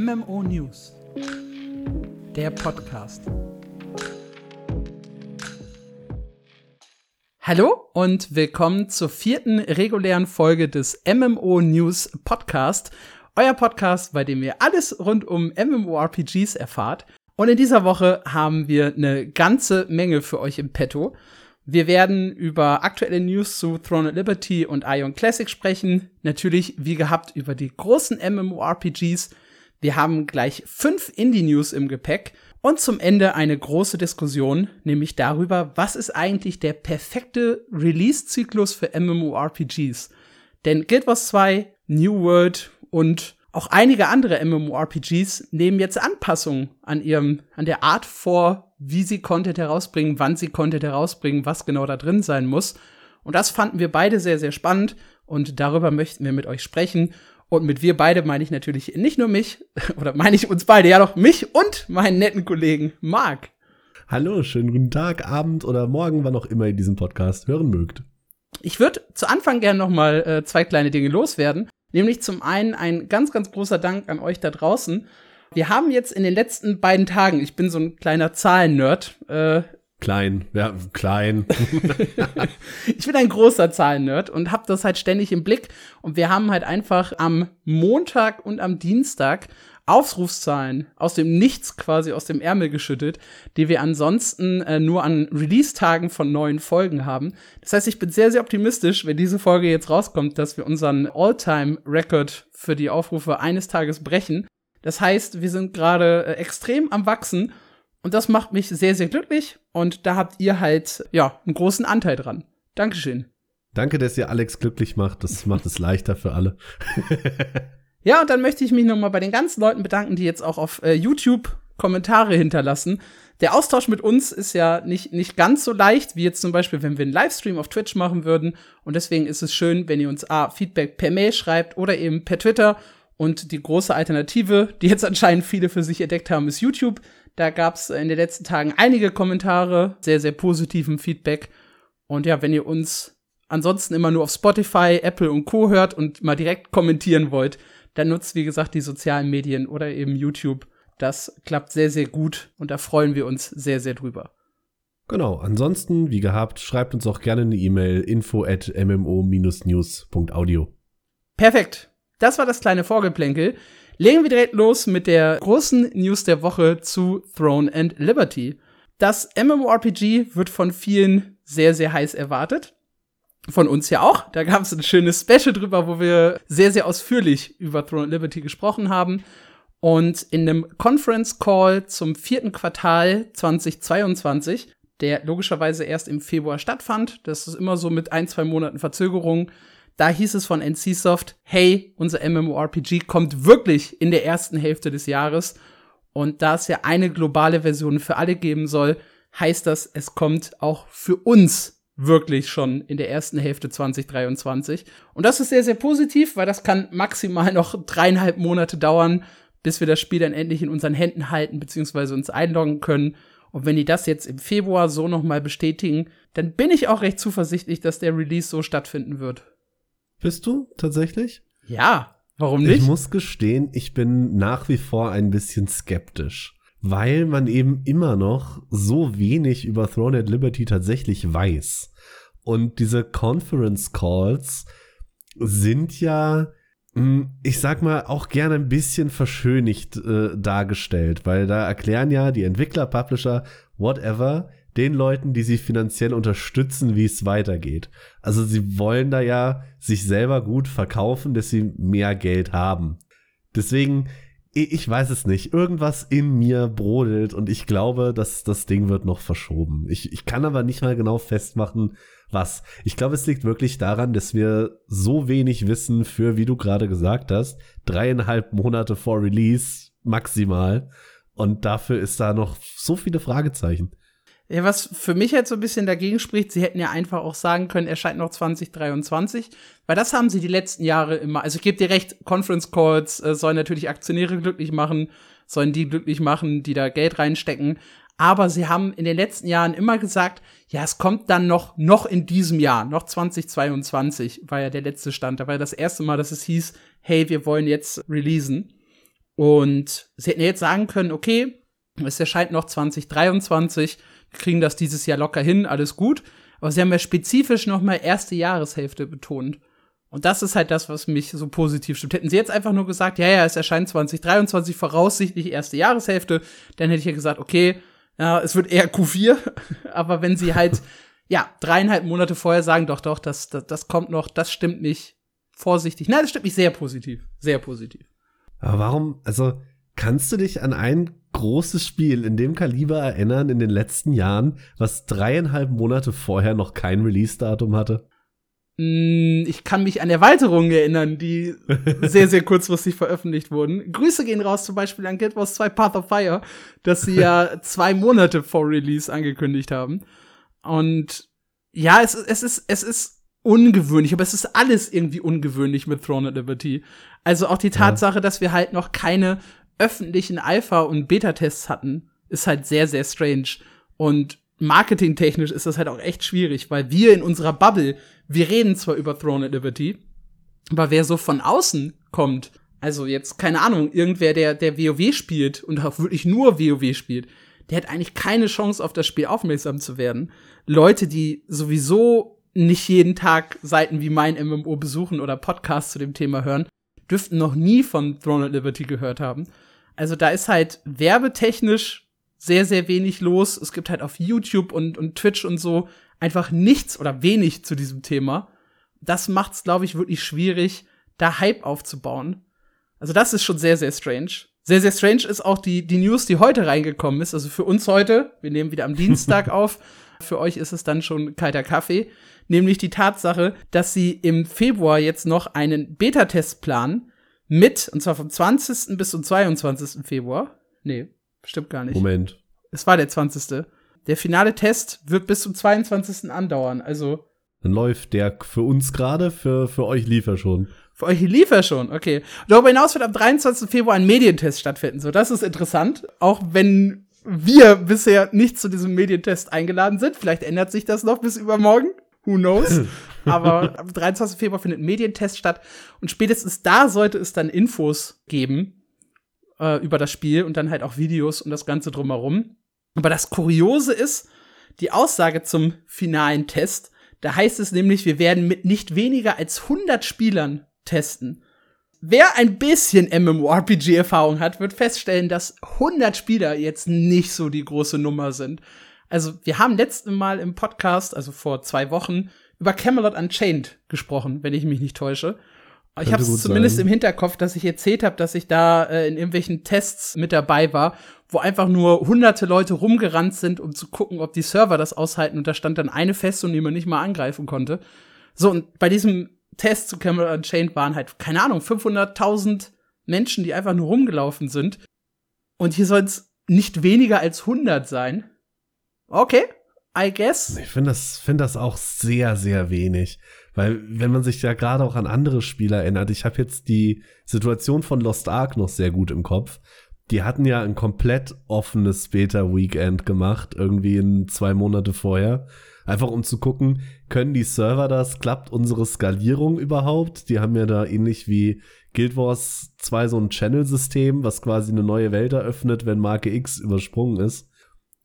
MMO News. Der Podcast. Hallo und willkommen zur vierten regulären Folge des MMO News Podcast. Euer Podcast, bei dem ihr alles rund um MMORPGs erfahrt. Und in dieser Woche haben wir eine ganze Menge für euch im Petto. Wir werden über aktuelle News zu Throne of Liberty und Ion Classic sprechen. Natürlich, wie gehabt, über die großen MMORPGs. Wir haben gleich fünf Indie-News im Gepäck. Und zum Ende eine große Diskussion, nämlich darüber, was ist eigentlich der perfekte Release-Zyklus für MMORPGs. Denn Guild Wars 2, New World und auch einige andere MMORPGs nehmen jetzt Anpassungen an ihrem, an der Art vor, wie sie Content herausbringen, wann sie Content herausbringen, was genau da drin sein muss. Und das fanden wir beide sehr, sehr spannend und darüber möchten wir mit euch sprechen. Und mit wir beide meine ich natürlich nicht nur mich, oder meine ich uns beide, ja doch mich und meinen netten Kollegen Marc. Hallo, schönen guten Tag, Abend oder Morgen, wann auch immer ihr diesen Podcast hören mögt. Ich würde zu Anfang gerne noch mal äh, zwei kleine Dinge loswerden. Nämlich zum einen ein ganz, ganz großer Dank an euch da draußen wir haben jetzt in den letzten beiden Tagen, ich bin so ein kleiner Zahlennerd, äh, Klein, ja, klein. ich bin ein großer Zahlennerd und habe das halt ständig im Blick. Und wir haben halt einfach am Montag und am Dienstag Aufrufszahlen aus dem Nichts quasi aus dem Ärmel geschüttet, die wir ansonsten äh, nur an Release-Tagen von neuen Folgen haben. Das heißt, ich bin sehr, sehr optimistisch, wenn diese Folge jetzt rauskommt, dass wir unseren All-Time-Record für die Aufrufe eines Tages brechen. Das heißt, wir sind gerade äh, extrem am Wachsen und das macht mich sehr, sehr glücklich und da habt ihr halt, ja, einen großen Anteil dran. Dankeschön. Danke, dass ihr Alex glücklich macht. Das macht es leichter für alle. ja, und dann möchte ich mich nochmal bei den ganzen Leuten bedanken, die jetzt auch auf äh, YouTube Kommentare hinterlassen. Der Austausch mit uns ist ja nicht, nicht ganz so leicht, wie jetzt zum Beispiel, wenn wir einen Livestream auf Twitch machen würden. Und deswegen ist es schön, wenn ihr uns A, Feedback per Mail schreibt oder eben per Twitter und die große Alternative, die jetzt anscheinend viele für sich entdeckt haben, ist YouTube. Da gab es in den letzten Tagen einige Kommentare, sehr, sehr positiven Feedback. Und ja, wenn ihr uns ansonsten immer nur auf Spotify, Apple und Co. hört und mal direkt kommentieren wollt, dann nutzt, wie gesagt, die sozialen Medien oder eben YouTube. Das klappt sehr, sehr gut und da freuen wir uns sehr, sehr drüber. Genau, ansonsten, wie gehabt, schreibt uns auch gerne eine E-Mail info at mmo-news.audio. Perfekt. Das war das kleine Vorgeplänkel. Legen wir direkt los mit der großen News der Woche zu Throne and Liberty. Das MMORPG wird von vielen sehr, sehr heiß erwartet. Von uns ja auch. Da gab es ein schönes Special drüber, wo wir sehr, sehr ausführlich über Throne and Liberty gesprochen haben. Und in einem Conference Call zum vierten Quartal 2022, der logischerweise erst im Februar stattfand, das ist immer so mit ein, zwei Monaten Verzögerung, da hieß es von NCSoft, hey, unser MMORPG kommt wirklich in der ersten Hälfte des Jahres. Und da es ja eine globale Version für alle geben soll, heißt das, es kommt auch für uns wirklich schon in der ersten Hälfte 2023. Und das ist sehr, sehr positiv, weil das kann maximal noch dreieinhalb Monate dauern, bis wir das Spiel dann endlich in unseren Händen halten, beziehungsweise uns einloggen können. Und wenn die das jetzt im Februar so nochmal bestätigen, dann bin ich auch recht zuversichtlich, dass der Release so stattfinden wird. Bist du tatsächlich? Ja, warum nicht? Ich muss gestehen, ich bin nach wie vor ein bisschen skeptisch, weil man eben immer noch so wenig über Throne at Liberty tatsächlich weiß. Und diese Conference Calls sind ja, hm, ich sag mal, auch gerne ein bisschen verschönigt äh, dargestellt, weil da erklären ja die Entwickler, Publisher, whatever, den Leuten, die sie finanziell unterstützen, wie es weitergeht. Also sie wollen da ja sich selber gut verkaufen, dass sie mehr Geld haben. Deswegen, ich weiß es nicht. Irgendwas in mir brodelt und ich glaube, dass das Ding wird noch verschoben. Ich, ich kann aber nicht mal genau festmachen, was. Ich glaube, es liegt wirklich daran, dass wir so wenig wissen für, wie du gerade gesagt hast, dreieinhalb Monate vor Release maximal. Und dafür ist da noch so viele Fragezeichen. Ja, was für mich jetzt so ein bisschen dagegen spricht, sie hätten ja einfach auch sagen können, erscheint noch 2023, weil das haben sie die letzten Jahre immer. Also ich gebe dir recht, Conference Calls äh, sollen natürlich Aktionäre glücklich machen, sollen die glücklich machen, die da Geld reinstecken. Aber sie haben in den letzten Jahren immer gesagt, ja, es kommt dann noch, noch in diesem Jahr, noch 2022 war ja der letzte Stand. Da war ja das erste Mal, dass es hieß, hey, wir wollen jetzt releasen. Und sie hätten jetzt sagen können, okay, es erscheint noch 2023, wir kriegen das dieses Jahr locker hin, alles gut. Aber sie haben ja spezifisch noch mal erste Jahreshälfte betont. Und das ist halt das, was mich so positiv stimmt. Hätten sie jetzt einfach nur gesagt, ja, ja, es erscheint 2023 voraussichtlich erste Jahreshälfte, dann hätte ich ja gesagt, okay, ja, es wird eher Q4. Aber wenn sie halt, ja, dreieinhalb Monate vorher sagen, doch, doch, das, das, das kommt noch, das stimmt mich vorsichtig. Nein, das stimmt mich sehr positiv. Sehr positiv. Aber warum, also, kannst du dich an ein großes Spiel in dem Kaliber erinnern in den letzten Jahren, was dreieinhalb Monate vorher noch kein Release-Datum hatte? Mm, ich kann mich an Erweiterungen erinnern, die sehr, sehr kurzfristig veröffentlicht wurden. Grüße gehen raus zum Beispiel an Guild Wars 2 Path of Fire, das sie ja zwei Monate vor Release angekündigt haben. Und ja, es, es ist, es ist ungewöhnlich, aber es ist alles irgendwie ungewöhnlich mit Throne at Liberty. Also auch die Tatsache, ja. dass wir halt noch keine öffentlichen Alpha- und Beta-Tests hatten, ist halt sehr, sehr strange. Und marketingtechnisch ist das halt auch echt schwierig, weil wir in unserer Bubble, wir reden zwar über Throne at Liberty, aber wer so von außen kommt, also jetzt, keine Ahnung, irgendwer, der, der WoW spielt und auch wirklich nur WoW spielt, der hat eigentlich keine Chance, auf das Spiel aufmerksam zu werden. Leute, die sowieso nicht jeden Tag Seiten wie mein MMO besuchen oder Podcasts zu dem Thema hören, dürften noch nie von Throne at Liberty gehört haben. Also da ist halt werbetechnisch sehr, sehr wenig los. Es gibt halt auf YouTube und, und Twitch und so einfach nichts oder wenig zu diesem Thema. Das macht's, glaube ich, wirklich schwierig, da Hype aufzubauen. Also das ist schon sehr, sehr strange. Sehr, sehr strange ist auch die, die News, die heute reingekommen ist. Also für uns heute, wir nehmen wieder am Dienstag auf, für euch ist es dann schon kalter Kaffee. Nämlich die Tatsache, dass sie im Februar jetzt noch einen Beta-Test planen mit, und zwar vom 20. bis zum 22. Februar. Nee, Stimmt gar nicht. Moment. Es war der 20. Der finale Test wird bis zum 22. andauern. Also. Dann läuft der für uns gerade, für, für euch lief er schon. Für euch lief er schon, okay. Darüber hinaus wird am 23. Februar ein Medientest stattfinden. So, das ist interessant. Auch wenn wir bisher nicht zu diesem Medientest eingeladen sind. Vielleicht ändert sich das noch bis übermorgen. Who knows? Aber am 23. Februar findet ein Medientest statt. Und spätestens da sollte es dann Infos geben, äh, über das Spiel und dann halt auch Videos und das Ganze drumherum. Aber das Kuriose ist, die Aussage zum finalen Test, da heißt es nämlich, wir werden mit nicht weniger als 100 Spielern testen. Wer ein bisschen MMORPG-Erfahrung hat, wird feststellen, dass 100 Spieler jetzt nicht so die große Nummer sind. Also, wir haben letzten Mal im Podcast, also vor zwei Wochen, über Camelot Unchained gesprochen, wenn ich mich nicht täusche. Ich habe es zumindest sein. im Hinterkopf, dass ich erzählt habe, dass ich da äh, in irgendwelchen Tests mit dabei war, wo einfach nur hunderte Leute rumgerannt sind, um zu gucken, ob die Server das aushalten. Und da stand dann eine Festung, die man nicht mal angreifen konnte. So, und bei diesem Test zu Camera Unchained waren halt, keine Ahnung, 500.000 Menschen, die einfach nur rumgelaufen sind. Und hier soll es nicht weniger als 100 sein. Okay, I guess. Ich finde das, find das auch sehr, sehr wenig. Weil, wenn man sich ja gerade auch an andere Spiele erinnert, ich habe jetzt die Situation von Lost Ark noch sehr gut im Kopf. Die hatten ja ein komplett offenes Beta-Weekend gemacht, irgendwie in zwei Monate vorher. Einfach um zu gucken, können die Server das? Klappt unsere Skalierung überhaupt? Die haben ja da ähnlich wie Guild Wars 2 so ein Channel-System, was quasi eine neue Welt eröffnet, wenn Marke X übersprungen ist.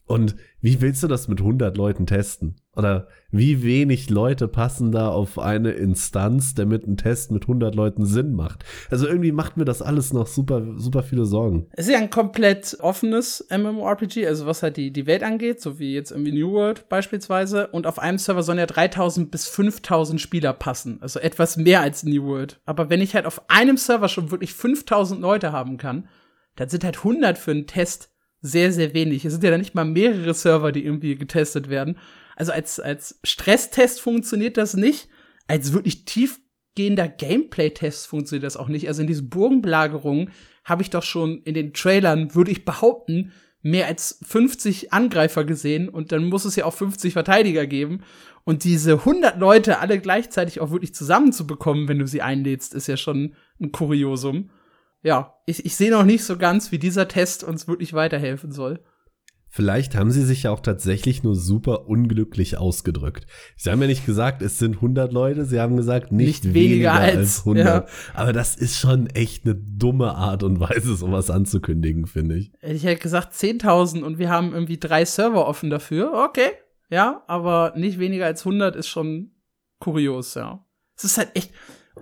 Und wie willst du das mit 100 Leuten testen? Oder wie wenig Leute passen da auf eine Instanz, damit ein Test mit 100 Leuten Sinn macht? Also irgendwie macht mir das alles noch super, super viele Sorgen. Es ist ja ein komplett offenes MMORPG, also was halt die, die Welt angeht, so wie jetzt irgendwie New World beispielsweise. Und auf einem Server sollen ja 3000 bis 5000 Spieler passen. Also etwas mehr als New World. Aber wenn ich halt auf einem Server schon wirklich 5000 Leute haben kann, dann sind halt 100 für einen Test sehr, sehr wenig. Es sind ja dann nicht mal mehrere Server, die irgendwie getestet werden. Also als, als Stresstest funktioniert das nicht. Als wirklich tiefgehender Gameplay-Test funktioniert das auch nicht. Also in diesen Burgenbelagerungen habe ich doch schon in den Trailern, würde ich behaupten, mehr als 50 Angreifer gesehen und dann muss es ja auch 50 Verteidiger geben. Und diese 100 Leute alle gleichzeitig auch wirklich zusammenzubekommen, wenn du sie einlädst, ist ja schon ein Kuriosum. Ja, ich, ich sehe noch nicht so ganz, wie dieser Test uns wirklich weiterhelfen soll. Vielleicht haben sie sich ja auch tatsächlich nur super unglücklich ausgedrückt. Sie haben ja nicht gesagt, es sind 100 Leute, sie haben gesagt, nicht, nicht weniger, weniger, als, als 100. Ja. Aber das ist schon echt eine dumme Art und Weise, sowas anzukündigen, finde ich. Ich hätte gesagt 10.000 und wir haben irgendwie drei Server offen dafür. Okay, ja, aber nicht weniger als 100 ist schon kurios, ja. Es ist halt echt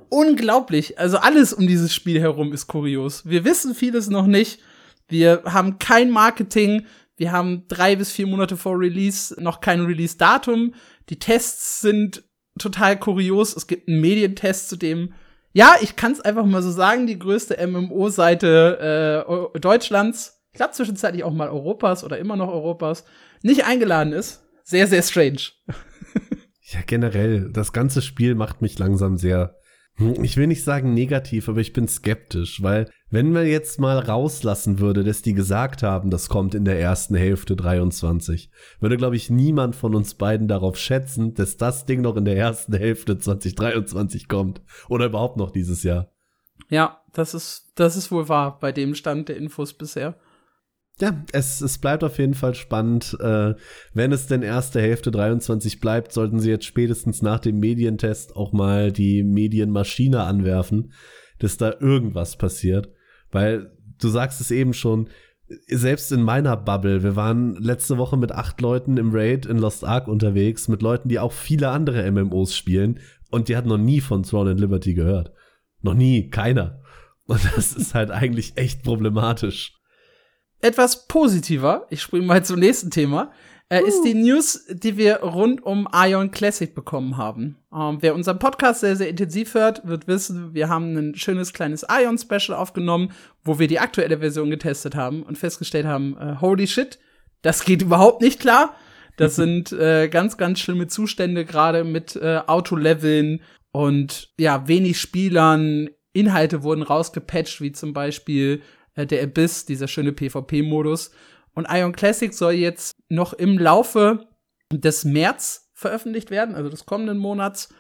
unglaublich. Also alles um dieses Spiel herum ist kurios. Wir wissen vieles noch nicht. Wir haben kein Marketing wir haben drei bis vier Monate vor Release noch kein Release-Datum. Die Tests sind total kurios. Es gibt einen Medientest zu dem, ja, ich kann es einfach mal so sagen, die größte MMO-Seite äh, Deutschlands, ich glaube zwischenzeitlich auch mal Europas oder immer noch Europas, nicht eingeladen ist. Sehr, sehr strange. ja, generell, das ganze Spiel macht mich langsam sehr ich will nicht sagen negativ, aber ich bin skeptisch, weil wenn man jetzt mal rauslassen würde, dass die gesagt haben, das kommt in der ersten Hälfte 23, würde, glaube ich, niemand von uns beiden darauf schätzen, dass das Ding noch in der ersten Hälfte 2023 kommt. Oder überhaupt noch dieses Jahr. Ja, das ist, das ist wohl wahr bei dem Stand der Infos bisher ja, es, es bleibt auf jeden Fall spannend. Äh, wenn es denn erste Hälfte 23 bleibt, sollten sie jetzt spätestens nach dem Medientest auch mal die Medienmaschine anwerfen, dass da irgendwas passiert. Weil du sagst es eben schon, selbst in meiner Bubble, wir waren letzte Woche mit acht Leuten im Raid in Lost Ark unterwegs, mit Leuten, die auch viele andere MMOs spielen und die hatten noch nie von Throne and Liberty gehört. Noch nie, keiner. Und das ist halt eigentlich echt problematisch etwas positiver, ich springe mal zum nächsten Thema, äh, uh. ist die News, die wir rund um Ion Classic bekommen haben. Ähm, wer unseren Podcast sehr, sehr intensiv hört, wird wissen, wir haben ein schönes kleines Ion Special aufgenommen, wo wir die aktuelle Version getestet haben und festgestellt haben, äh, holy shit, das geht überhaupt nicht klar. Das sind äh, ganz, ganz schlimme Zustände, gerade mit äh, Autoleveln und ja, wenig Spielern. Inhalte wurden rausgepatcht, wie zum Beispiel äh, der Abyss, dieser schöne PvP-Modus. Und Ion Classic soll jetzt noch im Laufe des März veröffentlicht werden, also des kommenden Monats.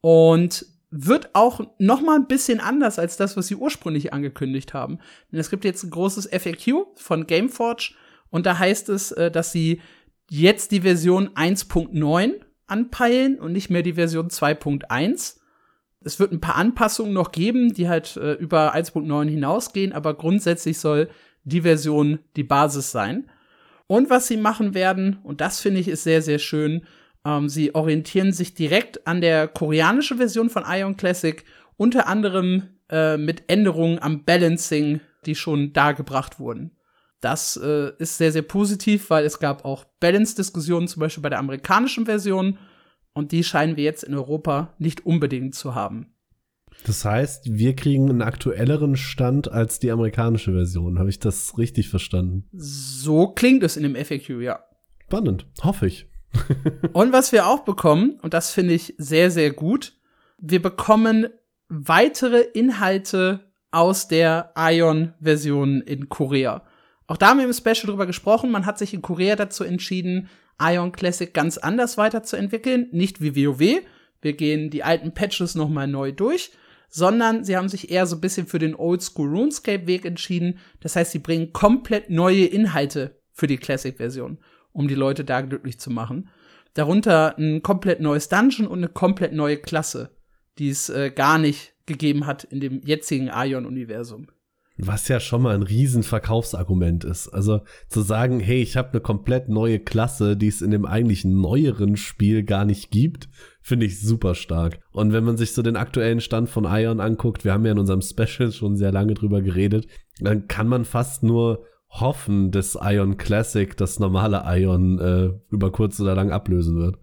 Und wird auch noch mal ein bisschen anders als das, was sie ursprünglich angekündigt haben. Denn es gibt jetzt ein großes FAQ von Gameforge und da heißt es, äh, dass sie jetzt die Version 1.9 anpeilen und nicht mehr die Version 2.1. Es wird ein paar Anpassungen noch geben, die halt äh, über 1.9 hinausgehen, aber grundsätzlich soll die Version die Basis sein. Und was sie machen werden, und das finde ich ist sehr, sehr schön, ähm, sie orientieren sich direkt an der koreanischen Version von Ion Classic, unter anderem äh, mit Änderungen am Balancing, die schon dargebracht wurden. Das äh, ist sehr, sehr positiv, weil es gab auch Balance-Diskussionen, zum Beispiel bei der amerikanischen Version. Und die scheinen wir jetzt in Europa nicht unbedingt zu haben. Das heißt, wir kriegen einen aktuelleren Stand als die amerikanische Version. Habe ich das richtig verstanden? So klingt es in dem FAQ, ja. Spannend, hoffe ich. und was wir auch bekommen, und das finde ich sehr, sehr gut, wir bekommen weitere Inhalte aus der Ion-Version in Korea. Auch da haben wir im Special drüber gesprochen. Man hat sich in Korea dazu entschieden, Ion Classic ganz anders weiterzuentwickeln. Nicht wie WoW. Wir gehen die alten Patches nochmal neu durch, sondern sie haben sich eher so ein bisschen für den Oldschool RuneScape Weg entschieden. Das heißt, sie bringen komplett neue Inhalte für die Classic-Version, um die Leute da glücklich zu machen. Darunter ein komplett neues Dungeon und eine komplett neue Klasse, die es äh, gar nicht gegeben hat in dem jetzigen Ion-Universum. Was ja schon mal ein Riesenverkaufsargument ist. Also zu sagen, hey, ich habe eine komplett neue Klasse, die es in dem eigentlich neueren Spiel gar nicht gibt, finde ich super stark. Und wenn man sich so den aktuellen Stand von Ion anguckt, wir haben ja in unserem Special schon sehr lange drüber geredet, dann kann man fast nur hoffen, dass Ion Classic das normale Ion äh, über kurz oder lang ablösen wird.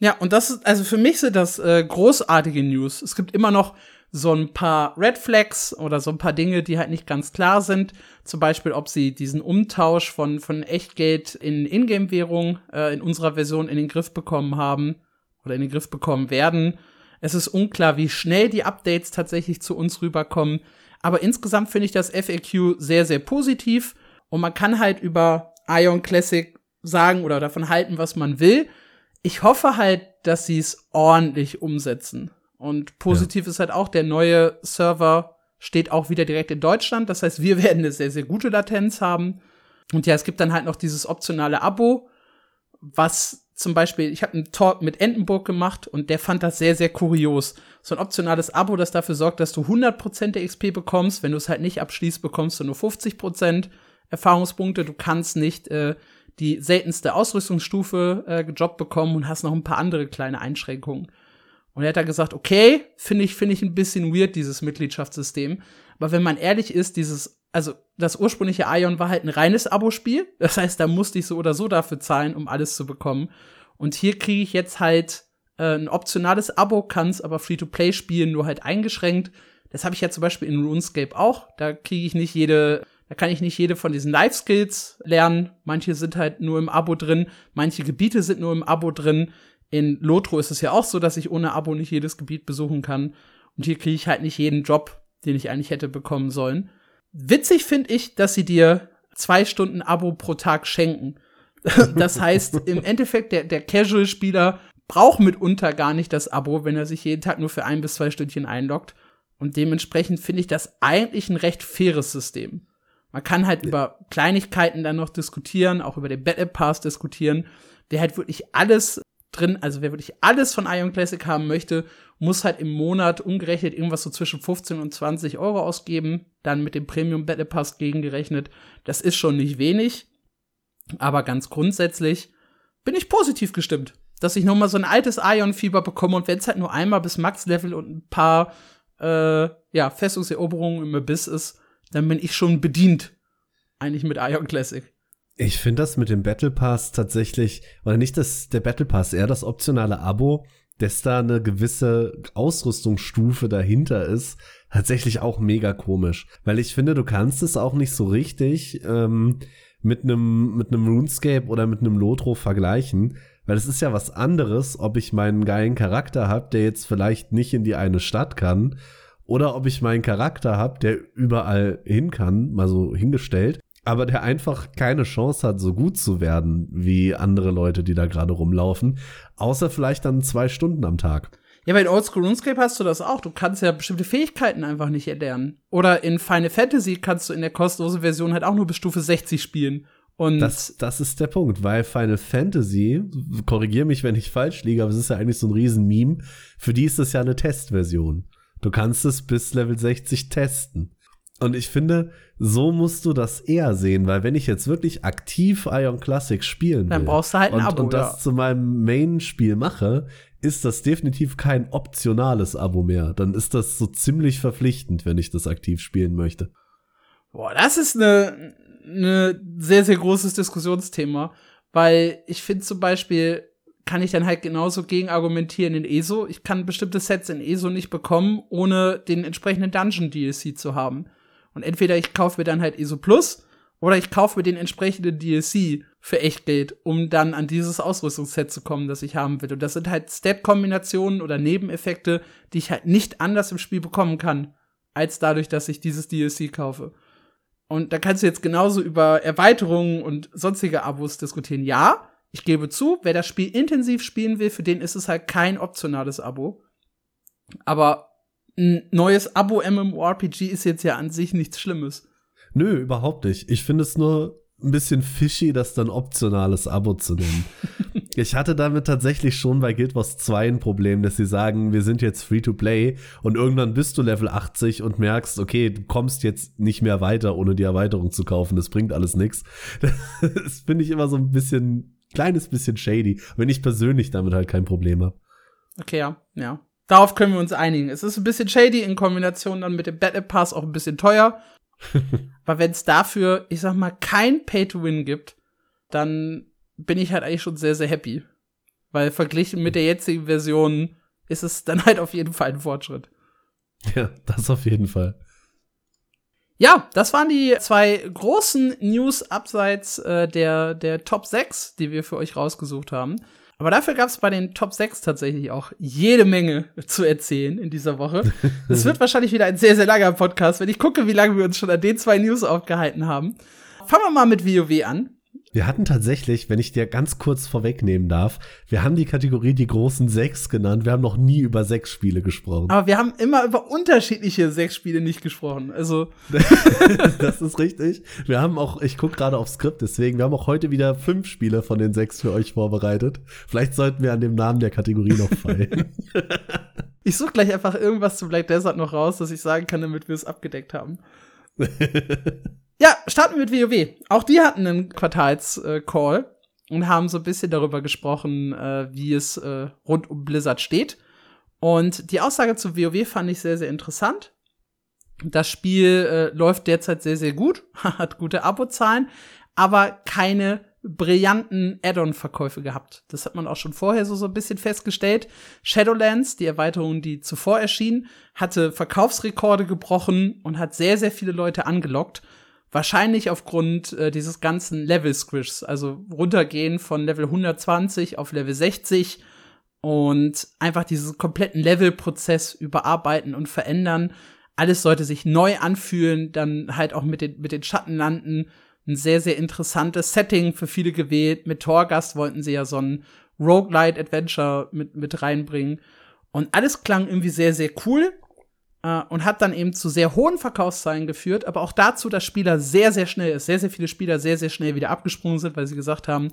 Ja, und das ist, also für mich sind das äh, großartige News. Es gibt immer noch so ein paar Red Flags oder so ein paar Dinge, die halt nicht ganz klar sind. Zum Beispiel, ob sie diesen Umtausch von, von Echtgeld in Ingame-Währung äh, in unserer Version in den Griff bekommen haben oder in den Griff bekommen werden. Es ist unklar, wie schnell die Updates tatsächlich zu uns rüberkommen. Aber insgesamt finde ich das FAQ sehr, sehr positiv. Und man kann halt über Ion Classic sagen oder davon halten, was man will. Ich hoffe halt, dass sie es ordentlich umsetzen. Und positiv ja. ist halt auch, der neue Server steht auch wieder direkt in Deutschland. Das heißt, wir werden eine sehr, sehr gute Latenz haben. Und ja, es gibt dann halt noch dieses optionale Abo, was zum Beispiel, ich habe einen Talk mit Entenburg gemacht und der fand das sehr, sehr kurios. So ein optionales Abo, das dafür sorgt, dass du 100% der XP bekommst. Wenn du es halt nicht abschließt, bekommst du nur 50% Erfahrungspunkte. Du kannst nicht äh, die seltenste Ausrüstungsstufe äh, gejobbt bekommen und hast noch ein paar andere kleine Einschränkungen. Und er hat da gesagt, okay, finde ich, finde ich ein bisschen weird, dieses Mitgliedschaftssystem. Aber wenn man ehrlich ist, dieses, also das ursprüngliche Ion war halt ein reines Abo-Spiel. Das heißt, da musste ich so oder so dafür zahlen, um alles zu bekommen. Und hier kriege ich jetzt halt äh, ein optionales Abo, kann es aber Free-to-Play spielen, nur halt eingeschränkt. Das habe ich ja zum Beispiel in RuneScape auch. Da kriege ich nicht jede, da kann ich nicht jede von diesen Life-Skills lernen. Manche sind halt nur im Abo drin, manche Gebiete sind nur im Abo drin. In Lotro ist es ja auch so, dass ich ohne Abo nicht jedes Gebiet besuchen kann. Und hier kriege ich halt nicht jeden Job, den ich eigentlich hätte bekommen sollen. Witzig finde ich, dass sie dir zwei Stunden Abo pro Tag schenken. das heißt, im Endeffekt, der, der Casual-Spieler braucht mitunter gar nicht das Abo, wenn er sich jeden Tag nur für ein bis zwei Stündchen einloggt. Und dementsprechend finde ich das eigentlich ein recht faires System. Man kann halt ja. über Kleinigkeiten dann noch diskutieren, auch über den Battle Pass diskutieren. Wer halt wirklich alles drin, also wer wirklich alles von Ion Classic haben möchte, muss halt im Monat umgerechnet irgendwas so zwischen 15 und 20 Euro ausgeben, dann mit dem Premium Battle Pass gegengerechnet. Das ist schon nicht wenig, aber ganz grundsätzlich bin ich positiv gestimmt, dass ich noch mal so ein altes Ion-Fieber bekomme und wenn es halt nur einmal bis Max-Level und ein paar äh, ja, Festungseroberungen im Abyss ist, dann bin ich schon bedient eigentlich mit Ion Classic. Ich finde das mit dem Battle Pass tatsächlich, oder nicht das, der Battle Pass, eher das optionale Abo, dass da eine gewisse Ausrüstungsstufe dahinter ist, tatsächlich auch mega komisch. Weil ich finde, du kannst es auch nicht so richtig ähm, mit einem mit einem RuneScape oder mit einem Lotro vergleichen. Weil es ist ja was anderes, ob ich meinen geilen Charakter habe, der jetzt vielleicht nicht in die eine Stadt kann, oder ob ich meinen Charakter habe, der überall hin kann, mal so hingestellt, aber der einfach keine Chance hat, so gut zu werden wie andere Leute, die da gerade rumlaufen, außer vielleicht dann zwei Stunden am Tag. Ja, bei Oldschool RuneScape hast du das auch. Du kannst ja bestimmte Fähigkeiten einfach nicht erlernen. Oder in Final Fantasy kannst du in der kostenlosen Version halt auch nur bis Stufe 60 spielen. Und das, das ist der Punkt, weil Final Fantasy, korrigier mich, wenn ich falsch liege, aber es ist ja eigentlich so ein Riesen-Meme, für die ist das ja eine Testversion. Du kannst es bis Level 60 testen. Und ich finde, so musst du das eher sehen, weil wenn ich jetzt wirklich aktiv Ion Classic spielen will dann brauchst du halt ein und, Abo, und das ja. zu meinem Main-Spiel mache, ist das definitiv kein optionales Abo mehr. Dann ist das so ziemlich verpflichtend, wenn ich das aktiv spielen möchte. Boah, das ist eine, eine sehr, sehr großes Diskussionsthema, weil ich finde zum Beispiel, kann ich dann halt genauso gegen argumentieren in ESO. Ich kann bestimmte Sets in ESO nicht bekommen, ohne den entsprechenden Dungeon DLC zu haben. Und entweder ich kaufe mir dann halt ESO Plus oder ich kaufe mir den entsprechenden DLC für Echtgeld, um dann an dieses Ausrüstungsset zu kommen, das ich haben will. Und das sind halt Stat-Kombinationen oder Nebeneffekte, die ich halt nicht anders im Spiel bekommen kann, als dadurch, dass ich dieses DLC kaufe. Und da kannst du jetzt genauso über Erweiterungen und sonstige Abos diskutieren. Ja, ich gebe zu, wer das Spiel intensiv spielen will, für den ist es halt kein optionales Abo. Aber ein neues Abo-MMORPG ist jetzt ja an sich nichts Schlimmes. Nö, überhaupt nicht. Ich finde es nur ein bisschen fishy, das dann optionales Abo zu nennen. ich hatte damit tatsächlich schon bei Guild Wars 2 ein Problem, dass sie sagen, wir sind jetzt free to play und irgendwann bist du Level 80 und merkst, okay, du kommst jetzt nicht mehr weiter, ohne die Erweiterung zu kaufen. Das bringt alles nichts. Das finde ich immer so ein bisschen, kleines bisschen shady, wenn ich persönlich damit halt kein Problem habe. Okay, ja, ja. Darauf können wir uns einigen. Es ist ein bisschen shady in Kombination dann mit dem Battle Pass auch ein bisschen teuer. Aber wenn es dafür, ich sag mal, kein Pay-to-Win gibt, dann bin ich halt eigentlich schon sehr, sehr happy. Weil verglichen mit der jetzigen Version ist es dann halt auf jeden Fall ein Fortschritt. Ja, das auf jeden Fall. Ja, das waren die zwei großen News abseits äh, der, der Top 6, die wir für euch rausgesucht haben. Aber dafür gab es bei den Top 6 tatsächlich auch jede Menge zu erzählen in dieser Woche. Es wird wahrscheinlich wieder ein sehr, sehr langer Podcast, wenn ich gucke, wie lange wir uns schon an den zwei News aufgehalten haben. Fangen wir mal mit WoW an. Wir hatten tatsächlich, wenn ich dir ganz kurz vorwegnehmen darf, wir haben die Kategorie die großen sechs genannt. Wir haben noch nie über sechs Spiele gesprochen. Aber wir haben immer über unterschiedliche sechs Spiele nicht gesprochen. Also. das ist richtig. Wir haben auch, ich gucke gerade aufs Skript, deswegen, wir haben auch heute wieder fünf Spiele von den sechs für euch vorbereitet. Vielleicht sollten wir an dem Namen der Kategorie noch feilen. ich suche gleich einfach irgendwas zu Black Desert noch raus, dass ich sagen kann, damit wir es abgedeckt haben. Ja, starten wir mit WoW. Auch die hatten einen Quartals-Call äh, und haben so ein bisschen darüber gesprochen, äh, wie es äh, rund um Blizzard steht. Und die Aussage zu WoW fand ich sehr, sehr interessant. Das Spiel läuft derzeit sehr, sehr gut, hat gute Abozahlen, aber keine brillanten Add-on-Verkäufe gehabt. Das hat man auch schon vorher so, so ein bisschen festgestellt. Shadowlands, die Erweiterung, die zuvor erschien, hatte Verkaufsrekorde gebrochen und hat sehr, sehr viele Leute angelockt. Wahrscheinlich aufgrund äh, dieses ganzen Level-Squishs, also runtergehen von Level 120 auf Level 60 und einfach diesen kompletten Level-Prozess überarbeiten und verändern. Alles sollte sich neu anfühlen, dann halt auch mit den, mit den Schattenlanden. Ein sehr, sehr interessantes Setting für viele gewählt. Mit Torgast wollten sie ja so ein Roguelite-Adventure mit, mit reinbringen. Und alles klang irgendwie sehr, sehr cool äh, und hat dann eben zu sehr hohen Verkaufszahlen geführt, aber auch dazu, dass Spieler sehr, sehr schnell ist, sehr, sehr viele Spieler sehr, sehr schnell wieder abgesprungen sind, weil sie gesagt haben,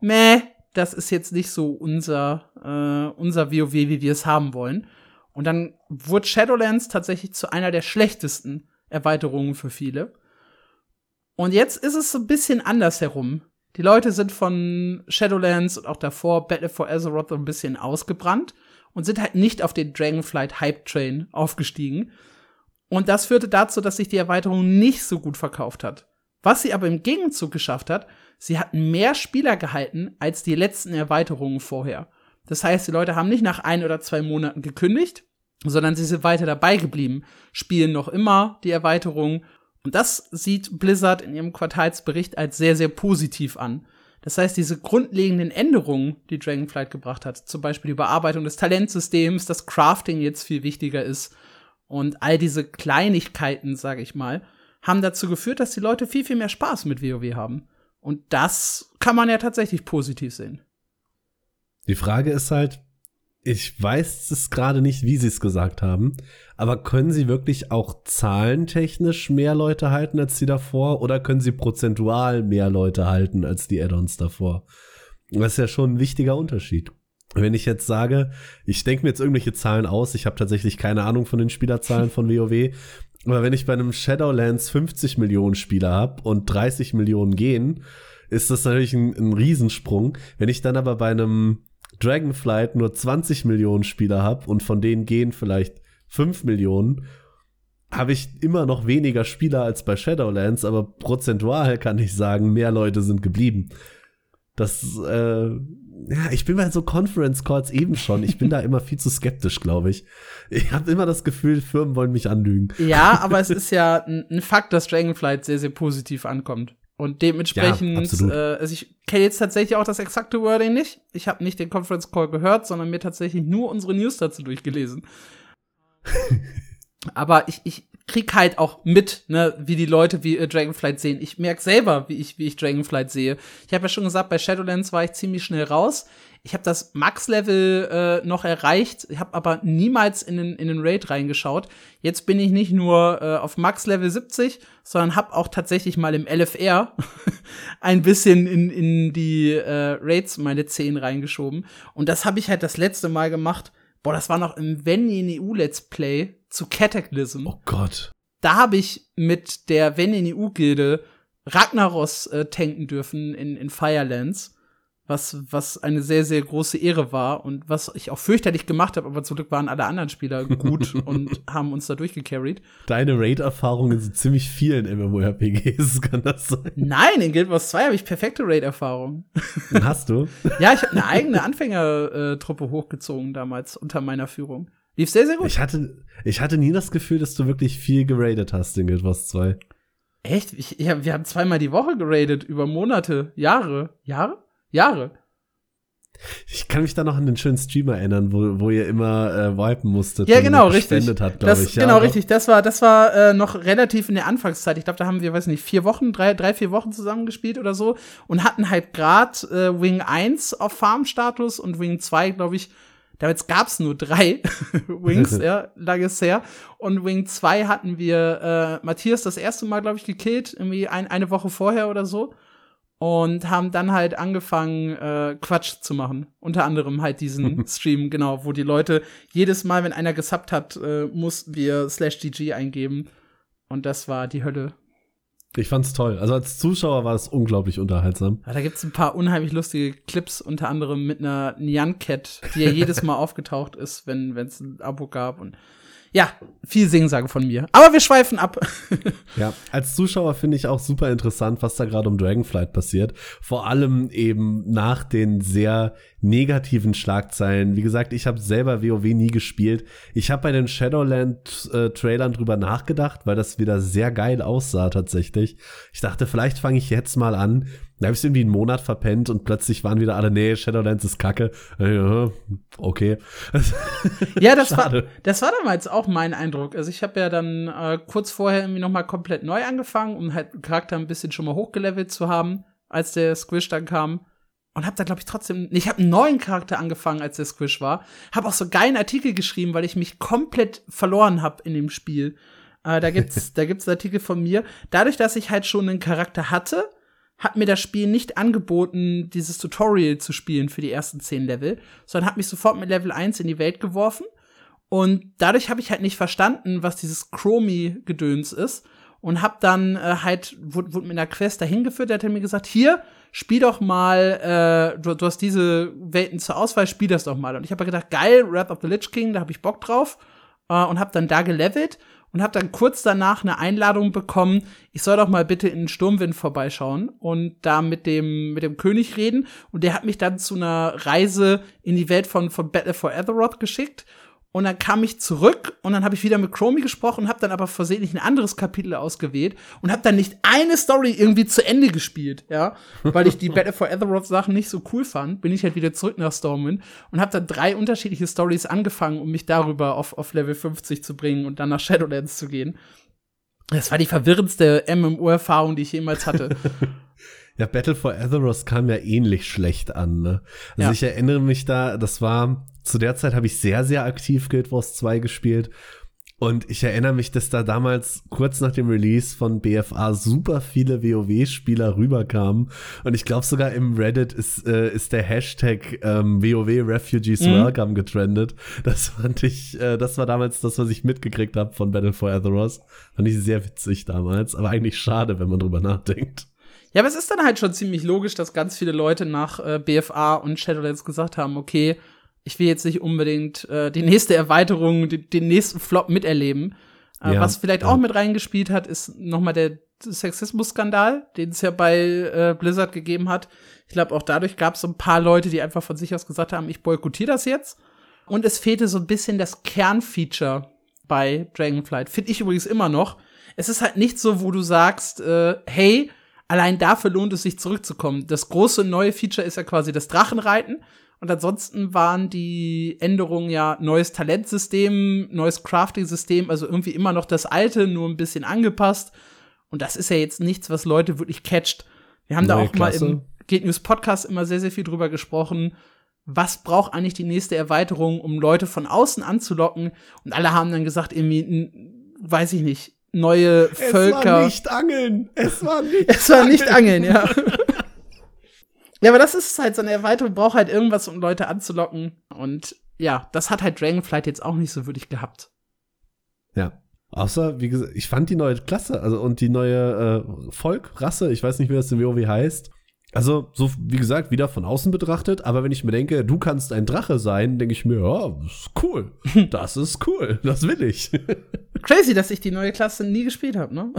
meh, das ist jetzt nicht so unser, äh, unser WoW, wie wir es haben wollen. Und dann wurde Shadowlands tatsächlich zu einer der schlechtesten Erweiterungen für viele. Und jetzt ist es so ein bisschen anders herum. Die Leute sind von Shadowlands und auch davor Battle for Azeroth ein bisschen ausgebrannt und sind halt nicht auf den Dragonflight Hype Train aufgestiegen. Und das führte dazu, dass sich die Erweiterung nicht so gut verkauft hat. Was sie aber im Gegenzug geschafft hat, sie hatten mehr Spieler gehalten als die letzten Erweiterungen vorher. Das heißt, die Leute haben nicht nach ein oder zwei Monaten gekündigt, sondern sie sind weiter dabei geblieben, spielen noch immer die Erweiterung. Und das sieht Blizzard in ihrem Quartalsbericht als sehr, sehr positiv an. Das heißt, diese grundlegenden Änderungen, die Dragonflight gebracht hat, zum Beispiel die Überarbeitung des Talentsystems, dass Crafting jetzt viel wichtiger ist und all diese Kleinigkeiten, sage ich mal, haben dazu geführt, dass die Leute viel, viel mehr Spaß mit WoW haben. Und das kann man ja tatsächlich positiv sehen. Die Frage ist halt, ich weiß es gerade nicht, wie sie es gesagt haben, aber können sie wirklich auch zahlentechnisch mehr Leute halten als die davor oder können sie prozentual mehr Leute halten als die Add-ons davor? Das ist ja schon ein wichtiger Unterschied. Wenn ich jetzt sage, ich denke mir jetzt irgendwelche Zahlen aus, ich habe tatsächlich keine Ahnung von den Spielerzahlen von WoW, aber wenn ich bei einem Shadowlands 50 Millionen Spieler habe und 30 Millionen gehen, ist das natürlich ein, ein Riesensprung. Wenn ich dann aber bei einem Dragonflight nur 20 Millionen Spieler habe und von denen gehen vielleicht 5 Millionen, habe ich immer noch weniger Spieler als bei Shadowlands, aber prozentual kann ich sagen, mehr Leute sind geblieben. Das, äh, ja, ich bin bei so Conference Calls eben schon. Ich bin da immer viel zu skeptisch, glaube ich. Ich habe immer das Gefühl, Firmen wollen mich anlügen. Ja, aber es ist ja ein Fakt, dass Dragonflight sehr, sehr positiv ankommt. Und dementsprechend, ja, äh, also ich kenne jetzt tatsächlich auch das exakte Wording nicht. Ich habe nicht den Conference Call gehört, sondern mir tatsächlich nur unsere News dazu durchgelesen. Aber ich, ich krieg halt auch mit, ne, wie die Leute wie äh, Dragonflight sehen. Ich merk selber, wie ich, wie ich Dragonflight sehe. Ich habe ja schon gesagt, bei Shadowlands war ich ziemlich schnell raus. Ich habe das Max-Level äh, noch erreicht, ich habe aber niemals in den, in den Raid reingeschaut. Jetzt bin ich nicht nur äh, auf Max-Level 70, sondern habe auch tatsächlich mal im LFR ein bisschen in, in die äh, Raids meine 10 reingeschoben. Und das habe ich halt das letzte Mal gemacht. Boah, das war noch im Wenn EU Let's Play zu Cataclysm. Oh Gott. Da habe ich mit der Wenn EU Gilde Ragnaros äh, tanken dürfen in, in Firelands was, was eine sehr, sehr große Ehre war und was ich auch fürchterlich gemacht habe, aber zum Glück waren alle anderen Spieler gut und haben uns da durchgecarried. Deine Raid-Erfahrungen sind ziemlich vielen MMORPGs, kann das sein? Nein, in Guild Wars 2 habe ich perfekte Raid-Erfahrungen. Hast du? ja, ich habe eine eigene Anfängertruppe hochgezogen damals unter meiner Führung. Lief sehr, sehr gut. Ich hatte, ich hatte nie das Gefühl, dass du wirklich viel geradet hast in Guild Wars 2. Echt? Ich, ja, wir haben zweimal die Woche geradet, über Monate, Jahre. Jahre? Jahre. Ich kann mich da noch an den schönen Stream erinnern, wo, wo ihr immer äh, wipen musstet. Ja, genau, richtig. Hat, das, ich. Ja, genau, richtig. Das war, das war äh, noch relativ in der Anfangszeit. Ich glaube, da haben wir, weiß nicht, vier Wochen, drei, drei, vier Wochen zusammengespielt oder so und hatten halt grad äh, Wing 1 auf Farm-Status und Wing 2, glaube ich, Damals gab's nur drei Wings, ja, langes her. Und Wing 2 hatten wir äh, Matthias das erste Mal, glaube ich, gekillt, irgendwie ein, eine Woche vorher oder so und haben dann halt angefangen, äh, Quatsch zu machen. Unter anderem halt diesen Stream, genau, wo die Leute jedes Mal, wenn einer gesubbt hat, äh, mussten wir slash GG eingeben. Und das war die Hölle. Ich fand's toll. Also als Zuschauer war es unglaublich unterhaltsam. Ja, da gibt's ein paar unheimlich lustige Clips, unter anderem mit einer Nyan Cat, die ja jedes Mal aufgetaucht ist, wenn es ein Abo gab. Und ja, viel Singsage von mir. Aber wir schweifen ab. ja, als Zuschauer finde ich auch super interessant, was da gerade um Dragonflight passiert. Vor allem eben nach den sehr negativen Schlagzeilen. Wie gesagt, ich habe selber WoW nie gespielt. Ich habe bei den Shadowland-Trailern äh, drüber nachgedacht, weil das wieder sehr geil aussah tatsächlich. Ich dachte, vielleicht fange ich jetzt mal an. Da habe ich irgendwie einen Monat verpennt und plötzlich waren wieder alle, nee, Shadowlands ist kacke. Äh, okay. ja, das war, das war damals auch mein Eindruck. Also ich habe ja dann äh, kurz vorher irgendwie noch mal komplett neu angefangen, um halt Charakter ein bisschen schon mal hochgelevelt zu haben, als der Squish dann kam und habe da glaube ich trotzdem ich habe einen neuen Charakter angefangen als der Squish war habe auch so geilen Artikel geschrieben weil ich mich komplett verloren habe in dem Spiel äh, da gibt's da gibt's Artikel von mir dadurch dass ich halt schon einen Charakter hatte hat mir das Spiel nicht angeboten dieses Tutorial zu spielen für die ersten zehn Level sondern hat mich sofort mit Level 1 in die Welt geworfen und dadurch habe ich halt nicht verstanden was dieses Chromie Gedöns ist und hab dann äh, halt wurde, wurde mit einer Quest dahin geführt der hat mir gesagt hier spiel doch mal, äh, du, du, hast diese Welten zur Auswahl, spiel das doch mal. Und ich habe gedacht, geil, Wrath of the Lich King, da habe ich Bock drauf. Äh, und habe dann da gelevelt und habe dann kurz danach eine Einladung bekommen, ich soll doch mal bitte in den Sturmwind vorbeischauen und da mit dem, mit dem König reden. Und der hat mich dann zu einer Reise in die Welt von, von Battle for Azeroth geschickt. Und dann kam ich zurück und dann habe ich wieder mit Chromie gesprochen, habe dann aber versehentlich ein anderes Kapitel ausgewählt und habe dann nicht eine Story irgendwie zu Ende gespielt, ja, weil ich die Battle for Azeroth Sachen nicht so cool fand, bin ich halt wieder zurück nach Stormwind und habe dann drei unterschiedliche Stories angefangen, um mich darüber auf, auf Level 50 zu bringen und dann nach Shadowlands zu gehen. Das war die verwirrendste MMO-Erfahrung, die ich jemals hatte. Ja, Battle for Azeroth kam ja ähnlich schlecht an. Ne? Also ja. ich erinnere mich da, das war, zu der Zeit habe ich sehr, sehr aktiv Guild Wars 2 gespielt. Und ich erinnere mich, dass da damals kurz nach dem Release von BFA super viele WoW-Spieler rüberkamen. Und ich glaube sogar im Reddit ist, äh, ist der Hashtag ähm, WoW Refugees mhm. Welcome getrendet. Das fand ich, äh, das war damals das, was ich mitgekriegt habe von Battle for Azeroth. Fand ich sehr witzig damals, aber eigentlich schade, wenn man drüber nachdenkt. Ja, aber es ist dann halt schon ziemlich logisch, dass ganz viele Leute nach äh, BFA und Shadowlands gesagt haben, okay, ich will jetzt nicht unbedingt äh, die nächste Erweiterung, die, den nächsten Flop miterleben. Äh, ja, was vielleicht ja. auch mit reingespielt hat, ist noch mal der Sexismus-Skandal, den es ja bei äh, Blizzard gegeben hat. Ich glaube, auch dadurch gab es so ein paar Leute, die einfach von sich aus gesagt haben, ich boykottiere das jetzt. Und es fehlte so ein bisschen das Kernfeature bei Dragonflight. Finde ich übrigens immer noch. Es ist halt nicht so, wo du sagst, äh, hey, Allein dafür lohnt es sich zurückzukommen. Das große neue Feature ist ja quasi das Drachenreiten. Und ansonsten waren die Änderungen ja neues Talentsystem, neues Crafting-System, also irgendwie immer noch das alte, nur ein bisschen angepasst. Und das ist ja jetzt nichts, was Leute wirklich catcht. Wir haben Neue da auch Klasse. mal im Geht News Podcast immer sehr, sehr viel drüber gesprochen. Was braucht eigentlich die nächste Erweiterung, um Leute von außen anzulocken? Und alle haben dann gesagt, irgendwie, weiß ich nicht, neue Völker. Es war nicht Angeln. Es war nicht. es war nicht Angeln, ja. ja, aber das ist halt so eine Erweiterung, braucht halt irgendwas, um Leute anzulocken. Und ja, das hat halt Dragonflight jetzt auch nicht so würdig gehabt. Ja. Außer, wie gesagt, ich fand die neue Klasse, also und die neue äh, Volk, Rasse, ich weiß nicht, wie das in WoW heißt, also, so wie gesagt, wieder von außen betrachtet, aber wenn ich mir denke, du kannst ein Drache sein, denke ich mir, ja, das ist cool. Das ist cool. Das will ich. Crazy, dass ich die neue Klasse nie gespielt habe, ne?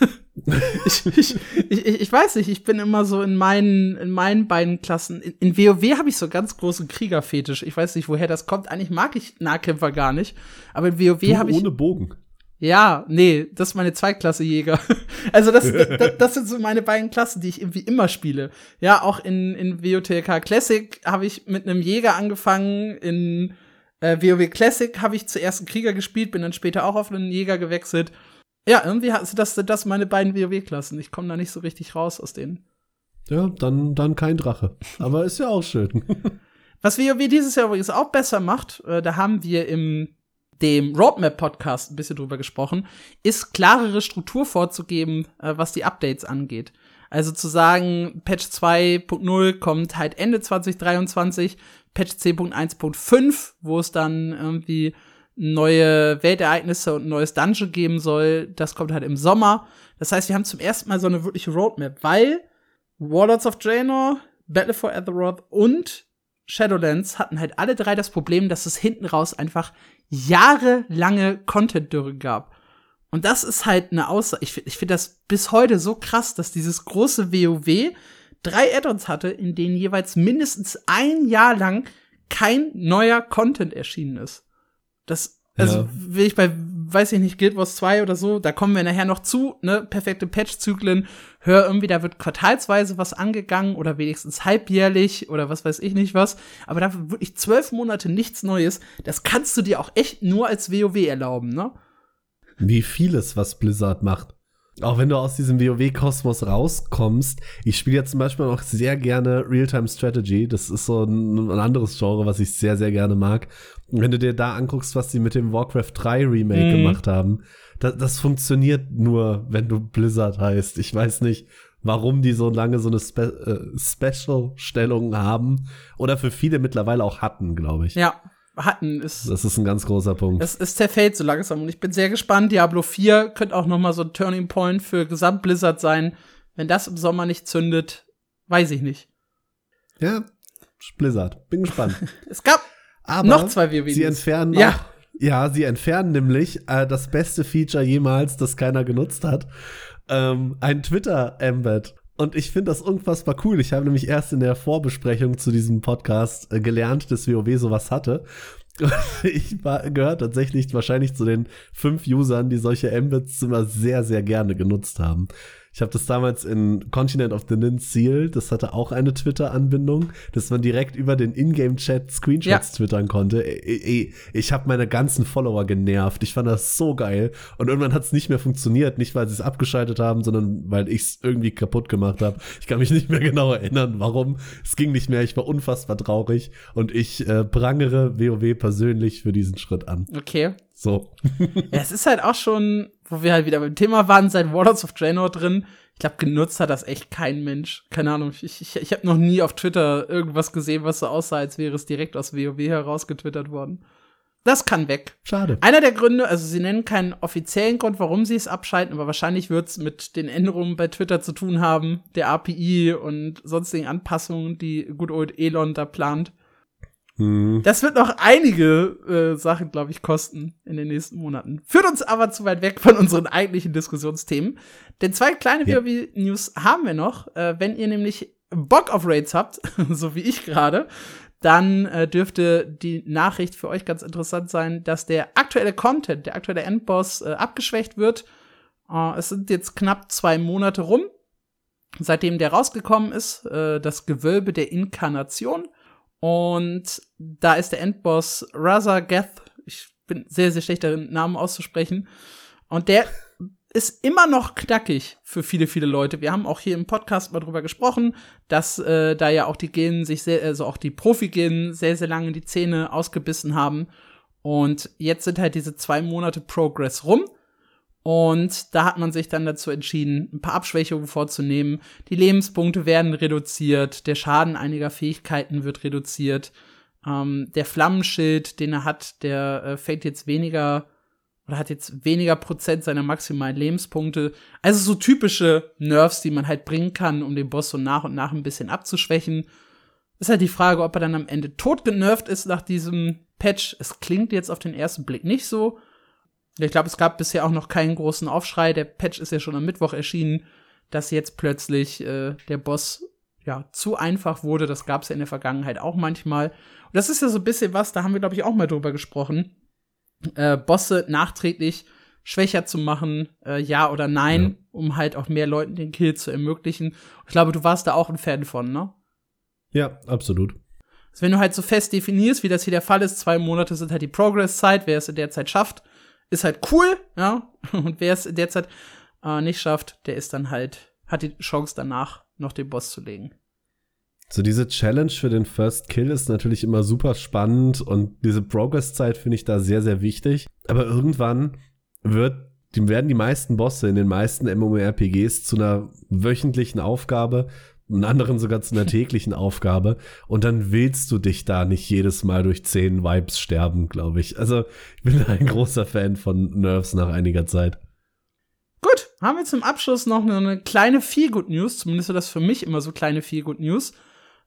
ich, ich, ich, ich, weiß nicht, ich bin immer so in meinen, in meinen beiden Klassen. In, in WoW habe ich so ganz großen Kriegerfetisch. Ich weiß nicht, woher das kommt. Eigentlich mag ich Nahkämpfer gar nicht. Aber in WoW habe ich. Ohne Bogen. Ja, nee, das ist meine Zweitklasse-Jäger. also das, das, das, sind so meine beiden Klassen, die ich irgendwie immer spiele. Ja, auch in, in WOTLK Classic habe ich mit einem Jäger angefangen. In äh, WoW Classic habe ich zuerst einen Krieger gespielt, bin dann später auch auf einen Jäger gewechselt. Ja, irgendwie sind das, das meine beiden WoW-Klassen. Ich komme da nicht so richtig raus aus denen. Ja, dann, dann kein Drache. Aber ist ja auch schön. Was WoW dieses Jahr übrigens auch besser macht, äh, da haben wir im dem Roadmap-Podcast ein bisschen drüber gesprochen, ist klarere Struktur vorzugeben, äh, was die Updates angeht. Also zu sagen, Patch 2.0 kommt halt Ende 2023, Patch 10.1.5, wo es dann irgendwie neue Weltereignisse und ein neues Dungeon geben soll, das kommt halt im Sommer. Das heißt, wir haben zum ersten Mal so eine wirkliche Roadmap, weil Warlords of Draenor, Battle for Azeroth und Shadowlands hatten halt alle drei das Problem, dass es hinten raus einfach jahrelange Content-Dürre gab. Und das ist halt eine Aussage. Ich, ich finde das bis heute so krass, dass dieses große WoW drei Add-ons hatte, in denen jeweils mindestens ein Jahr lang kein neuer Content erschienen ist. Das, also, ja. will ich bei weiß ich nicht, Guild Wars 2 oder so, da kommen wir nachher noch zu, ne, perfekte Patch-Zyklen, hör irgendwie, da wird quartalsweise was angegangen oder wenigstens halbjährlich oder was weiß ich nicht was, aber da wirklich zwölf Monate nichts Neues, das kannst du dir auch echt nur als WoW erlauben, ne? Wie vieles, was Blizzard macht. Auch wenn du aus diesem WoW-Kosmos rauskommst, ich spiele ja zum Beispiel auch sehr gerne Real-Time Strategy. Das ist so ein, ein, anderes Genre, was ich sehr, sehr gerne mag. Wenn du dir da anguckst, was sie mit dem Warcraft 3 Remake mhm. gemacht haben, das, das funktioniert nur, wenn du Blizzard heißt. Ich weiß nicht, warum die so lange so eine Spe äh, Special-Stellung haben oder für viele mittlerweile auch hatten, glaube ich. Ja, hatten. Ist, das ist ein ganz großer Punkt. Es, es zerfällt so langsam und ich bin sehr gespannt. Diablo 4 könnte auch noch mal so ein Turning Point für Gesamt Blizzard sein. Wenn das im Sommer nicht zündet, weiß ich nicht. Ja, Blizzard. Bin gespannt. es gab Aber noch zwei WWs. Sie entfernen ja. Auch, ja, sie entfernen nämlich äh, das beste Feature jemals, das keiner genutzt hat. Ähm, ein Twitter-Embed. Und ich finde das unfassbar cool. Ich habe nämlich erst in der Vorbesprechung zu diesem Podcast äh, gelernt, dass WoW sowas hatte. ich war, gehört tatsächlich wahrscheinlich zu den fünf Usern, die solche Embeds immer sehr, sehr gerne genutzt haben. Ich habe das damals in Continent of the Nin Seal, das hatte auch eine Twitter-Anbindung, dass man direkt über den Ingame-Chat Screenshots ja. twittern konnte. Ich, ich habe meine ganzen Follower genervt. Ich fand das so geil. Und irgendwann hat es nicht mehr funktioniert. Nicht, weil sie es abgeschaltet haben, sondern weil ich es irgendwie kaputt gemacht habe. Ich kann mich nicht mehr genau erinnern, warum. Es ging nicht mehr. Ich war unfassbar traurig. Und ich äh, prangere WoW persönlich für diesen Schritt an. Okay. So. ja, es ist halt auch schon, wo wir halt wieder beim Thema waren, seit Warlords of Draenor drin. Ich glaube, genutzt hat das echt kein Mensch. Keine Ahnung. Ich, ich, ich habe noch nie auf Twitter irgendwas gesehen, was so aussah, als wäre es direkt aus WoW herausgetwittert worden. Das kann weg. Schade. Einer der Gründe, also sie nennen keinen offiziellen Grund, warum sie es abschalten, aber wahrscheinlich wird es mit den Änderungen bei Twitter zu tun haben, der API und sonstigen Anpassungen, die Good Old Elon da plant. Mhm. Das wird noch einige äh, Sachen, glaube ich, kosten in den nächsten Monaten. Führt uns aber zu weit weg von unseren eigentlichen Diskussionsthemen. Denn zwei kleine ja. WoW-News haben wir noch. Äh, wenn ihr nämlich Bock auf Raids habt, so wie ich gerade, dann äh, dürfte die Nachricht für euch ganz interessant sein, dass der aktuelle Content, der aktuelle Endboss äh, abgeschwächt wird. Äh, es sind jetzt knapp zwei Monate rum, seitdem der rausgekommen ist. Äh, das Gewölbe der Inkarnation. Und da ist der Endboss Raza Geth. Ich bin sehr, sehr schlecht darin, Namen auszusprechen. Und der ist immer noch knackig für viele, viele Leute. Wir haben auch hier im Podcast mal drüber gesprochen, dass äh, da ja auch die Genen sich sehr, also auch die Profi-Genen sehr, sehr lange die Zähne ausgebissen haben. Und jetzt sind halt diese zwei Monate Progress rum. Und da hat man sich dann dazu entschieden, ein paar Abschwächungen vorzunehmen. Die Lebenspunkte werden reduziert, der Schaden einiger Fähigkeiten wird reduziert. Ähm, der Flammenschild, den er hat, der äh, fällt jetzt weniger oder hat jetzt weniger Prozent seiner maximalen Lebenspunkte. Also so typische Nerves, die man halt bringen kann, um den Boss so nach und nach ein bisschen abzuschwächen. Ist halt die Frage, ob er dann am Ende tot genervt ist nach diesem Patch. Es klingt jetzt auf den ersten Blick nicht so. Ich glaube, es gab bisher auch noch keinen großen Aufschrei. Der Patch ist ja schon am Mittwoch erschienen, dass jetzt plötzlich äh, der Boss ja zu einfach wurde. Das gab es ja in der Vergangenheit auch manchmal. Und das ist ja so ein bisschen was, da haben wir, glaube ich, auch mal drüber gesprochen. Äh, Bosse nachträglich schwächer zu machen, äh, ja oder nein, ja. um halt auch mehr Leuten den Kill zu ermöglichen. Ich glaube, du warst da auch ein Fan von, ne? Ja, absolut. Also wenn du halt so fest definierst, wie das hier der Fall ist, zwei Monate sind halt die Progress-Zeit, wer es in der Zeit schafft, ist halt cool, ja. Und wer es in der Zeit äh, nicht schafft, der ist dann halt, hat die Chance danach noch den Boss zu legen. So diese Challenge für den First Kill ist natürlich immer super spannend und diese Progress-Zeit finde ich da sehr, sehr wichtig. Aber irgendwann wird, werden die meisten Bosse in den meisten MMORPGs zu einer wöchentlichen Aufgabe, in anderen sogar zu einer täglichen Aufgabe. Und dann willst du dich da nicht jedes Mal durch zehn Vibes sterben, glaube ich. Also ich bin ein großer Fan von Nerves nach einiger Zeit. Gut, haben wir zum Abschluss noch eine kleine Feel-Good News. Zumindest ist das für mich immer so kleine Feel-Good News.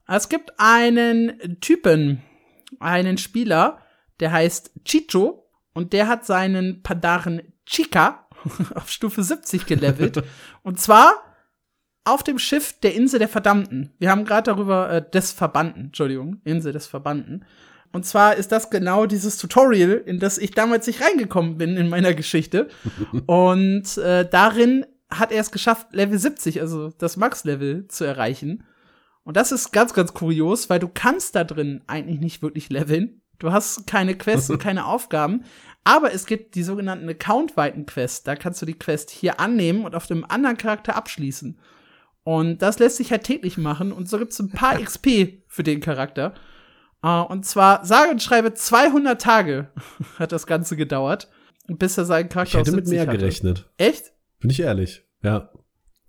Es gibt einen Typen, einen Spieler, der heißt Chicho und der hat seinen Pandaren Chica auf Stufe 70 gelevelt. und zwar auf dem Schiff der Insel der Verdammten. Wir haben gerade darüber äh, des Verbannten, Entschuldigung, Insel des Verbannten. Und zwar ist das genau dieses Tutorial, in das ich damals nicht reingekommen bin in meiner Geschichte. Und äh, darin hat er es geschafft, Level 70, also das Max-Level, zu erreichen. Und das ist ganz, ganz kurios, weil du kannst da drin eigentlich nicht wirklich leveln. Du hast keine Quests und keine Aufgaben. Aber es gibt die sogenannten accountweiten Quests. Da kannst du die Quest hier annehmen und auf dem anderen Charakter abschließen. Und das lässt sich halt täglich machen. Und so gibt es ein paar XP für den Charakter. Uh, und zwar, sage und schreibe, 200 Tage hat das Ganze gedauert, bis er seinen Charakter Ich hätte mit mehr hatte. gerechnet. Echt? Bin ich ehrlich, ja.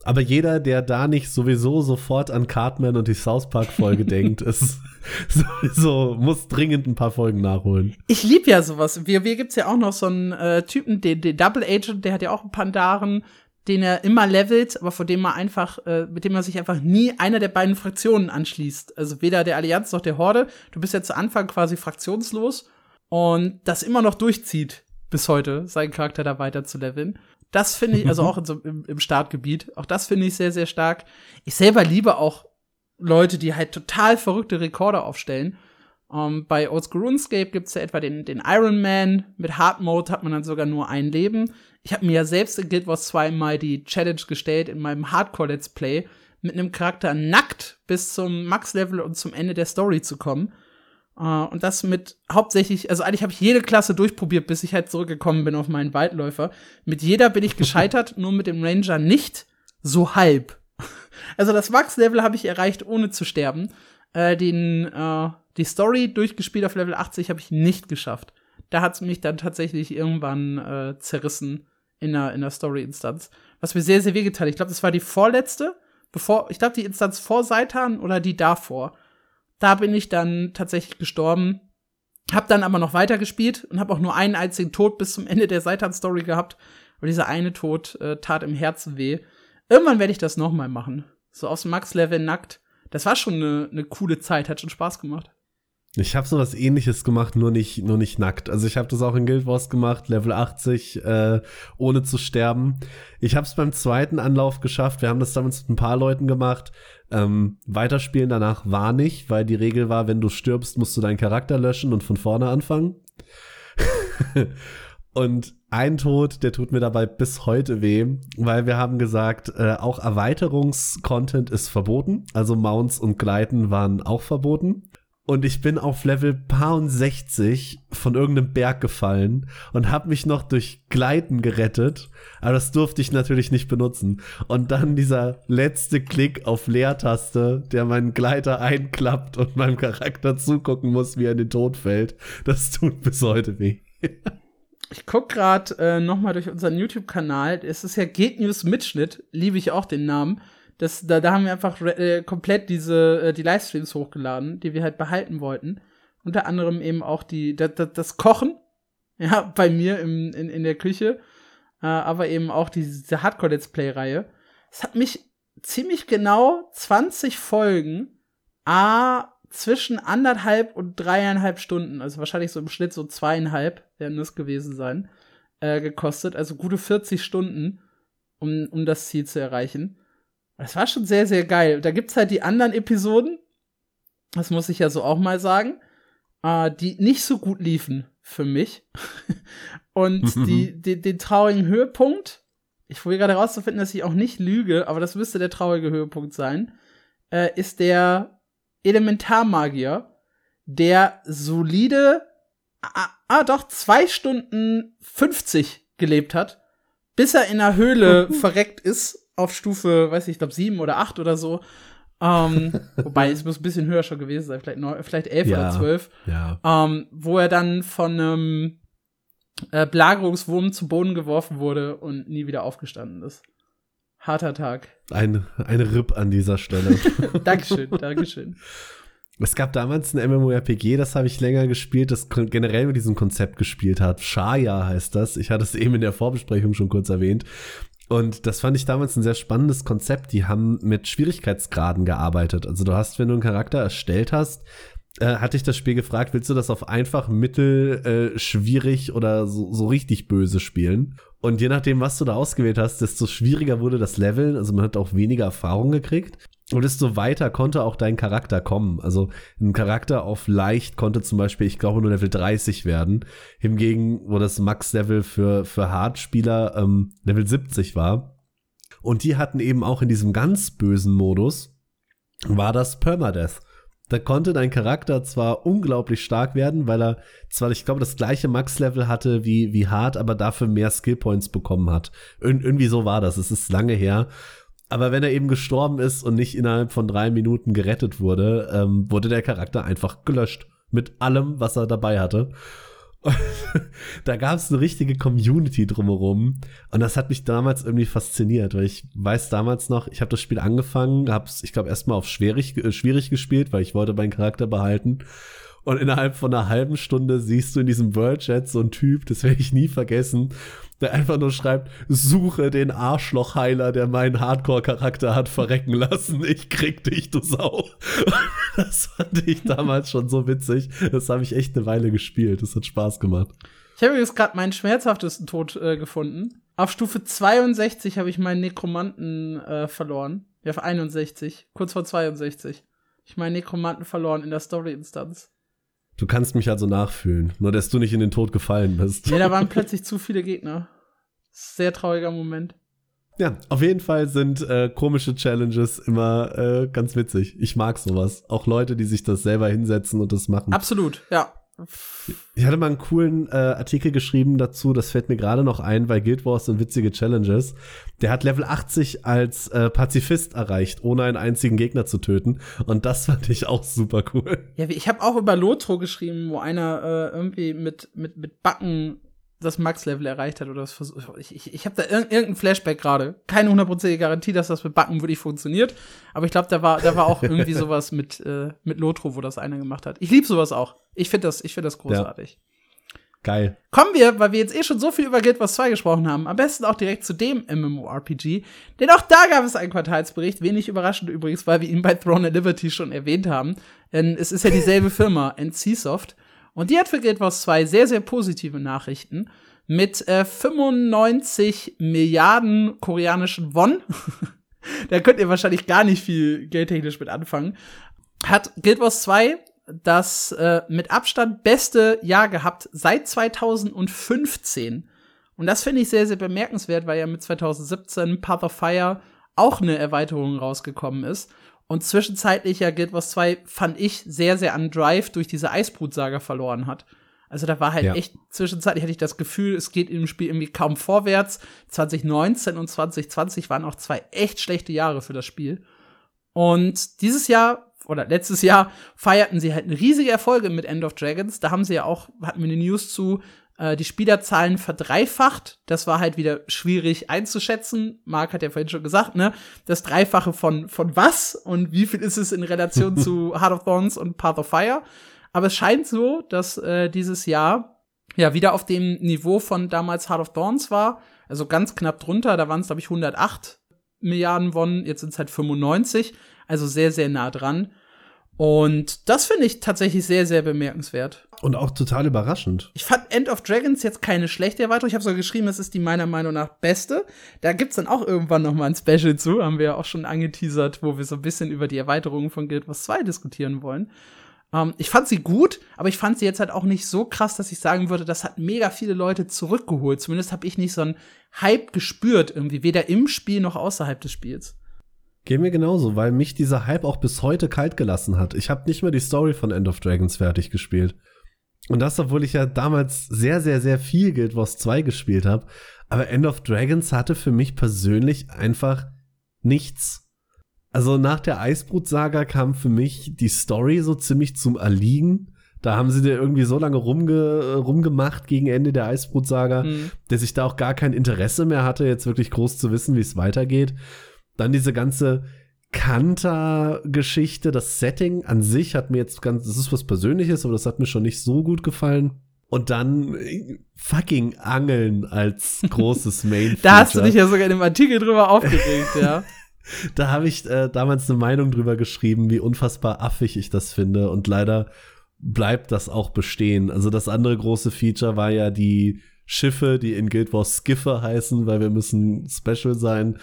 Aber jeder, der da nicht sowieso sofort an Cartman und die South Park Folge denkt, ist sowieso, muss dringend ein paar Folgen nachholen. Ich lieb ja sowas. Wir, wir gibt's ja auch noch so einen äh, Typen, den, den Double Agent, der hat ja auch einen Pandaren, den er immer levelt, aber vor dem man einfach, äh, mit dem man sich einfach nie einer der beiden Fraktionen anschließt. Also weder der Allianz noch der Horde. Du bist ja zu Anfang quasi fraktionslos und das immer noch durchzieht bis heute, seinen Charakter da weiter zu leveln. Das finde ich, also auch so, im, im Startgebiet, auch das finde ich sehr, sehr stark. Ich selber liebe auch Leute, die halt total verrückte Rekorde aufstellen. Um, ähm, bei Old School RuneScape gibt's ja etwa den, den Iron Man. Mit Hard Mode hat man dann sogar nur ein Leben. Ich habe mir ja selbst in Guild Wars 2 mal die Challenge gestellt in meinem Hardcore Let's Play, mit einem Charakter nackt bis zum Max-Level und zum Ende der Story zu kommen. Uh, und das mit hauptsächlich, also eigentlich habe ich jede Klasse durchprobiert, bis ich halt zurückgekommen bin auf meinen Waldläufer. Mit jeder bin ich gescheitert, nur mit dem Ranger nicht. So halb. Also das Max-Level habe ich erreicht, ohne zu sterben. Äh, den, äh, die Story durchgespielt auf Level 80 habe ich nicht geschafft. Da hat es mich dann tatsächlich irgendwann äh, zerrissen in der, in der Story-Instanz. Was mir sehr, sehr wehgetan hat. Ich glaube, das war die vorletzte, bevor, ich glaube, die Instanz vor Seitan oder die davor. Da bin ich dann tatsächlich gestorben. Hab dann aber noch weitergespielt und habe auch nur einen einzigen Tod bis zum Ende der Seitan-Story gehabt. Aber dieser eine Tod äh, tat im Herzen weh. Irgendwann werde ich das noch mal machen. So aufs Max-Level nackt. Das war schon eine, eine coole Zeit, hat schon Spaß gemacht. Ich habe sowas ähnliches gemacht, nur nicht, nur nicht nackt. Also ich habe das auch in Guild Wars gemacht, Level 80, äh, ohne zu sterben. Ich habe es beim zweiten Anlauf geschafft. Wir haben das damals mit ein paar Leuten gemacht. Ähm, weiterspielen danach war nicht, weil die Regel war, wenn du stirbst, musst du deinen Charakter löschen und von vorne anfangen. und ein Tod, der tut mir dabei bis heute weh, weil wir haben gesagt, äh, auch Erweiterungskontent ist verboten. Also Mounts und Gleiten waren auch verboten und ich bin auf Level paar 60 von irgendeinem Berg gefallen und habe mich noch durch Gleiten gerettet, aber das durfte ich natürlich nicht benutzen. Und dann dieser letzte Klick auf Leertaste, der meinen Gleiter einklappt und meinem Charakter zugucken muss, wie er in den Tod fällt, das tut bis heute weh. ich guck gerade äh, noch mal durch unseren YouTube-Kanal. Es ist ja Geht News Mitschnitt, liebe ich auch den Namen. Das, da, da haben wir einfach äh, komplett diese, äh, die Livestreams hochgeladen, die wir halt behalten wollten. Unter anderem eben auch die, da, da, das Kochen, ja, bei mir im, in, in der Küche, äh, aber eben auch diese Hardcore-Let's Play-Reihe. Es hat mich ziemlich genau 20 Folgen, a zwischen anderthalb und dreieinhalb Stunden, also wahrscheinlich so im Schnitt so zweieinhalb werden das gewesen sein, äh, gekostet. Also gute 40 Stunden, um, um das Ziel zu erreichen. Das war schon sehr, sehr geil. Da gibt's halt die anderen Episoden. Das muss ich ja so auch mal sagen. äh, die nicht so gut liefen für mich. Und die, die, den traurigen Höhepunkt, ich probiere gerade herauszufinden, dass ich auch nicht lüge, aber das müsste der traurige Höhepunkt sein, äh, ist der Elementarmagier, der solide, ah, ah doch, zwei Stunden 50 gelebt hat, bis er in einer Höhle verreckt ist, auf Stufe, weiß ich, ich glaube sieben oder acht oder so. Ähm, wobei es muss ein bisschen höher schon gewesen sein, vielleicht, neun, vielleicht elf Ja, oder zwölf. Ja. Ähm, wo er dann von einem äh, Belagerungswurm zu Boden geworfen wurde und nie wieder aufgestanden ist. Harter Tag. Ein, ein RIP an dieser Stelle. Dankeschön, Dankeschön. Es gab damals ein MMORPG, das habe ich länger gespielt, das generell mit diesem Konzept gespielt hat. Shaya heißt das. Ich hatte es eben in der Vorbesprechung schon kurz erwähnt. Und das fand ich damals ein sehr spannendes Konzept. Die haben mit Schwierigkeitsgraden gearbeitet. Also du hast, wenn du einen Charakter erstellt hast, äh, hatte ich das Spiel gefragt, willst du das auf einfach, mittel, äh, schwierig oder so, so richtig böse spielen? Und je nachdem, was du da ausgewählt hast, desto schwieriger wurde das Leveln. Also man hat auch weniger Erfahrung gekriegt. Und desto weiter konnte auch dein Charakter kommen. Also ein Charakter auf leicht konnte zum Beispiel, ich glaube, nur Level 30 werden. Hingegen, wo das Max-Level für, für Hardspieler ähm, Level 70 war. Und die hatten eben auch in diesem ganz bösen Modus, war das Permadeath. Da konnte dein Charakter zwar unglaublich stark werden, weil er zwar, ich glaube, das gleiche Max-Level hatte wie, wie Hard, aber dafür mehr Skill-Points bekommen hat. Ir irgendwie so war das. Es ist lange her. Aber wenn er eben gestorben ist und nicht innerhalb von drei Minuten gerettet wurde, ähm, wurde der Charakter einfach gelöscht. Mit allem, was er dabei hatte. Und da gab es eine richtige Community drumherum. Und das hat mich damals irgendwie fasziniert, weil ich weiß damals noch, ich habe das Spiel angefangen, habe es, ich glaube, erstmal auf schwierig, äh, schwierig gespielt, weil ich wollte meinen Charakter behalten. Und innerhalb von einer halben Stunde siehst du in diesem World Chat so einen Typ, das werde ich nie vergessen, der einfach nur schreibt, suche den Arschlochheiler, der meinen Hardcore-Charakter hat verrecken lassen. Ich krieg dich, du Sau. Das fand ich damals schon so witzig. Das habe ich echt eine Weile gespielt. Das hat Spaß gemacht. Ich habe übrigens gerade meinen schmerzhaftesten Tod äh, gefunden. Auf Stufe 62 habe ich meinen Nekromanten äh, verloren. Ja, auf 61. Kurz vor 62. Ich meinen Nekromanten verloren in der Story-Instanz. Du kannst mich also nachfühlen, nur dass du nicht in den Tod gefallen bist. Ja, da waren plötzlich zu viele Gegner. Sehr trauriger Moment. Ja, auf jeden Fall sind äh, komische Challenges immer äh, ganz witzig. Ich mag sowas. Auch Leute, die sich das selber hinsetzen und das machen. Absolut, ja. Ich hatte mal einen coolen äh, Artikel geschrieben dazu, das fällt mir gerade noch ein, weil Guild Wars sind witzige Challenges. Der hat Level 80 als äh, Pazifist erreicht, ohne einen einzigen Gegner zu töten. Und das fand ich auch super cool. Ja, ich habe auch über Lotro geschrieben, wo einer äh, irgendwie mit, mit, mit Backen das Max-Level erreicht hat oder das vers- ich, ich, ich habe da irg irgendein Flashback gerade. Keine hundertprozentige Garantie, dass das mit Backen wirklich funktioniert, aber ich glaube, da war da war auch irgendwie sowas mit äh, mit Lotro, wo das einer gemacht hat. Ich liebe sowas auch. Ich finde das ich finde das großartig. Geil. Kommen wir, weil wir jetzt eh schon so viel über Guild Wars 2 gesprochen haben, am besten auch direkt zu dem MMORPG, denn auch da gab es einen Quartalsbericht, wenig überraschend übrigens, weil wir ihn bei Throne and Liberty schon erwähnt haben, denn es ist ja dieselbe Firma, NCSoft, und die hat für Guild Wars 2 sehr, sehr positive Nachrichten mit äh, 95 Milliarden koreanischen Won. da könnt ihr wahrscheinlich gar nicht viel geldtechnisch mit anfangen. Hat Guild Wars 2 das äh, mit Abstand beste Jahr gehabt seit 2015. Und das finde ich sehr, sehr bemerkenswert, weil ja mit 2017 Path of Fire auch eine Erweiterung rausgekommen ist. Und zwischenzeitlich ja Guild Wars 2 fand ich sehr, sehr an Drive durch diese Eisbrutsaga verloren hat. Also da war halt Ja. echt, zwischenzeitlich hatte ich das Gefühl, es geht im Spiel irgendwie kaum vorwärts. 2019 und 2020 waren auch zwei echt schlechte Jahre für das Spiel. Und dieses Jahr oder letztes Jahr feierten sie halt riesige Erfolge mit End of Dragons. Da haben sie ja auch, hatten wir eine News zu, äh, die Spielerzahlen verdreifacht. Das war halt wieder schwierig einzuschätzen. Marc hat ja vorhin schon gesagt, ne? Das Dreifache von, von was und wie viel ist es in Relation zu Heart of Thorns und Path of Fire. Aber es scheint so, dass äh, dieses Jahr ja wieder auf dem Niveau von damals Heart of Thorns war. Also ganz knapp drunter. Da waren es, glaube ich, 108 Milliarden Won. Jetzt sind es halt 95. Also sehr, sehr nah dran. Und das finde ich tatsächlich sehr, sehr bemerkenswert. Und auch total überraschend. Ich fand End of Dragons jetzt keine schlechte Erweiterung. Ich habe sogar geschrieben, es ist die meiner Meinung nach beste. Da gibt's dann auch irgendwann noch mal ein Special zu, haben wir ja auch schon angeteasert, wo wir so ein bisschen über die Erweiterungen von Guild Wars 2 diskutieren wollen. Ähm, ich fand sie gut, aber ich fand sie jetzt halt auch nicht so krass, dass ich sagen würde, das hat mega viele Leute zurückgeholt. Zumindest habe ich nicht so einen Hype gespürt, irgendwie, weder im Spiel noch außerhalb des Spiels. Geht mir genauso, weil mich dieser Hype auch bis heute kalt gelassen hat. Ich habe nicht mehr die Story von End of Dragons fertig gespielt. Und das, obwohl ich ja damals sehr, sehr, sehr viel Guild Wars 2 gespielt habe. Aber End of Dragons hatte für mich persönlich einfach nichts. Also nach der Eisbrut-Saga kam für mich die Story so ziemlich zum Erliegen. Da haben sie dir irgendwie so lange rumge rumgemacht gegen Ende der Eisbrut-Saga, mhm. dass ich da auch gar kein Interesse mehr hatte, jetzt wirklich groß zu wissen, wie es weitergeht. Dann diese ganze Kanta-Geschichte, das Setting an sich hat mir jetzt ganz, das ist was Persönliches, aber das hat mir schon nicht so gut gefallen. Und dann äh, fucking Angeln als großes Main. da hast du dich ja sogar in dem Artikel drüber aufgeregt, ja. da habe ich äh, damals eine Meinung drüber geschrieben, wie unfassbar affig ich das finde. Und leider bleibt das auch bestehen. Also das andere große Feature war ja die Schiffe, die in Guild Wars Skiffe heißen, weil wir müssen special sein.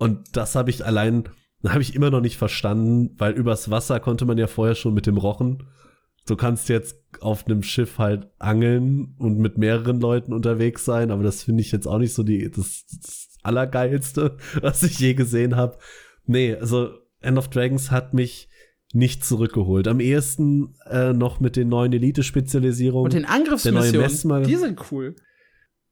Und das habe ich allein, habe ich immer noch nicht verstanden, weil übers Wasser konnte man ja vorher schon mit dem Rochen. Du kannst jetzt auf einem Schiff halt angeln und mit mehreren Leuten unterwegs sein, aber das finde ich jetzt auch nicht so die, das, das Allergeilste, was ich je gesehen habe. Nee, also End of Dragons hat mich nicht zurückgeholt. Am ehesten äh, noch mit den neuen Elite-Spezialisierungen. Und den Angriffsmissionen, die sind cool.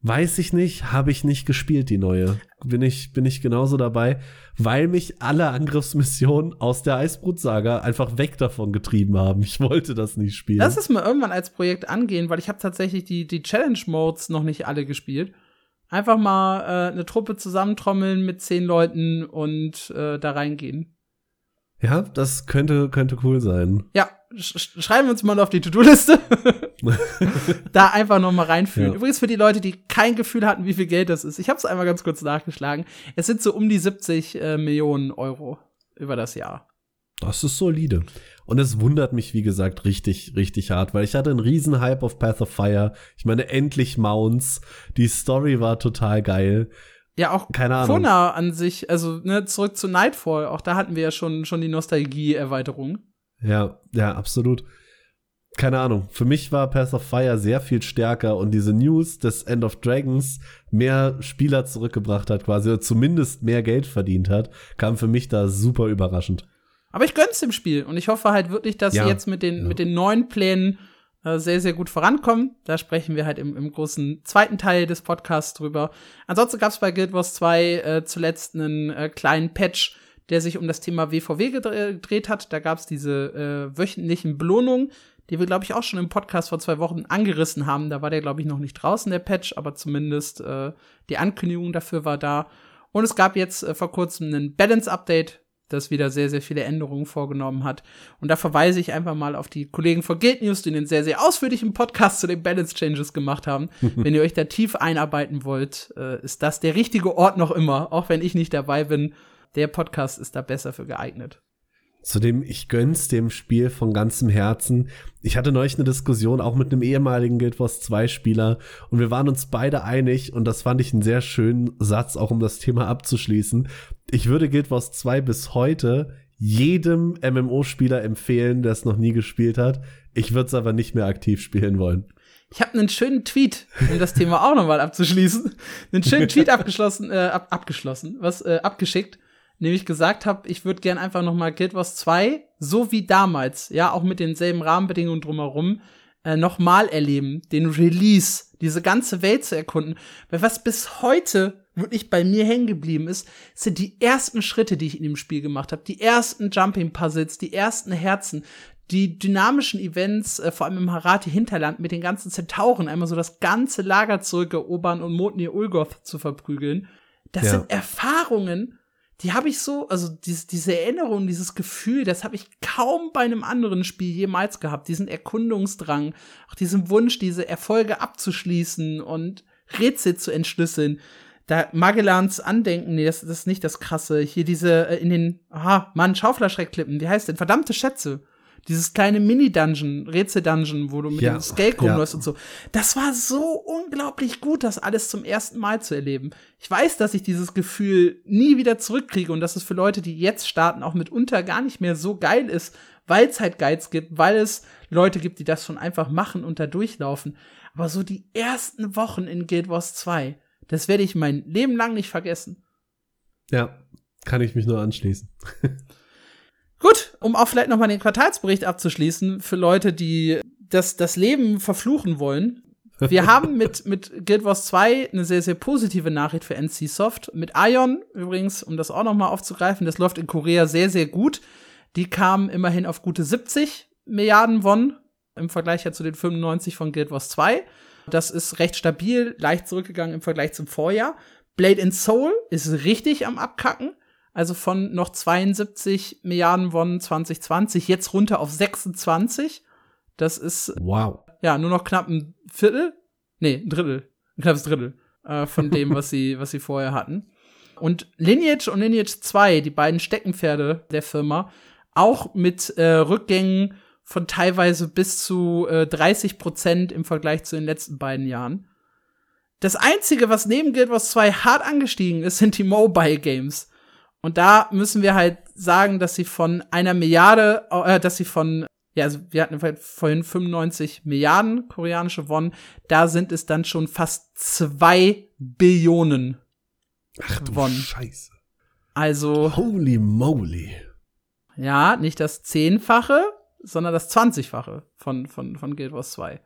Weiß ich nicht, habe ich nicht gespielt, die neue. Bin ich, bin ich genauso dabei, weil mich alle Angriffsmissionen aus der Eisbrutsaga einfach weg davon getrieben haben. Ich wollte das nicht spielen. Lass es mal irgendwann als Projekt angehen, weil ich habe tatsächlich die, die Challenge-Modes noch nicht alle gespielt. Einfach mal äh, eine Truppe zusammentrommeln mit zehn Leuten und äh, da reingehen. Ja, das könnte, könnte cool sein. Ja, sch schreiben wir uns mal auf die To-Do-Liste. da einfach noch mal reinfühlen. Ja. Übrigens für die Leute, die kein Gefühl hatten, wie viel Geld das ist. Ich habe es einmal ganz kurz nachgeschlagen. Es sind so um die 70 äh, Millionen Euro über das Jahr. Das ist solide. Und es wundert mich, wie gesagt, richtig, richtig hart, weil ich hatte einen riesen Hype auf Path of Fire. Ich meine, endlich Mounts. Die Story war total geil. Ja, auch Keine Ahnung. Fona an sich, also ne, zurück zu Nightfall, auch da hatten wir ja schon, schon die Nostalgie-Erweiterung. Ja, ja, absolut. Keine Ahnung. Für mich war Path of Fire sehr viel stärker und diese News des End of Dragons mehr Spieler zurückgebracht hat, quasi, oder zumindest mehr Geld verdient hat, kam für mich da super überraschend. Aber ich gönn's dem Spiel und ich hoffe halt wirklich, dass ja, sie jetzt mit den, ja. mit den neuen Plänen äh, sehr, sehr gut vorankommen. Da sprechen wir halt im, im großen zweiten Teil des Podcasts drüber. Ansonsten gab's bei Guild Wars 2 äh, zuletzt einen äh, kleinen Patch, der sich um das Thema WVW gedreht hat. Da gab's diese äh, wöchentlichen Belohnungen, die wir, glaube ich, auch schon im Podcast vor zwei Wochen angerissen haben. Da war der, glaube ich, noch nicht draußen, der Patch, aber zumindest äh, die Ankündigung dafür war da. Und es gab jetzt äh, vor kurzem einen Balance-Update, das wieder sehr, sehr viele Änderungen vorgenommen hat. Und da verweise ich einfach mal auf die Kollegen von Guild News, die einen sehr, sehr ausführlichen Podcast zu den Balance Changes gemacht haben. wenn ihr euch da tief einarbeiten wollt, äh, ist das der richtige Ort noch immer, auch wenn ich nicht dabei bin. Der Podcast ist da besser für geeignet. Zudem, ich gönn's dem Spiel von ganzem Herzen. Ich hatte neulich eine Diskussion auch mit einem ehemaligen Guild Wars 2 Spieler und wir waren uns beide einig und das fand ich einen sehr schönen Satz, auch um das Thema abzuschließen. Ich würde Guild Wars 2 bis heute jedem MMO-Spieler empfehlen, der es noch nie gespielt hat. Ich würde es aber nicht mehr aktiv spielen wollen. Ich habe einen schönen Tweet, um das Thema auch nochmal abzuschließen. einen schönen Tweet abgeschlossen, äh, ab, abgeschlossen, was äh, abgeschickt nämlich gesagt habe, ich würde gern einfach noch mal Guild Wars 2, so wie damals, ja, auch mit denselben Rahmenbedingungen drumherum, äh, noch mal erleben, den Release, diese ganze Welt zu erkunden. Weil was bis heute wirklich bei mir hängen geblieben ist, sind die ersten Schritte, die ich in dem Spiel gemacht habe, die ersten Jumping Puzzles, die ersten Herzen, die dynamischen Events, äh, vor allem im Harati-Hinterland mit den ganzen Zentauren, einmal so das ganze Lager zurückerobern und Motnir Ulgoth zu verprügeln. Das ja. sind Erfahrungen, die habe ich so, also diese, diese Erinnerung, dieses Gefühl, das habe ich kaum bei einem anderen Spiel jemals gehabt. Diesen Erkundungsdrang, auch diesen Wunsch, diese Erfolge abzuschließen und Rätsel zu entschlüsseln. Da Magellans Andenken, nee, das, das ist nicht das Krasse. Hier diese äh, in den, aha, Mann, Schauflerschreckklippen, wie heißt denn? Verdammte Schätze. Dieses kleine Mini-Dungeon, Rätsel-Dungeon, wo du mit Ja, dem Skate ja. rumläufst und so. Das war so unglaublich gut, das alles zum ersten Mal zu erleben. Ich weiß, dass ich dieses Gefühl nie wieder zurückkriege und dass es für Leute, die jetzt starten, auch mitunter gar nicht mehr so geil ist, weil es halt Guides gibt, weil es Leute gibt, die das schon einfach machen und da durchlaufen. Aber so die ersten Wochen in Guild Wars 2, das werde ich mein Leben lang nicht vergessen. Ja, kann ich mich nur anschließen. Gut, um auch vielleicht noch mal den Quartalsbericht abzuschließen für Leute, die das, das Leben verfluchen wollen. Wir haben mit, mit Guild Wars 2 eine sehr, sehr positive Nachricht für NC Soft. Mit Ion übrigens, um das auch noch mal aufzugreifen, das läuft in Korea sehr, sehr gut. Die kamen immerhin auf gute 70 Milliarden Won im Vergleich ja zu den 95 von Guild Wars 2. Das ist recht stabil, leicht zurückgegangen im Vergleich zum Vorjahr. Blade and Soul ist richtig am Abkacken. Also von noch 72 Milliarden Won 2020 jetzt runter auf 26. Das ist Wow. ja nur noch knapp ein Viertel. Nee, ein Drittel. Ein knappes Drittel äh, von dem, was sie, was sie vorher hatten. Und Lineage und Lineage 2, die beiden Steckenpferde der Firma, auch mit äh, Rückgängen von teilweise bis zu äh, 30 Prozent im Vergleich zu den letzten beiden Jahren. Das Einzige, was neben Guild Wars 2 hart angestiegen ist, sind die Mobile Games. Und da müssen wir halt sagen, dass sie von einer Milliarde, äh, dass sie von, ja, also wir hatten vorhin 95 Milliarden koreanische Won, da sind es dann schon fast zwei Billionen. Ach du Won. Scheiße. Also, Holy moly. ja, nicht das Zehnfache, sondern das Zwanzigfache von, von, von Guild Wars 2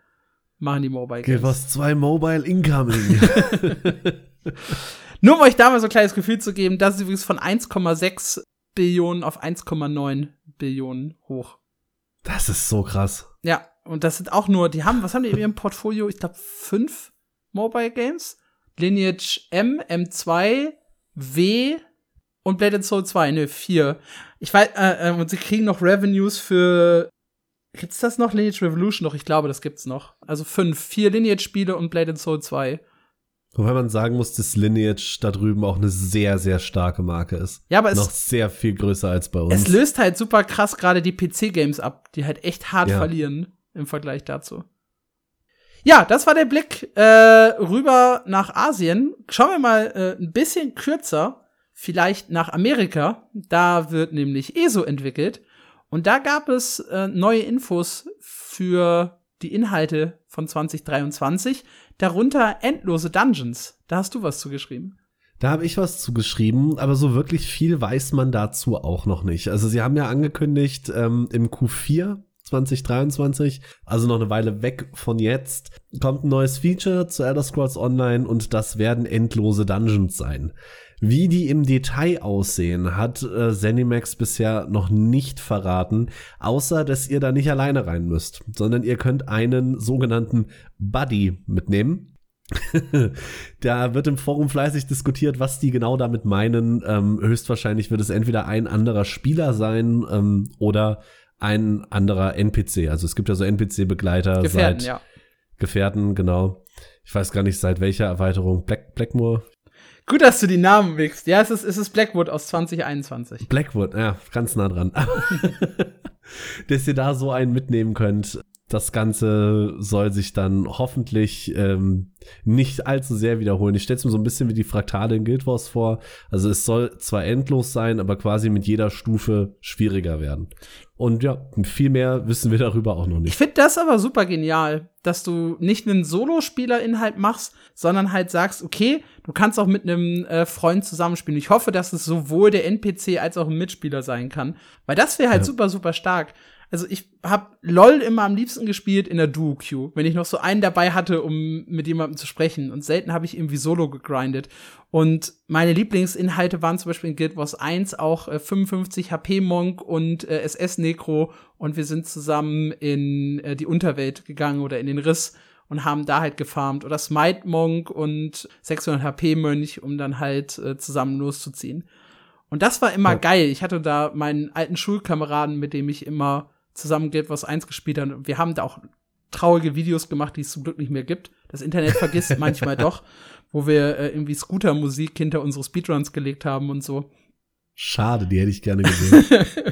machen die Mobile Games. Guild Wars 2 Mobile Incoming. Nur um euch da mal so ein kleines Gefühl zu geben, das ist übrigens von 1,6 Billionen auf 1,9 Billionen hoch. das ist so krass. Ja, und das sind auch nur, die haben, was haben die in ihrem Portfolio? Ich glaube, fünf Mobile Games. Lineage M, M2, W und Blade and Soul 2. Ne, vier. Ich weiß, äh, äh, und sie kriegen noch Revenues für. Gibt's das noch? Lineage Revolution noch? Ich glaube, das gibt's noch. Also fünf. Vier Lineage-Spiele und Blade and Soul 2. Wobei man sagen muss, dass Lineage da drüben auch eine sehr, sehr starke Marke ist. Ja, aber es, Noch sehr viel größer als bei uns. es löst halt super krass gerade die PC-Games ab, die halt echt hart Ja. verlieren im Vergleich dazu. Ja, das war der Blick äh, rüber nach Asien. Schauen wir mal äh, ein bisschen kürzer, vielleicht nach Amerika. Da wird nämlich ESO entwickelt. Und da gab es äh, neue Infos für die Inhalte von 2023, darunter endlose Dungeons. Da hast du was zugeschrieben. Da habe ich was zugeschrieben, aber so wirklich viel weiß man dazu auch noch nicht. Also sie haben ja angekündigt, ähm, im Q4 2023, also noch eine Weile weg von jetzt, kommt ein neues Feature zu Elder Scrolls Online und das werden endlose Dungeons sein. Wie die im Detail aussehen, hat äh, Zenimax bisher noch nicht verraten, außer dass ihr da nicht alleine rein müsst, sondern ihr könnt einen sogenannten Buddy mitnehmen. da wird im Forum fleißig diskutiert, was die genau damit meinen. Ähm, höchstwahrscheinlich wird es entweder ein anderer Spieler sein ähm, oder ein anderer NPC. Also es gibt ja so NPC-Begleiter Gefährten, seit ja. Gefährten, genau. Ich weiß gar nicht, seit welcher Erweiterung. Black, Blackmore? Gut, dass du die Namen wickst. Ja, es ist, es ist Blackwood aus 2021. Blackwood, ja, ganz nah dran. Dass ihr da so einen mitnehmen könnt. Das Ganze soll sich dann hoffentlich ähm, nicht allzu sehr wiederholen. Ich stelle es mir so ein bisschen wie die Fraktale in Guild Wars vor. Also es soll zwar endlos sein, aber quasi mit jeder Stufe schwieriger werden. Und ja, viel mehr wissen wir darüber auch noch Ich nicht. finde das aber super genial, dass du nicht einen Solospieler-Inhalt machst, sondern halt sagst, okay, du kannst auch mit einem äh, Freund zusammenspielen. Ich hoffe, dass es sowohl der NPC als auch ein Mitspieler sein kann, weil das wäre halt Ja. super, super stark. Also ich habe LOL immer am liebsten gespielt in der Duo-Queue, wenn ich noch so einen dabei hatte, um mit jemandem zu sprechen. Und selten habe ich irgendwie Solo gegrindet. Und meine Lieblingsinhalte waren zum Beispiel in Guild Wars 1 auch äh, 55 HP Monk und äh, SS Necro. Und wir sind zusammen in äh, die Unterwelt gegangen oder in den Riss und haben da halt gefarmt. Oder Smite Monk und 600 HP Mönch, um dann halt äh, zusammen loszuziehen. Und das war immer Ja. geil. Ich hatte da meinen alten Schulkameraden, mit dem ich immer zusammen Guild Wars 1 gespielt habe. Und Wir haben da auch traurige Videos gemacht, die es zum Glück nicht mehr gibt. Das Internet vergisst manchmal doch, wo wir äh, irgendwie Scooter-Musik hinter unsere Speedruns gelegt haben und so. Schade, die hätte ich gerne gesehen.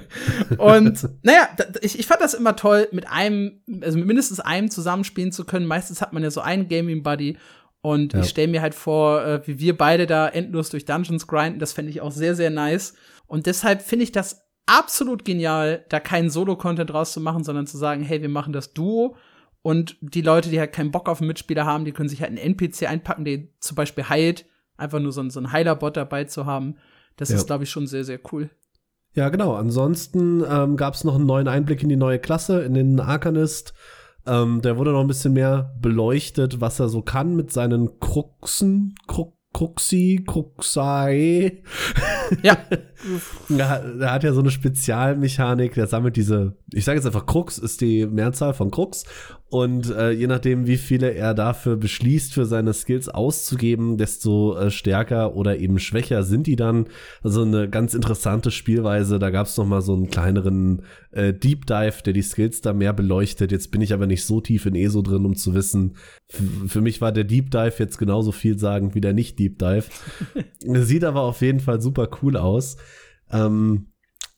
und naja, ich, ich fand das immer toll, mit einem, also mit mindestens einem zusammenspielen zu können. Meistens hat man ja so einen Gaming Buddy. Und ja. ich stelle mir halt vor, äh, wie wir beide da endlos durch Dungeons grinden. Das fände ich auch sehr, sehr nice. Und deshalb finde ich das absolut genial, da keinen Solo-Content draus zu machen, sondern zu sagen, hey, wir machen das Duo. Und die Leute, die halt keinen Bock auf einen Mitspieler haben, die können sich halt einen NPC einpacken, der zum Beispiel heilt. Einfach nur so, so einen Heiler-Bot dabei zu haben. Das ja. ist, glaube ich, schon sehr, sehr cool. Ja, genau. Ansonsten ähm, gab es noch einen neuen Einblick in die neue Klasse, in den Arcanist. Ähm, der wurde noch ein bisschen mehr beleuchtet, was er so kann mit seinen Kruxen, Krux Kruxi, Kruxai. Ja. er, hat ja so eine Spezialmechanik, der sammelt diese, ich sage jetzt einfach Krux, ist die Mehrzahl von Krux. Und äh, je nachdem, wie viele er dafür beschließt, für seine Skills auszugeben, desto äh, stärker oder eben schwächer sind die dann. Also eine ganz interessante Spielweise. Da gab es noch mal so einen kleineren äh, Deep Dive, der die Skills da mehr beleuchtet. Jetzt bin ich aber nicht so tief in ESO drin, um zu wissen. für mich war der Deep Dive jetzt genauso vielsagend wie der nicht Deep Dive. Sieht aber auf jeden Fall super cool aus. Ähm,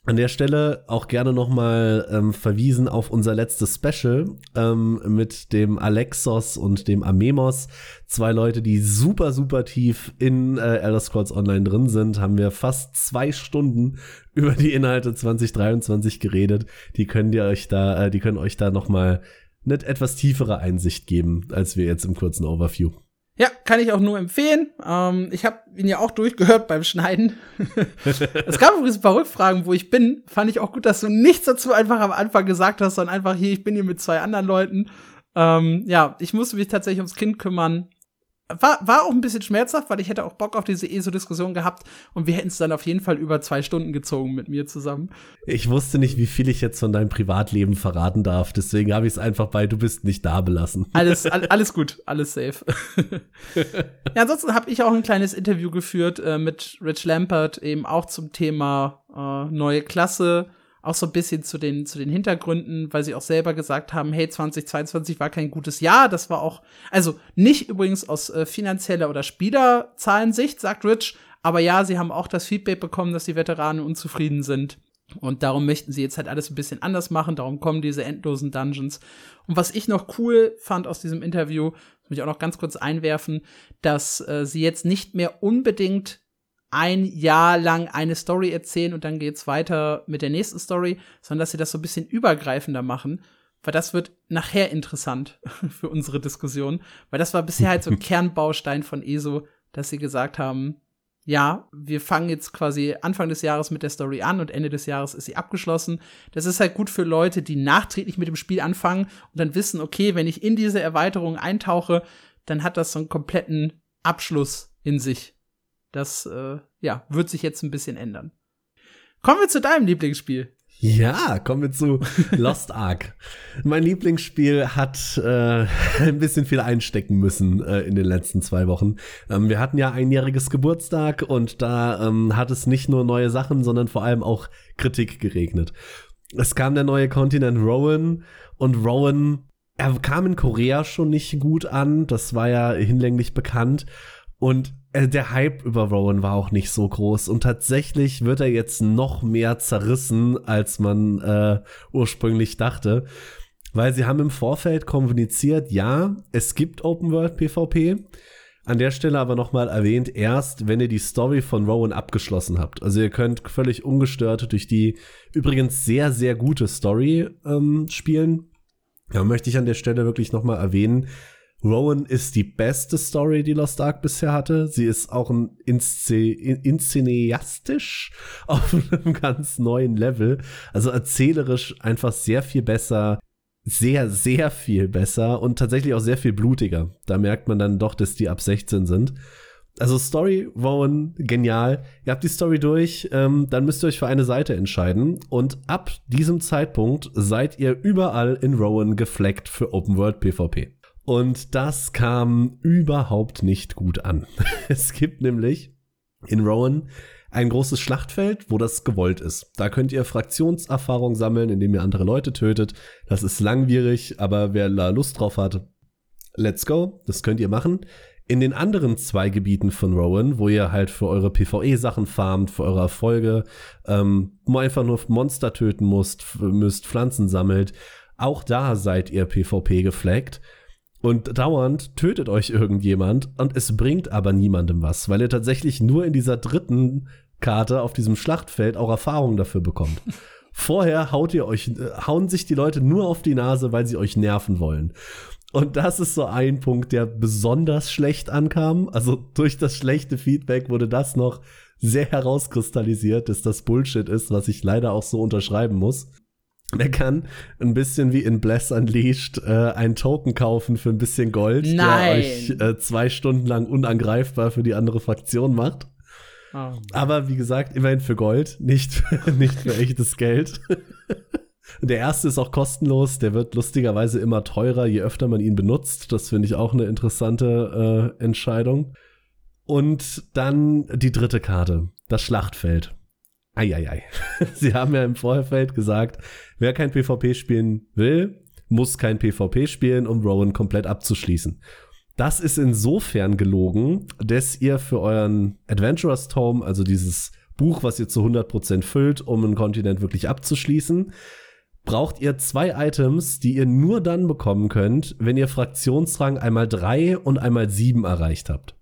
an der Stelle auch gerne nochmal ähm, verwiesen auf unser letztes Special ähm, mit dem Alexos und dem Amemos. Zwei Leute, die super, super tief in äh, Elder Scrolls Online drin sind, haben wir fast zwei Stunden über die Inhalte 2023 geredet. Die können ihr euch da, äh, die können euch da nochmal eine etwas tiefere Einsicht geben, als wir jetzt im kurzen Overview. Ja, kann ich auch nur empfehlen. Ähm, ich habe ihn ja auch durchgehört beim Schneiden. es gab übrigens ein paar Rückfragen, wo ich bin. Fand ich auch gut, dass du nichts dazu einfach am Anfang gesagt hast, sondern einfach hier, ich bin hier mit zwei anderen Leuten. Ähm, ja, ich musste mich tatsächlich ums Kind kümmern war, war auch ein bisschen schmerzhaft, weil ich hätte auch Bock auf diese ESO-Diskussion gehabt und wir hätten es dann auf jeden Fall über zwei Stunden gezogen mit mir zusammen. Ich wusste nicht, wie viel ich jetzt von deinem Privatleben verraten darf, deswegen habe ich es einfach bei du bist nicht da belassen. Alles, all, alles gut, alles safe. ja, ansonsten habe ich auch ein kleines Interview geführt äh, mit Rich Lampert, eben auch zum Thema äh, neue Klasse auch so ein bisschen zu den, zu den Hintergründen, weil sie auch selber gesagt haben, hey, 2022 war kein gutes Jahr. Das war auch, also nicht übrigens aus äh, finanzieller oder Spielerzahlensicht, sagt Rich, aber ja, sie haben auch das Feedback bekommen, dass die Veteranen unzufrieden sind. Und darum möchten sie jetzt halt alles ein bisschen anders machen. Darum kommen diese endlosen Dungeons. Und was ich noch cool fand aus diesem Interview, muss ich auch noch ganz kurz einwerfen, dass äh, sie jetzt nicht mehr unbedingt ein Jahr lang eine Story erzählen und dann geht's weiter mit der nächsten Story, sondern dass sie das so ein bisschen übergreifender machen, weil das wird nachher interessant für unsere Diskussion, weil das war bisher halt so ein Kernbaustein von ESO, dass sie gesagt haben, ja, wir fangen jetzt quasi Anfang des Jahres mit der Story an und Ende des Jahres ist sie abgeschlossen. Das ist halt gut für Leute, die nachträglich mit dem Spiel anfangen und dann wissen, okay, wenn ich in diese Erweiterung eintauche, dann hat das so einen kompletten Abschluss in sich. Das äh, ja, wird sich jetzt ein bisschen ändern. Kommen wir zu deinem Lieblingsspiel. Ja, kommen wir zu Lost Ark. mein Lieblingsspiel hat äh, ein bisschen viel einstecken müssen äh, in den letzten zwei Wochen. Ähm, wir hatten ja einjähriges Geburtstag und da ähm, hat es nicht nur neue Sachen, sondern vor allem auch Kritik geregnet. Es kam der neue Kontinent Rowan und Rowan, er kam in Korea schon nicht gut an, das war ja hinlänglich bekannt. Und äh, der Hype über Rowan war auch nicht so groß und tatsächlich wird er jetzt noch mehr zerrissen, als man äh, ursprünglich dachte. Weil sie haben im Vorfeld kommuniziert, ja, es gibt Open World PvP. An der Stelle aber nochmal erwähnt, erst wenn ihr die Story von Rowan abgeschlossen habt. Also ihr könnt völlig ungestört durch die übrigens sehr, sehr gute Story ähm, spielen. Da möchte ich an der Stelle wirklich nochmal erwähnen, Rowan ist die beste Story, die Lost Ark bisher hatte. Sie ist auch ein Insze Inszeneastisch auf einem ganz neuen Level. Also erzählerisch einfach sehr viel besser. Sehr, sehr viel besser und tatsächlich auch sehr viel blutiger. Da merkt man dann doch, dass die ab 16 sind. Also Story, Rowan, genial. Ihr habt die Story durch, ähm, dann müsst ihr euch für eine Seite entscheiden. Und ab diesem Zeitpunkt seid ihr überall in Rowan gefleckt für Open World PvP. Und das kam überhaupt nicht gut an. es gibt nämlich in Rowan ein großes Schlachtfeld, wo das gewollt ist. Da könnt ihr Fraktionserfahrung sammeln, indem ihr andere Leute tötet. Das ist langwierig, aber wer da Lust drauf hat, let's go. Das könnt ihr machen. In den anderen zwei Gebieten von Rowan, wo ihr halt für eure PvE-Sachen farmt, für eure Erfolge, ähm, einfach nur Monster töten müsst, müsst Pflanzen sammelt, auch da seid ihr PvP gefleckt. Und dauernd tötet euch irgendjemand und es bringt aber niemandem was, weil ihr tatsächlich nur in dieser dritten Karte auf diesem Schlachtfeld auch Erfahrung dafür bekommt. Vorher haut ihr euch, äh, hauen sich die Leute nur auf die Nase, weil sie euch nerven wollen. Und das ist so ein Punkt, der besonders schlecht ankam. Also durch das schlechte Feedback wurde das noch sehr herauskristallisiert, dass das Bullshit ist, was ich leider auch so unterschreiben muss. Der kann ein bisschen wie in Bless Unleashed äh, einen Token kaufen für ein bisschen Gold, Nein. der euch äh, zwei Stunden lang unangreifbar für die andere Fraktion macht. Oh. Aber wie gesagt, immerhin für Gold, nicht, nicht für echtes Geld. Der erste ist auch kostenlos, der wird lustigerweise immer teurer, je öfter man ihn benutzt. Das finde ich auch eine interessante äh, Entscheidung. Und dann die dritte Karte, das Schlachtfeld. Eieiei. Sie haben ja im Vorfeld gesagt, wer kein PvP spielen will, muss kein PvP spielen, um Rowan komplett abzuschließen. Das ist insofern gelogen, dass ihr für euren Adventurers Tome, also dieses Buch, was ihr zu 100% füllt, um einen Kontinent wirklich abzuschließen, braucht ihr zwei Items, die ihr nur dann bekommen könnt, wenn ihr Fraktionsrang einmal drei und einmal sieben erreicht habt.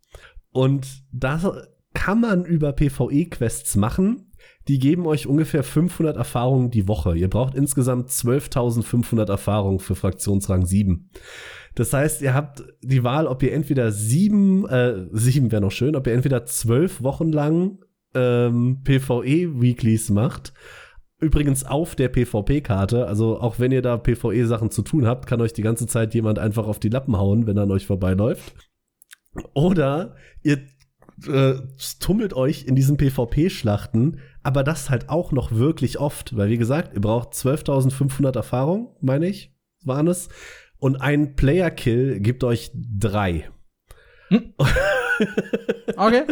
Und da kann man über PvE-Quests machen, die geben euch ungefähr 500 Erfahrungen die Woche. Ihr braucht insgesamt 12.500 Erfahrungen für Fraktionsrang 7. Das heißt, ihr habt die Wahl, ob ihr entweder sieben, äh, sieben wäre noch schön, ob ihr entweder zwölf Wochen lang ähm, PvE-Weeklies macht. Übrigens auf der PvP-Karte, also auch wenn ihr da PvE-Sachen zu tun habt, kann euch die ganze Zeit jemand einfach auf die Lappen hauen, wenn er an euch vorbeiläuft. Oder ihr äh, tummelt euch in diesen PvP-Schlachten, aber das halt auch noch wirklich oft, weil wie gesagt, ihr braucht 12.500 Erfahrung, meine ich, waren es. Und ein Player-Kill gibt euch drei. Hm. okay.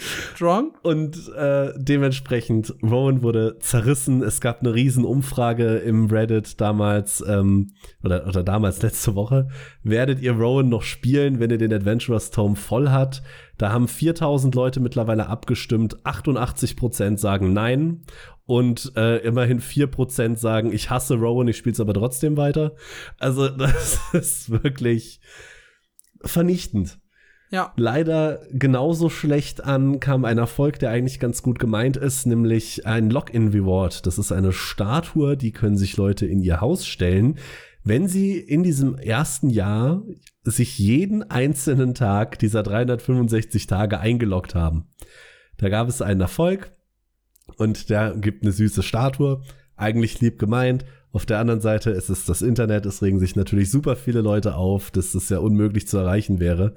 Strong. Und äh, dementsprechend, Rowan wurde zerrissen. Es gab eine riesen Umfrage im Reddit damals, ähm, oder, oder damals letzte Woche. Werdet ihr Rowan noch spielen, wenn ihr den Adventurers Tome voll hat? Da haben 4000 Leute mittlerweile abgestimmt. 88% sagen nein. Und äh, immerhin 4% sagen, ich hasse Rowan, ich spiele es aber trotzdem weiter. Also das ist wirklich vernichtend. Ja. Leider genauso schlecht an kam ein Erfolg, der eigentlich ganz gut gemeint ist, nämlich ein Login-Reward. Das ist eine Statue, die können sich Leute in ihr Haus stellen, wenn sie in diesem ersten Jahr sich jeden einzelnen Tag dieser 365 Tage eingeloggt haben. Da gab es einen Erfolg und der gibt eine süße Statue. Eigentlich lieb gemeint. Auf der anderen Seite ist es das Internet. Es regen sich natürlich super viele Leute auf, dass das ja unmöglich zu erreichen wäre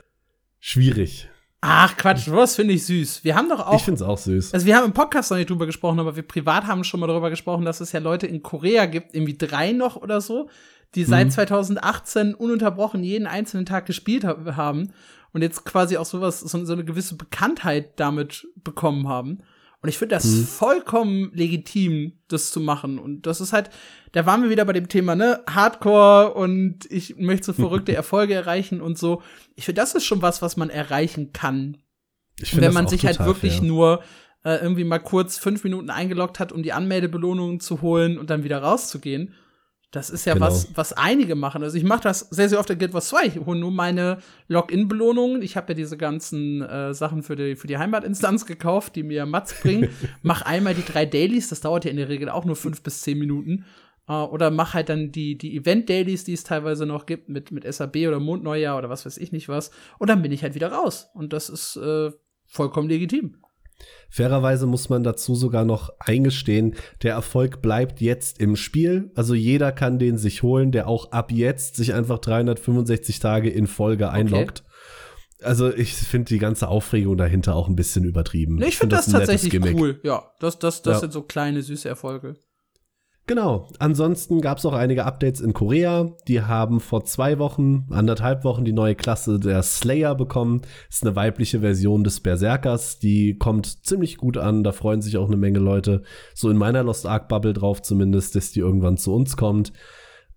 schwierig. Ach Quatsch, was finde ich süß. Wir haben doch auch. Ich finde es auch süß. Also wir haben im Podcast noch nicht drüber gesprochen, aber wir privat haben schon mal darüber gesprochen, dass es ja Leute in Korea gibt, irgendwie drei noch oder so, die seit mhm. 2018 ununterbrochen jeden einzelnen Tag gespielt haben und jetzt quasi auch sowas, so, so eine gewisse Bekanntheit damit bekommen haben. Und ich finde das mhm. vollkommen legitim, das zu machen. Und das ist halt, da waren wir wieder bei dem Thema, ne, Hardcore und ich möchte so verrückte Erfolge erreichen und so. Ich finde, das ist schon was, was man erreichen kann. Ich find, wenn man sich halt wirklich fair. nur äh, irgendwie mal kurz fünf Minuten eingeloggt hat, um die Anmeldebelohnungen zu holen und dann wieder rauszugehen. Das ist ja genau. was, was einige machen. Also ich mache das sehr, sehr oft in Guild Wars 2. Ich hole nur meine Login-Belohnungen. Ich habe ja diese ganzen äh, Sachen für die, für die Heimatinstanz gekauft, die mir Mats bringen. mach einmal die drei Dailies, das dauert ja in der Regel auch nur fünf bis zehn Minuten. Äh, oder mach halt dann die, die Event-Dailies, die es teilweise noch gibt, mit, mit SAB oder Mondneujahr oder was weiß ich nicht was. Und dann bin ich halt wieder raus. Und das ist äh, vollkommen legitim. Fairerweise muss man dazu sogar noch eingestehen, der Erfolg bleibt jetzt im Spiel. Also jeder kann den sich holen, der auch ab jetzt sich einfach 365 Tage in Folge einloggt. Okay. Also ich finde die ganze Aufregung dahinter auch ein bisschen übertrieben. Nee, ich finde find das, das tatsächlich cool. Ja, das, das, das ja. sind so kleine süße Erfolge. Genau. Ansonsten gab es auch einige Updates in Korea. Die haben vor zwei Wochen, anderthalb Wochen die neue Klasse der Slayer bekommen. Ist eine weibliche Version des Berserkers. Die kommt ziemlich gut an. Da freuen sich auch eine Menge Leute. So in meiner Lost Ark Bubble drauf zumindest, dass die irgendwann zu uns kommt.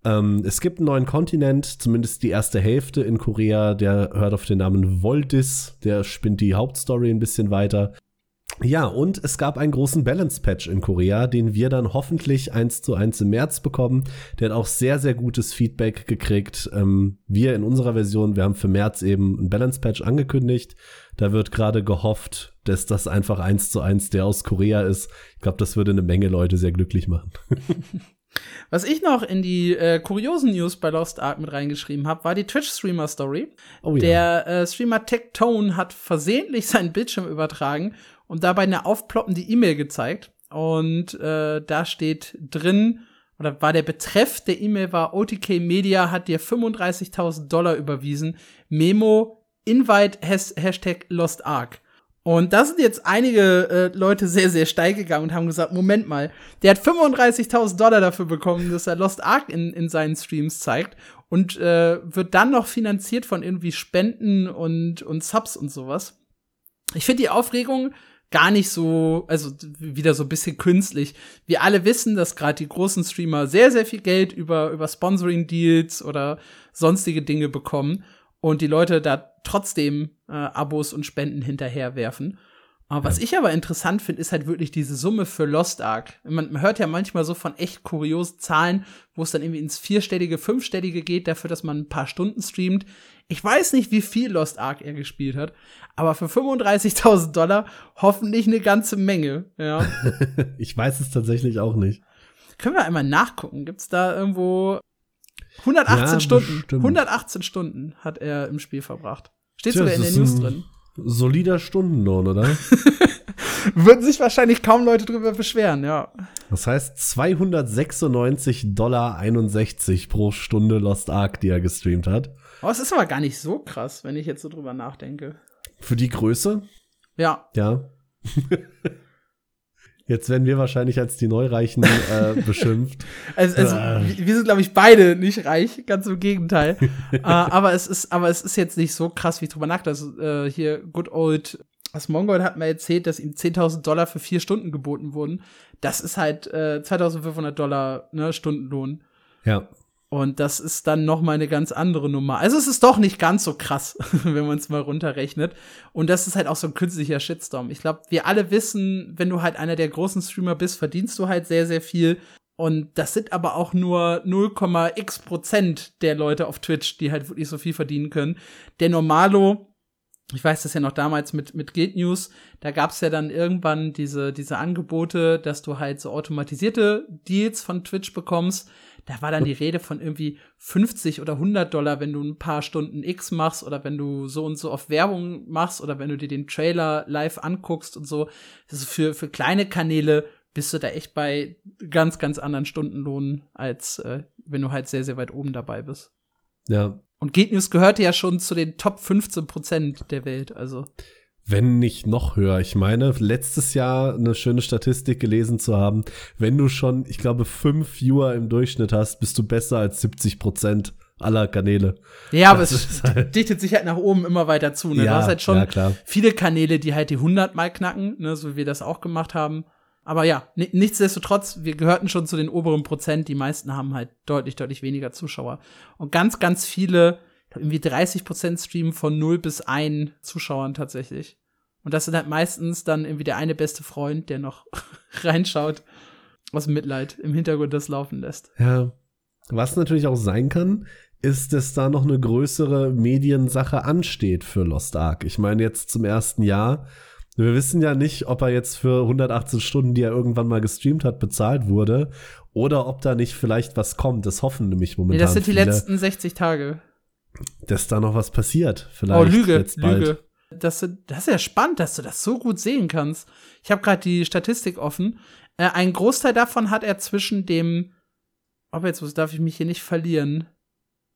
Ähm, es gibt einen neuen Kontinent, zumindest die erste Hälfte in Korea, der hört auf den Namen Voldis, der spinnt die Hauptstory ein bisschen weiter. Ja, und es gab einen großen Balance-Patch in Korea, den wir dann hoffentlich eins zu eins im März bekommen. Der hat auch sehr, sehr gutes Feedback gekriegt. Ähm, wir in unserer Version, wir haben für März eben ein Balance-Patch angekündigt. Da wird gerade gehofft, dass das einfach eins zu eins der aus Korea ist. Ich glaube, das würde eine Menge Leute sehr glücklich machen. Was ich noch in die äh, kuriosen News bei Lost Ark mit reingeschrieben habe, war die Twitch-Streamer-Story. Oh, ja. Der äh, Streamer Tectone hat versehentlich seinen Bildschirm übertragen und dabei eine aufploppende E-Mail gezeigt. Und äh, da steht drin, oder war der Betreff der E-Mail war, OTK Media hat dir 35.000 Dollar überwiesen. Memo, Invite, has, Hashtag Lost Ark. Und da sind jetzt einige äh, Leute sehr, sehr steil gegangen und haben gesagt, Moment mal, der hat 35.000 Dollar dafür bekommen, dass er Lost Ark in, in seinen Streams zeigt und äh, wird dann noch finanziert von irgendwie Spenden und, und Subs und sowas. Ich finde die Aufregung gar nicht so, also wieder so ein bisschen künstlich. Wir alle wissen, dass gerade die großen Streamer sehr, sehr viel Geld über, über Sponsoring-Deals oder sonstige Dinge bekommen und die Leute da trotzdem äh, Abos und Spenden hinterherwerfen. Aber was ich aber interessant finde, ist halt wirklich diese Summe für Lost Ark. Man, man hört ja manchmal so von echt kuriosen Zahlen, wo es dann irgendwie ins vierstellige, fünfstellige geht, dafür, dass man ein paar Stunden streamt. Ich weiß nicht, wie viel Lost Ark er gespielt hat, aber für 35.000 Dollar hoffentlich eine ganze Menge, ja. ich weiß es tatsächlich auch nicht. Können wir einmal nachgucken? Gibt's da irgendwo 118 ja, Stunden? Bestimmt. 118 Stunden hat er im Spiel verbracht. Steht Tja, sogar in den News drin. Solider Stundenlohn, oder? Würden sich wahrscheinlich kaum Leute drüber beschweren, ja. Das heißt 296,61 Dollar pro Stunde Lost Ark, die er gestreamt hat. Oh, es ist aber gar nicht so krass, wenn ich jetzt so drüber nachdenke. Für die Größe? Ja. Ja. Jetzt werden wir wahrscheinlich als die Neureichen äh, beschimpft. Also, also äh. wir sind, glaube ich, beide nicht reich, ganz im Gegenteil. äh, aber es ist, aber es ist jetzt nicht so krass, wie ich drüber nachdenke. Also, äh, hier Good Old das Mongold hat mir erzählt, dass ihm 10.000 Dollar für vier Stunden geboten wurden. Das ist halt äh, 2.500 Dollar ne, Stundenlohn. Ja. Und das ist dann noch mal eine ganz andere Nummer. Also es ist doch nicht ganz so krass, wenn man es mal runterrechnet. Und das ist halt auch so ein künstlicher Shitstorm. Ich glaube, wir alle wissen, wenn du halt einer der großen Streamer bist, verdienst du halt sehr, sehr viel. Und das sind aber auch nur 0,x Prozent der Leute auf Twitch, die halt wirklich so viel verdienen können. Der Normalo, ich weiß das ja noch damals mit, mit Guild News, da gab's ja dann irgendwann diese, diese Angebote, dass du halt so automatisierte Deals von Twitch bekommst da war dann die Rede von irgendwie 50 oder 100 Dollar, wenn du ein paar Stunden X machst oder wenn du so und so auf Werbung machst oder wenn du dir den Trailer live anguckst und so. Das ist für, für kleine Kanäle bist du da echt bei ganz, ganz anderen Stundenlohnen, als äh, wenn du halt sehr, sehr weit oben dabei bist. Ja. Und Geek News gehörte ja schon zu den Top 15 Prozent der Welt, also wenn nicht noch höher. Ich meine, letztes Jahr eine schöne Statistik gelesen zu haben, wenn du schon, ich glaube, fünf Viewer im Durchschnitt hast, bist du besser als 70 Prozent aller Kanäle. Ja, aber es halt dichtet sich halt nach oben immer weiter zu. Ne? Ja, du hast halt schon ja, viele Kanäle, die halt die 100 mal knacken, ne? so wie wir das auch gemacht haben. Aber ja, nichtsdestotrotz, wir gehörten schon zu den oberen Prozent. Die meisten haben halt deutlich, deutlich weniger Zuschauer. Und ganz, ganz viele irgendwie 30 Prozent streamen von 0 bis 1 Zuschauern tatsächlich. Und das sind halt meistens dann irgendwie der eine beste Freund, der noch reinschaut aus Mitleid im Hintergrund das laufen lässt. Ja. Was natürlich auch sein kann, ist, dass da noch eine größere Mediensache ansteht für Lost Ark. Ich meine, jetzt zum ersten Jahr. Wir wissen ja nicht, ob er jetzt für 118 Stunden, die er irgendwann mal gestreamt hat, bezahlt wurde oder ob da nicht vielleicht was kommt. Das hoffen nämlich momentan. Nee, das sind die viele. letzten 60 Tage dass da noch was passiert. Vielleicht oh, Lüge, Lüge. Das, das ist ja spannend, dass du das so gut sehen kannst. Ich habe gerade die Statistik offen. Äh, ein Großteil davon hat er zwischen dem, ob jetzt darf ich mich hier nicht verlieren.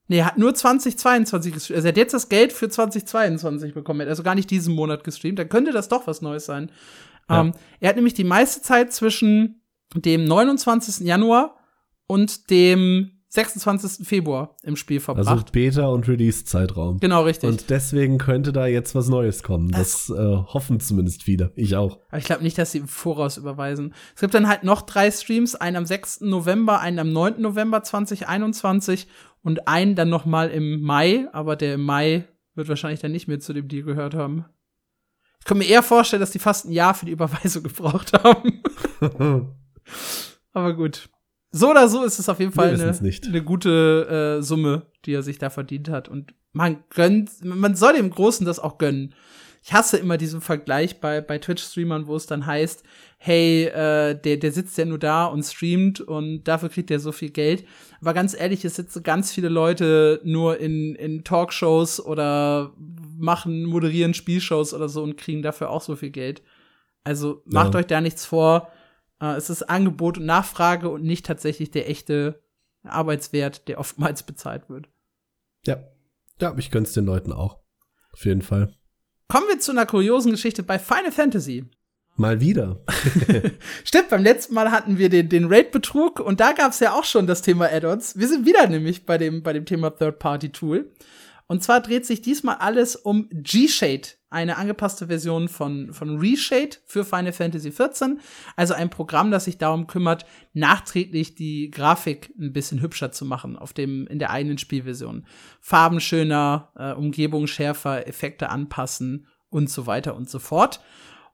Nee, er hat nur 2022 gestreamt. Also er hat jetzt das Geld für 2022 bekommen. Er hat also gar nicht diesen Monat gestreamt. Da könnte das doch was Neues sein. Ja. Ähm, er hat nämlich die meiste Zeit zwischen dem 29. Januar und dem 26. Februar im Spiel Also verbracht. Beta- und Release-Zeitraum. genau, richtig. Und deswegen könnte da jetzt was Neues kommen. Das, äh, hoffen zumindest viele. Ich auch. Aber ich glaube nicht, dass sie im Voraus überweisen. Es gibt dann halt noch drei Streams, einen am 6. November, einen am 9. November 2021 und einen dann noch mal im Mai, aber der im Mai wird wahrscheinlich dann nicht mehr zu dem Deal gehört haben. Ich kann mir eher vorstellen, dass die fast ein Jahr für die Überweisung gebraucht haben. aber gut. So oder so ist es auf jeden Fall eine, eine gute äh, Summe, die er sich da verdient hat. Und man gönnt, man soll dem Großen das auch gönnen. Ich hasse immer diesen Vergleich bei, bei Twitch-Streamern, wo es dann heißt, hey, äh, der, der sitzt ja nur da und streamt und dafür kriegt er so viel Geld. Aber ganz ehrlich, es sitzen ganz viele Leute nur in, in Talkshows oder machen, moderieren Spielshows oder so und kriegen dafür auch so viel Geld. Also macht Ja. euch da nichts vor. Äh, es ist Angebot und Nachfrage und nicht tatsächlich der echte Arbeitswert, der oftmals bezahlt wird. ja. Ja, ich gönn's den Leuten auch. Auf jeden Fall. Kommen wir zu einer kuriosen Geschichte bei Final Fantasy. Mal wieder. Stimmt, beim letzten Mal hatten wir den, den Raid-Betrug und da gab es ja auch schon das Thema Add-ons. Wir sind wieder nämlich bei dem, bei dem Thema Third-Party-Tool. Und zwar dreht sich diesmal alles um G-Shade, eine angepasste Version von, von Reshade für Final Fantasy XIV. Also ein Programm, das sich darum kümmert, nachträglich die Grafik ein bisschen hübscher zu machen auf dem, in der eigenen Spielversion. Farben schöner, äh, Umgebung schärfer, Effekte anpassen und so weiter und so fort.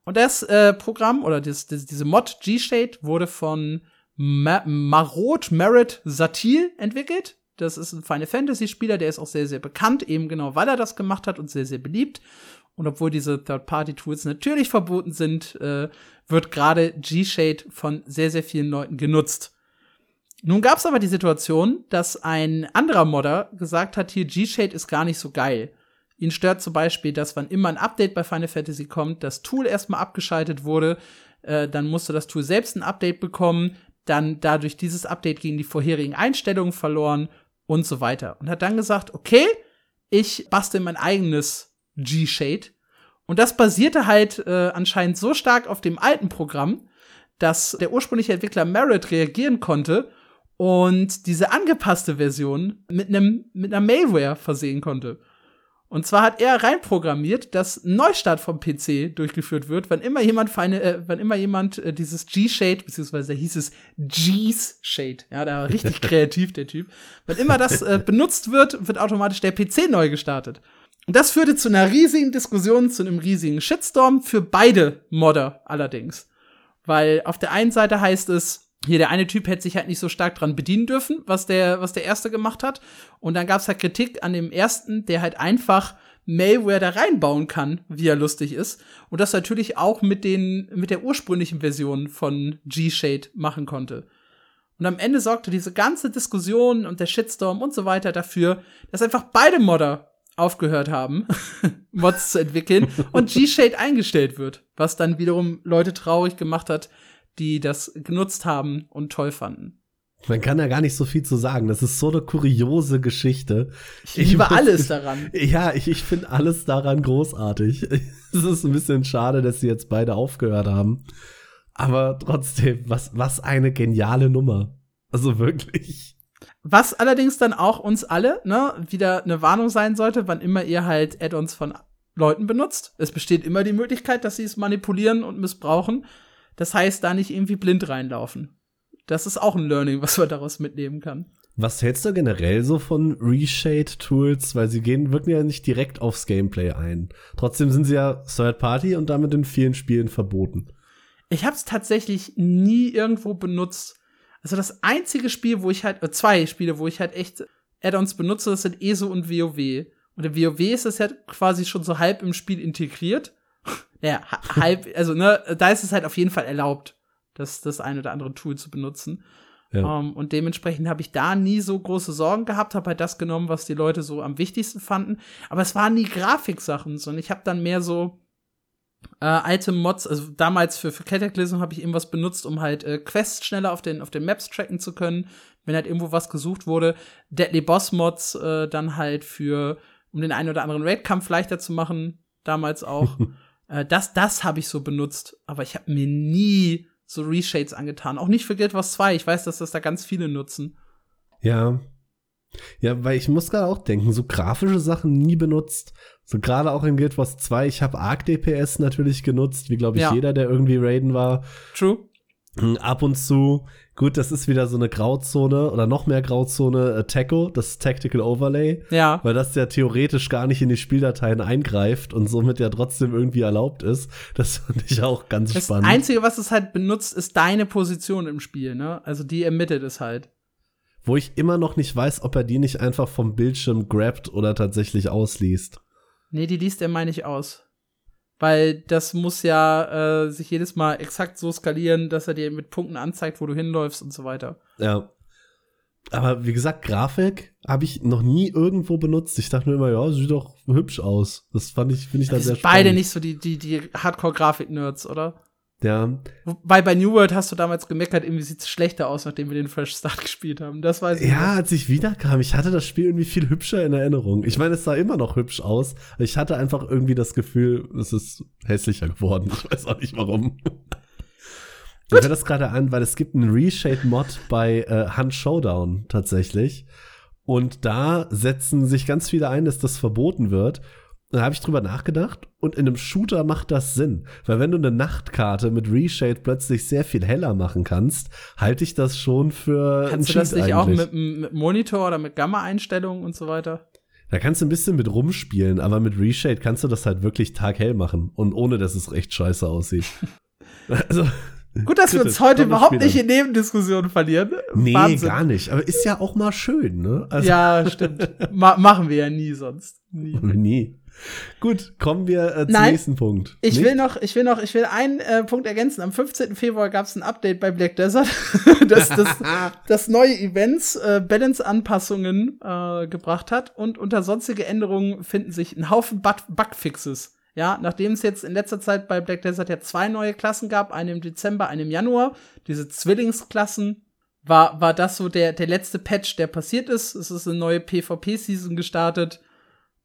Und das äh, Programm oder das, das, diese Mod G-Shade wurde von Ma Marot Merit Satil entwickelt. Das ist ein Final Fantasy Spieler, der ist auch sehr, sehr bekannt, eben genau weil er das gemacht hat und sehr, sehr beliebt. Und obwohl diese Third-Party-Tools natürlich verboten sind, äh, wird gerade G-Shade von sehr, sehr vielen Leuten genutzt. Nun gab es aber die Situation, dass ein anderer Modder gesagt hat, hier G-Shade ist gar nicht so geil. Ihn stört zum Beispiel, dass wann immer ein Update bei Final Fantasy kommt, das Tool erstmal abgeschaltet wurde, äh, dann musste das Tool selbst ein Update bekommen, dann dadurch dieses Update gegen die vorherigen Einstellungen verloren und so weiter. Und hat dann gesagt, okay, ich bastel mein eigenes G-Shade. Und das basierte halt äh, anscheinend so stark auf dem alten Programm, dass der ursprüngliche Entwickler Merit reagieren konnte und diese angepasste Version mit einem mit einer Malware versehen konnte. Und zwar hat er reinprogrammiert, dass ein Neustart vom PC durchgeführt wird, wann immer jemand feine, äh, wann immer jemand äh, dieses G-Shade, beziehungsweise hieß es G's Shade, ja, da war richtig kreativ, der Typ. Wann immer das äh, benutzt wird, wird automatisch der PC neu gestartet. Und das führte zu einer riesigen Diskussion, zu einem riesigen Shitstorm für beide Modder allerdings. Weil auf der einen Seite heißt es, hier der eine Typ hätte sich halt nicht so stark dran bedienen dürfen, was der, was der erste gemacht hat. Und dann gab es halt Kritik an dem ersten, der halt einfach Malware da reinbauen kann, wie er lustig ist. Und das natürlich auch mit den, mit der ursprünglichen Version von G-Shade machen konnte. Und am Ende sorgte diese ganze Diskussion und der Shitstorm und so weiter dafür, dass einfach beide Modder aufgehört haben, Mods zu entwickeln und G-Shade eingestellt wird, was dann wiederum Leute traurig gemacht hat, die das genutzt haben und toll fanden. Man kann da gar nicht so viel zu sagen. Das ist so eine kuriose Geschichte. Ich liebe muss- alles daran. Ja, ich, ich finde alles daran großartig. Es ist ein bisschen schade, dass sie jetzt beide aufgehört haben. Aber trotzdem, was, was eine geniale Nummer. Also wirklich. Was allerdings dann auch uns alle, ne, wieder eine Warnung sein sollte, wann immer ihr halt Add-ons von Leuten benutzt. Es besteht immer die Möglichkeit, dass sie es manipulieren und missbrauchen. Das heißt, da nicht irgendwie blind reinlaufen. Das ist auch ein Learning, was man daraus mitnehmen kann. Was hältst du generell so von Reshade-Tools? Weil sie gehen, wirken ja nicht direkt aufs Gameplay ein. Trotzdem sind sie ja Third Party und damit in vielen Spielen verboten. Ich habe es tatsächlich nie irgendwo benutzt. Also das einzige Spiel, wo ich halt, äh, zwei Spiele, wo ich halt echt Add-ons benutze, das sind ESO und WoW. Und in WoW ist es ja quasi schon so halb im Spiel integriert. Ja, ha- halb, also ne, da ist es halt auf jeden Fall erlaubt, das, das ein oder andere Tool zu benutzen. Ja. Ähm, und dementsprechend habe ich da nie so große Sorgen gehabt, habe halt das genommen, was die Leute so am wichtigsten fanden. Aber es waren nie Grafiksachen, sondern ich habe dann mehr so äh, alte Mods, also damals für, für Cataclysm habe ich irgendwas benutzt, um halt äh, Quests schneller auf den, auf den Maps tracken zu können, wenn halt irgendwo was gesucht wurde. Deadly Boss Mods äh, dann halt für, um den einen oder anderen Raid-Kampf leichter zu machen, damals auch. äh, das das habe ich so benutzt, aber ich habe mir nie so Reshades angetan. Auch nicht für Guild Wars 2. Ich weiß, dass das da ganz viele nutzen. Ja. Ja, weil ich muss gerade auch denken, so grafische Sachen nie benutzt. So gerade auch in Guild Wars 2. Ich habe Arc DPS natürlich genutzt, wie glaube ich Ja. jeder, der irgendwie Raiden war. True. Ab und zu. Gut, das ist wieder so eine Grauzone oder noch mehr Grauzone. Äh, TACO, das Tactical Overlay. Ja. Weil das ja theoretisch gar nicht in die Spieldateien eingreift und somit ja trotzdem irgendwie erlaubt ist. Das fand ich auch ganz Das spannend. Einzige, was es halt benutzt, ist deine Position im Spiel, ne? Also die ermittelt es halt. Wo ich immer noch nicht weiß, ob er die nicht einfach vom Bildschirm grabt oder tatsächlich ausliest. Nee, die liest er, meine ich, aus. Weil das muss ja äh, sich jedes Mal exakt so skalieren, dass er dir mit Punkten anzeigt, wo du hinläufst und so weiter. Ja. Aber wie gesagt, Grafik habe ich noch nie irgendwo benutzt. Ich dachte mir immer, ja, sieht doch hübsch aus. Das fand ich, finde ich dann sehr sind beide spannend. nicht so die, die, die Hardcore-Grafik-Nerds, oder? Ja, Wobei bei New World hast du damals gemeckert, irgendwie sieht's schlechter aus, nachdem wir den Fresh Start gespielt haben. Das weiß ich. ja, als ich wiederkam, ich hatte das Spiel irgendwie viel hübscher in Erinnerung. Ich meine, es sah immer noch hübsch aus. Ich hatte einfach irgendwie das Gefühl, es ist hässlicher geworden. Ich weiß auch nicht warum. Ich höre das gerade an, weil es gibt einen Reshade-Mod bei äh, Hunt Showdown tatsächlich. Und da setzen sich ganz viele ein, dass das verboten wird. Da habe ich drüber nachgedacht und in einem Shooter macht das Sinn. Weil wenn du eine Nachtkarte mit Reshade plötzlich sehr viel heller machen kannst, halte ich das schon für Kannst du das nicht auch eigentlich. mit, dem- mit Monitor oder mit Gamma-Einstellungen und so weiter? Da kannst du ein bisschen mit rumspielen, aber mit Reshade kannst du das halt wirklich taghell machen und ohne, dass es recht scheiße aussieht. also, Gut, dass wir uns heute überhaupt nicht in Nebendiskussionen verlieren. nee, Wahnsinn. gar nicht. Aber ist ja auch mal schön, ne? Also, Ja, stimmt. Ma machen wir ja nie sonst. Nie. Nie. Gut, kommen wir äh, zum Nein. nächsten Punkt. Ich Nicht? will noch, ich will noch, ich will einen äh, Punkt ergänzen. Am 15. Februar gab es ein Update bei Black Desert, das, das, das neue Events äh, Balance-Anpassungen äh, gebracht hat und unter sonstige Änderungen finden sich ein Haufen Bug- Bugfixes. Ja, nachdem es jetzt in letzter Zeit bei Black Desert ja zwei neue Klassen gab, eine im Dezember, eine im Januar, diese Zwillingsklassen, war, war das so der, der letzte Patch, der passiert ist. Es ist eine neue PvP-Season gestartet.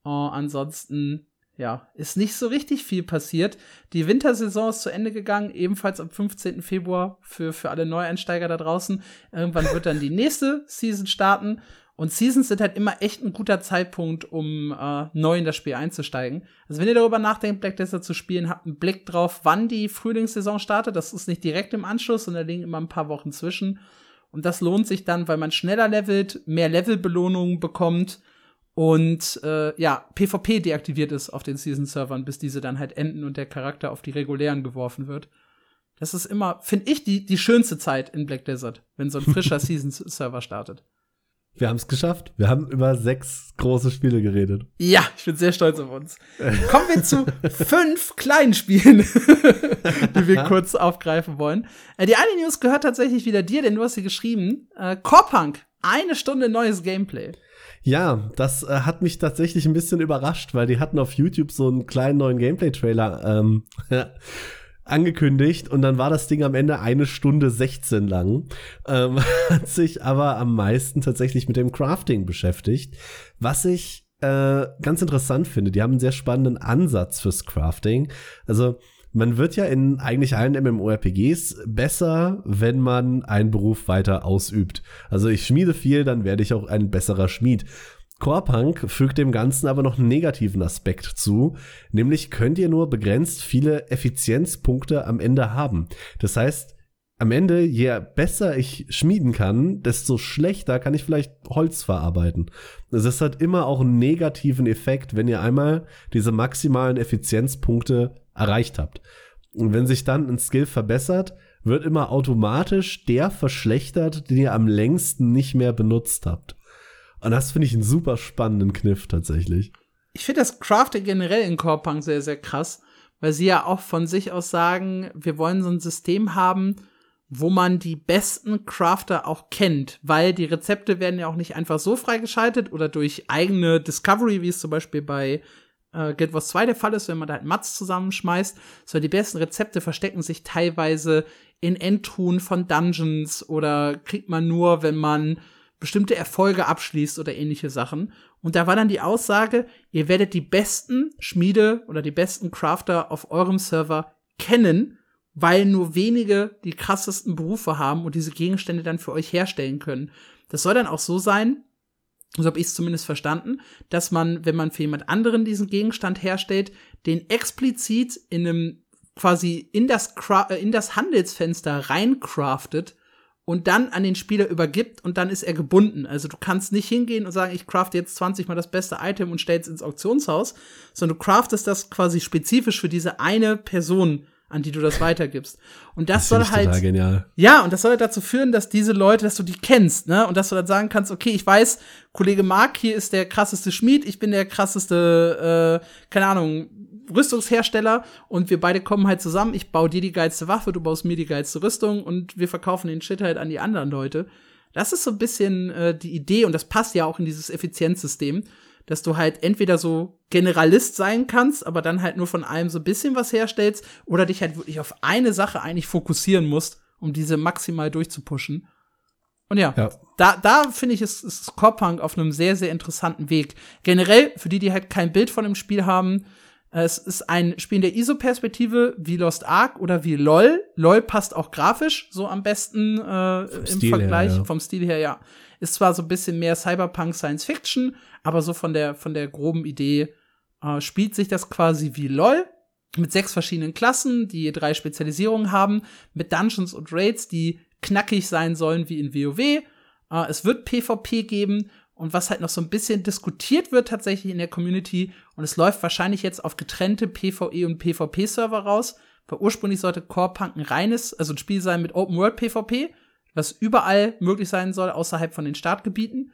Äh, ansonsten, ja, ist nicht so richtig viel passiert. Die Wintersaison ist zu Ende gegangen, ebenfalls am 15. Februar für, für alle Neueinsteiger da draußen. Irgendwann wird dann die nächste Season starten. Und Seasons sind halt immer echt ein guter Zeitpunkt, um äh, neu in das Spiel einzusteigen. Also wenn ihr darüber nachdenkt, Black Desert zu spielen, habt einen Blick drauf, wann die Frühlingssaison startet. Das ist nicht direkt im Anschluss, sondern da liegen immer ein paar Wochen zwischen. Und das lohnt sich dann, weil man schneller levelt, mehr Levelbelohnungen bekommt und äh, ja, PvP deaktiviert ist auf den Season-Servern, bis diese dann halt enden und der Charakter auf die regulären geworfen wird. Das ist immer, finde ich, die, die schönste Zeit in Black Desert, wenn so ein frischer Season-Server startet. Wir haben es geschafft. Wir haben über sechs große Spiele geredet. Ja, ich bin sehr stolz auf uns. Kommen wir zu fünf kleinen Spielen, die wir kurz aufgreifen wollen. Äh, die eine News gehört tatsächlich wieder dir, denn du hast sie geschrieben. Äh, Corepunk, eine Stunde neues Gameplay. Ja, das äh, hat mich tatsächlich ein bisschen überrascht, weil die hatten auf YouTube so einen kleinen neuen Gameplay-Trailer ähm, angekündigt und dann war das Ding am Ende eine Stunde 16 lang. Ähm, hat sich aber am meisten tatsächlich mit dem Crafting beschäftigt, was ich äh, ganz interessant finde. Die haben einen sehr spannenden Ansatz fürs Crafting. Also man wird ja in eigentlich allen MMORPGs besser, wenn man einen Beruf weiter ausübt. Also ich schmiede viel, dann werde ich auch ein besserer Schmied. Corepunk fügt dem Ganzen aber noch einen negativen Aspekt zu, nämlich könnt ihr nur begrenzt viele Effizienzpunkte am Ende haben. Das heißt, am Ende, je besser ich schmieden kann, desto schlechter kann ich vielleicht Holz verarbeiten. Also das hat immer auch einen negativen Effekt, wenn ihr einmal diese maximalen Effizienzpunkte erreicht habt. Und wenn sich dann ein Skill verbessert, wird immer automatisch der verschlechtert, den ihr am längsten nicht mehr benutzt habt. Und das finde ich einen super spannenden Kniff tatsächlich. Ich finde das Crafting generell in Corepunk sehr, sehr krass, weil sie ja auch von sich aus sagen, wir wollen so ein System haben, wo man die besten Crafter auch kennt, weil die Rezepte werden ja auch nicht einfach so freigeschaltet oder durch eigene Discovery, wie es zum Beispiel bei äh, Guild Wars 2 der Fall ist, wenn man da halt Mats zusammenschmeißt, sondern die besten Rezepte verstecken sich teilweise in Endtruhen von Dungeons oder kriegt man nur, wenn man bestimmte Erfolge abschließt oder ähnliche Sachen. Und da war dann die Aussage, ihr werdet die besten Schmiede oder die besten Crafter auf eurem Server kennen weil nur wenige die krassesten Berufe haben und diese Gegenstände dann für euch herstellen können. Das soll dann auch so sein, so habe ich es zumindest verstanden, dass man, wenn man für jemand anderen diesen Gegenstand herstellt, den explizit in einem quasi in das, äh, in das Handelsfenster reincraftet und dann an den Spieler übergibt und dann ist er gebunden. Also du kannst nicht hingehen und sagen, ich crafte jetzt 20 mal das beste Item und stell's ins Auktionshaus, sondern du craftest das quasi spezifisch für diese eine Person an die du das weitergibst. Und das, das soll halt. Genial. Ja, und das soll halt dazu führen, dass diese Leute, dass du die kennst, ne? Und dass du dann sagen kannst, okay, ich weiß, Kollege Mark hier ist der krasseste Schmied, ich bin der krasseste, äh, keine Ahnung, Rüstungshersteller und wir beide kommen halt zusammen. Ich baue dir die geilste Waffe, du baust mir die geilste Rüstung und wir verkaufen den Shit halt an die anderen Leute. Das ist so ein bisschen äh, die Idee und das passt ja auch in dieses Effizienzsystem dass du halt entweder so Generalist sein kannst, aber dann halt nur von allem so ein bisschen was herstellst, oder dich halt wirklich auf eine Sache eigentlich fokussieren musst, um diese maximal durchzupushen. Und ja, ja. da, da finde ich, ist, ist Core auf einem sehr, sehr interessanten Weg. Generell, für die, die halt kein Bild von dem Spiel haben, es ist ein Spiel in der ISO-Perspektive wie Lost Ark oder wie LOL. LOL passt auch grafisch so am besten äh, im Stil Vergleich, her, ja. vom Stil her, ja. Ist zwar so ein bisschen mehr Cyberpunk Science Fiction, aber so von der, von der groben Idee äh, spielt sich das quasi wie LOL. Mit sechs verschiedenen Klassen, die drei Spezialisierungen haben, mit Dungeons und Raids, die knackig sein sollen wie in WoW. Äh, es wird PvP geben und was halt noch so ein bisschen diskutiert wird tatsächlich in der Community und es läuft wahrscheinlich jetzt auf getrennte PvE und PvP-Server raus, weil ursprünglich sollte Core Punk ein reines, also ein Spiel sein mit Open World PvP, was überall möglich sein soll, außerhalb von den Startgebieten.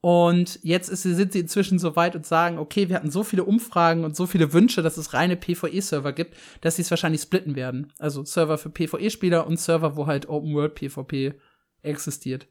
Und jetzt ist, sind sie inzwischen so weit und sagen, okay, wir hatten so viele Umfragen und so viele Wünsche, dass es reine PvE-Server gibt, dass sie es wahrscheinlich splitten werden. Also Server für PvE-Spieler und Server, wo halt Open World PvP existiert.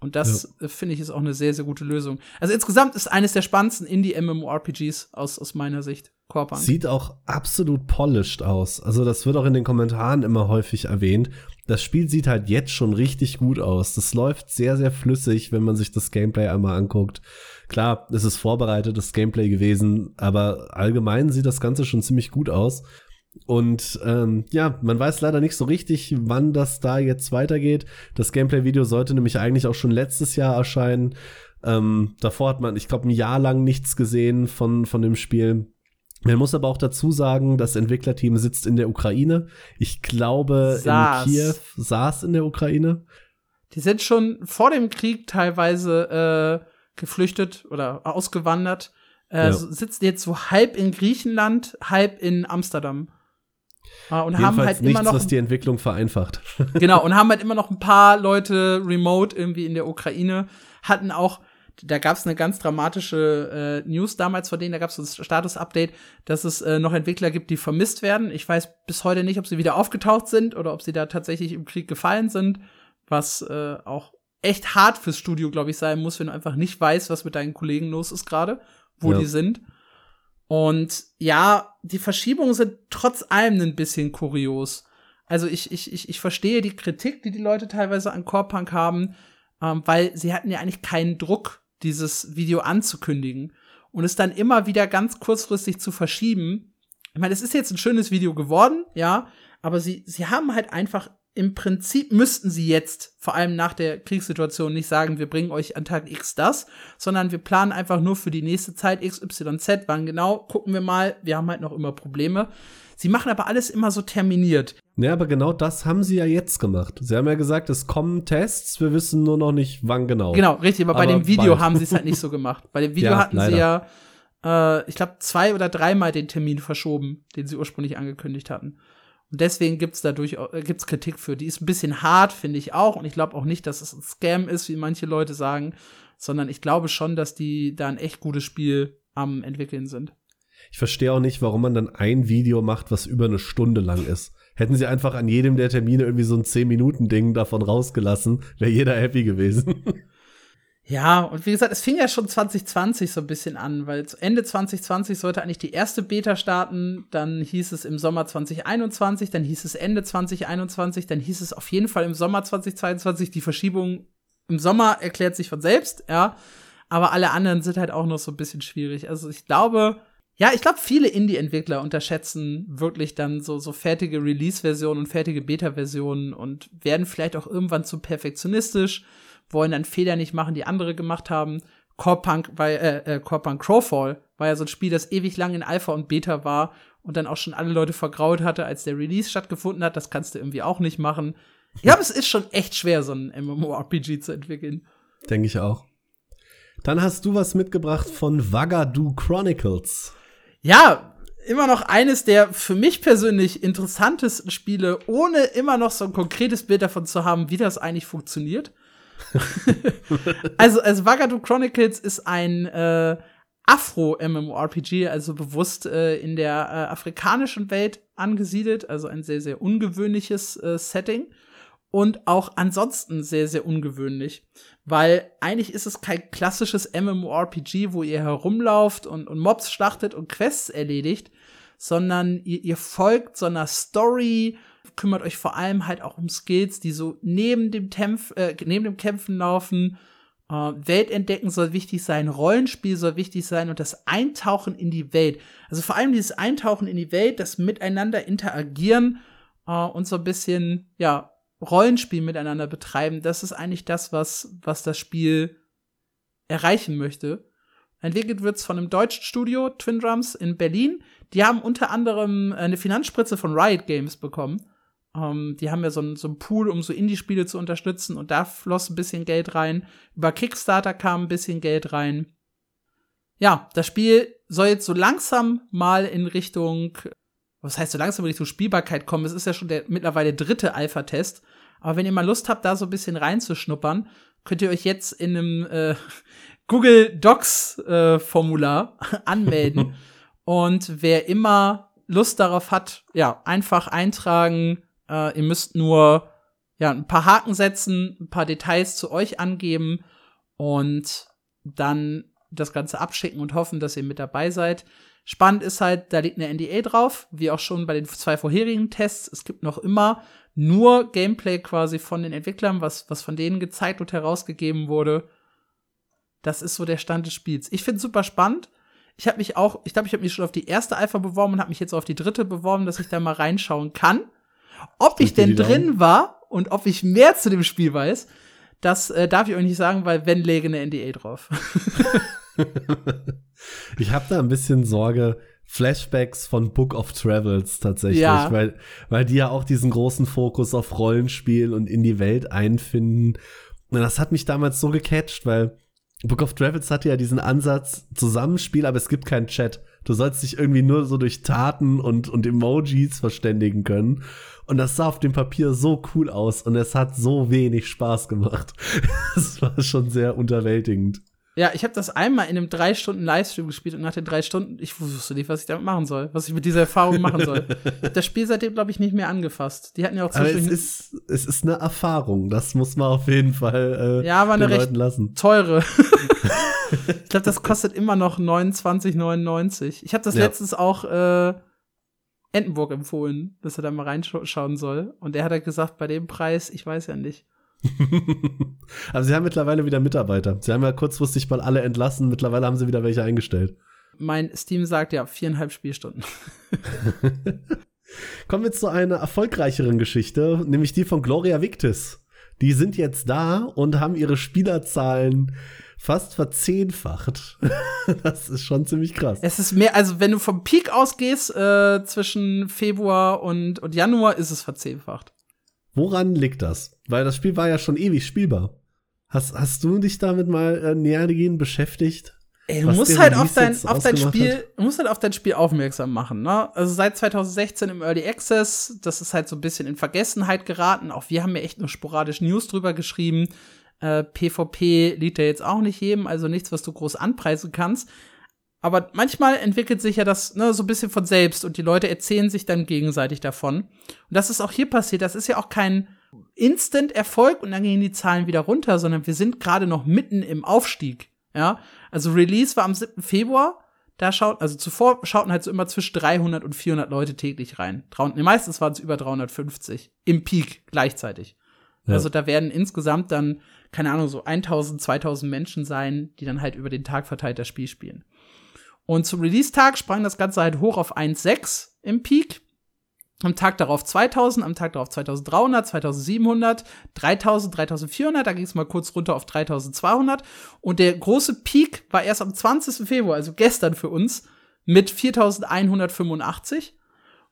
Und das ja. Äh, finde ich ist auch eine sehr, sehr gute Lösung. Also insgesamt ist eines der spannendsten Indie-MMORPGs aus, aus meiner Sicht. Korpang. Sieht auch absolut polished aus. Also das wird auch in den Kommentaren immer häufig erwähnt. Das Spiel sieht halt jetzt schon richtig gut aus. Das läuft sehr, sehr flüssig, wenn man sich das Gameplay einmal anguckt. Klar, es ist vorbereitetes Gameplay gewesen, aber allgemein sieht das Ganze schon ziemlich gut aus. Und ähm, ja, man weiß leider nicht so richtig, wann das da jetzt weitergeht. Das Gameplay-Video sollte nämlich eigentlich auch schon letztes Jahr erscheinen. Ähm, davor hat man, ich glaube, ein Jahr lang nichts gesehen von, von dem Spiel. Man muss aber auch dazu sagen, das Entwicklerteam sitzt in der Ukraine. Ich glaube, saß. in Kiew saß in der Ukraine. Die sind schon vor dem Krieg teilweise äh, geflüchtet oder ausgewandert. Äh, ja. Sitzen jetzt so halb in Griechenland, halb in Amsterdam. Uh, und haben halt nichts, immer noch was die Entwicklung vereinfacht. genau und haben halt immer noch ein paar Leute remote irgendwie in der Ukraine hatten auch da gab es eine ganz dramatische äh, News damals von denen, da gab es ein Status-Update, dass es äh, noch Entwickler gibt, die vermisst werden. Ich weiß bis heute nicht, ob sie wieder aufgetaucht sind oder ob sie da tatsächlich im Krieg gefallen sind, was äh, auch echt hart fürs Studio, glaube ich, sein muss, wenn du einfach nicht weißt, was mit deinen Kollegen los ist gerade, wo ja. die sind. Und ja, die Verschiebungen sind trotz allem ein bisschen kurios. Also ich, ich, ich, ich verstehe die Kritik, die die Leute teilweise an Core Punk haben, ähm, weil sie hatten ja eigentlich keinen Druck, dieses Video anzukündigen und es dann immer wieder ganz kurzfristig zu verschieben. Ich meine, es ist jetzt ein schönes Video geworden, ja, aber sie, sie haben halt einfach im Prinzip müssten sie jetzt, vor allem nach der Kriegssituation, nicht sagen, wir bringen euch an Tag X das, sondern wir planen einfach nur für die nächste Zeit XYZ. Wann genau, gucken wir mal. Wir haben halt noch immer Probleme. Sie machen aber alles immer so terminiert. Ja, aber genau das haben sie ja jetzt gemacht. Sie haben ja gesagt, es kommen Tests, wir wissen nur noch nicht, wann genau. Genau, richtig, aber, aber bei dem Video bald. haben sie es halt nicht so gemacht. Bei dem Video ja, hatten leider. sie ja, äh, ich glaube, zwei oder dreimal den Termin verschoben, den sie ursprünglich angekündigt hatten. Und deswegen gibt's dadurch äh, gibt's Kritik für. Die ist ein bisschen hart, finde ich auch. Und ich glaube auch nicht, dass es ein Scam ist, wie manche Leute sagen, sondern ich glaube schon, dass die da ein echt gutes Spiel am entwickeln sind. Ich verstehe auch nicht, warum man dann ein Video macht, was über eine Stunde lang ist. Hätten sie einfach an jedem der Termine irgendwie so ein 10-Minuten-Ding davon rausgelassen, wäre jeder happy gewesen. Ja, und wie gesagt, es fing ja schon 2020 so ein bisschen an, weil Ende 2020 sollte eigentlich die erste Beta starten, dann hieß es im Sommer 2021, dann hieß es Ende 2021, dann hieß es auf jeden Fall im Sommer 2022. Die Verschiebung im Sommer erklärt sich von selbst, ja, aber alle anderen sind halt auch noch so ein bisschen schwierig. Also ich glaube, Ja, ich glaube, viele Indie-Entwickler unterschätzen wirklich dann so, so fertige Release-Versionen und fertige Beta-Versionen und werden vielleicht auch irgendwann zu perfektionistisch, wollen dann Fehler nicht machen, die andere gemacht haben. Core Punk, war, äh, äh, Core Punk Crowfall war ja so ein Spiel, das ewig lang in Alpha und Beta war und dann auch schon alle Leute vergraut hatte, als der Release stattgefunden hat. Das kannst du irgendwie auch nicht machen. Ja, es ist schon echt schwer, so ein MMORPG zu entwickeln. Denke ich auch. Dann hast du was mitgebracht von Wagadu Chronicles. Ja, immer noch eines der für mich persönlich interessantesten Spiele, ohne immer noch so ein konkretes Bild davon zu haben, wie das eigentlich funktioniert. also, also Wagadu Chronicles ist ein äh, Afro-MMORPG, also bewusst äh, in der äh, afrikanischen Welt angesiedelt, also ein sehr, sehr ungewöhnliches äh, Setting und auch ansonsten sehr, sehr ungewöhnlich, weil eigentlich ist es kein klassisches MMORPG, wo ihr herumlauft und, und Mobs schlachtet und Quests erledigt, sondern ihr, ihr folgt so einer Story, kümmert euch vor allem halt auch um Skills, die so neben dem, Tempf äh, neben dem Kämpfen laufen. Äh, Welt entdecken soll wichtig sein, Rollenspiel soll wichtig sein und das Eintauchen in die Welt. Also vor allem dieses Eintauchen in die Welt, das Miteinander interagieren äh, und so ein bisschen, ja, Rollenspiel miteinander betreiben, das ist eigentlich das, was, was das Spiel erreichen möchte. Entwickelt wird's von einem deutschen Studio, Twin Drums in Berlin. Die haben unter anderem eine Finanzspritze von Riot Games bekommen. Ähm, die haben ja so einen so Pool, um so Indie-Spiele zu unterstützen und da floss ein bisschen Geld rein. Über Kickstarter kam ein bisschen Geld rein. Ja, das Spiel soll jetzt so langsam mal in Richtung was heißt so langsam Richtung Spielbarkeit kommen. Es ist ja schon der mittlerweile dritte Alpha-Test. Aber wenn ihr mal Lust habt, da so ein bisschen reinzuschnuppern, könnt ihr euch jetzt in einem äh, Google Docs äh, Formular anmelden. Und wer immer Lust darauf hat, ja, einfach eintragen. Äh, ihr müsst nur ja, ein paar Haken setzen, ein paar Details zu euch angeben und dann das Ganze abschicken und hoffen, dass ihr mit dabei seid. Spannend ist halt, da liegt eine NDA drauf, wie auch schon bei den zwei vorherigen Tests. Es gibt noch immer nur Gameplay quasi von den Entwicklern, was, was von denen gezeigt und herausgegeben wurde. Das ist so der Stand des Spiels. Ich finde super spannend. Ich habe mich auch, ich glaube, ich habe mich schon auf die erste Alpha beworben und habe mich jetzt auf die dritte beworben, dass ich da mal reinschauen kann. Ob ich denn drin war und ob ich mehr zu dem Spiel weiß, das äh, darf ich euch nicht sagen, weil wenn lege eine NDA drauf. ich habe da ein bisschen Sorge, Flashbacks von Book of Travels tatsächlich, ja. weil, weil die ja auch diesen großen Fokus auf Rollenspiel und in die Welt einfinden. Und das hat mich damals so gecatcht, weil Book of Travels hatte ja diesen Ansatz Zusammenspiel, aber es gibt keinen Chat. Du sollst dich irgendwie nur so durch Taten und, und Emojis verständigen können. Und das sah auf dem Papier so cool aus und es hat so wenig Spaß gemacht. Es war schon sehr unterwältigend. Ja, ich habe das einmal in einem drei Stunden Livestream gespielt und nach den drei Stunden, ich wusste nicht, was ich damit machen soll, was ich mit dieser Erfahrung machen soll. das Spiel seitdem, glaube ich, nicht mehr angefasst. Die hatten ja auch Aber es ist, es ist eine Erfahrung, das muss man auf jeden Fall äh, ja, aber eine recht lassen. teure. ich glaube, das kostet immer noch 29,99. Ich habe das ja. letztens auch äh, Entenburg empfohlen, dass er da mal reinschauen soll. Und er hat halt gesagt, bei dem Preis, ich weiß ja nicht. also sie haben mittlerweile wieder Mitarbeiter. Sie haben ja kurzfristig mal alle entlassen, mittlerweile haben sie wieder welche eingestellt. Mein Steam sagt ja viereinhalb Spielstunden. Kommen wir zu einer erfolgreicheren Geschichte, nämlich die von Gloria Victis. Die sind jetzt da und haben ihre Spielerzahlen fast verzehnfacht. das ist schon ziemlich krass. Es ist mehr, also wenn du vom Peak ausgehst, äh, zwischen Februar und, und Januar, ist es verzehnfacht. Woran liegt das? Weil das Spiel war ja schon ewig spielbar. Hast, hast du dich damit mal äh, nähergehend beschäftigt? Ey, du musst halt auf dein, auf dein Spiel, musst halt auf dein Spiel aufmerksam machen, ne? Also seit 2016 im Early Access, das ist halt so ein bisschen in Vergessenheit geraten. Auch wir haben ja echt nur sporadisch News drüber geschrieben. Äh, PvP liegt ja jetzt auch nicht jedem, also nichts, was du groß anpreisen kannst. Aber manchmal entwickelt sich ja das ne, so ein bisschen von selbst und die Leute erzählen sich dann gegenseitig davon. Und das ist auch hier passiert. Das ist ja auch kein Instant-Erfolg und dann gehen die Zahlen wieder runter, sondern wir sind gerade noch mitten im Aufstieg. Ja, also Release war am 7. Februar. Da schaut, also zuvor schauten halt so immer zwischen 300 und 400 Leute täglich rein. Nee, meistens waren es über 350 im Peak gleichzeitig. Ja. Also da werden insgesamt dann, keine Ahnung, so 1000, 2000 Menschen sein, die dann halt über den Tag verteilt das Spiel spielen. Und zum Release-Tag sprang das Ganze halt hoch auf 1,6 im Peak. Am Tag darauf 2000, am Tag darauf 2300, 2700, 3000, 3400, da ging es mal kurz runter auf 3200. Und der große Peak war erst am 20. Februar, also gestern für uns, mit 4185.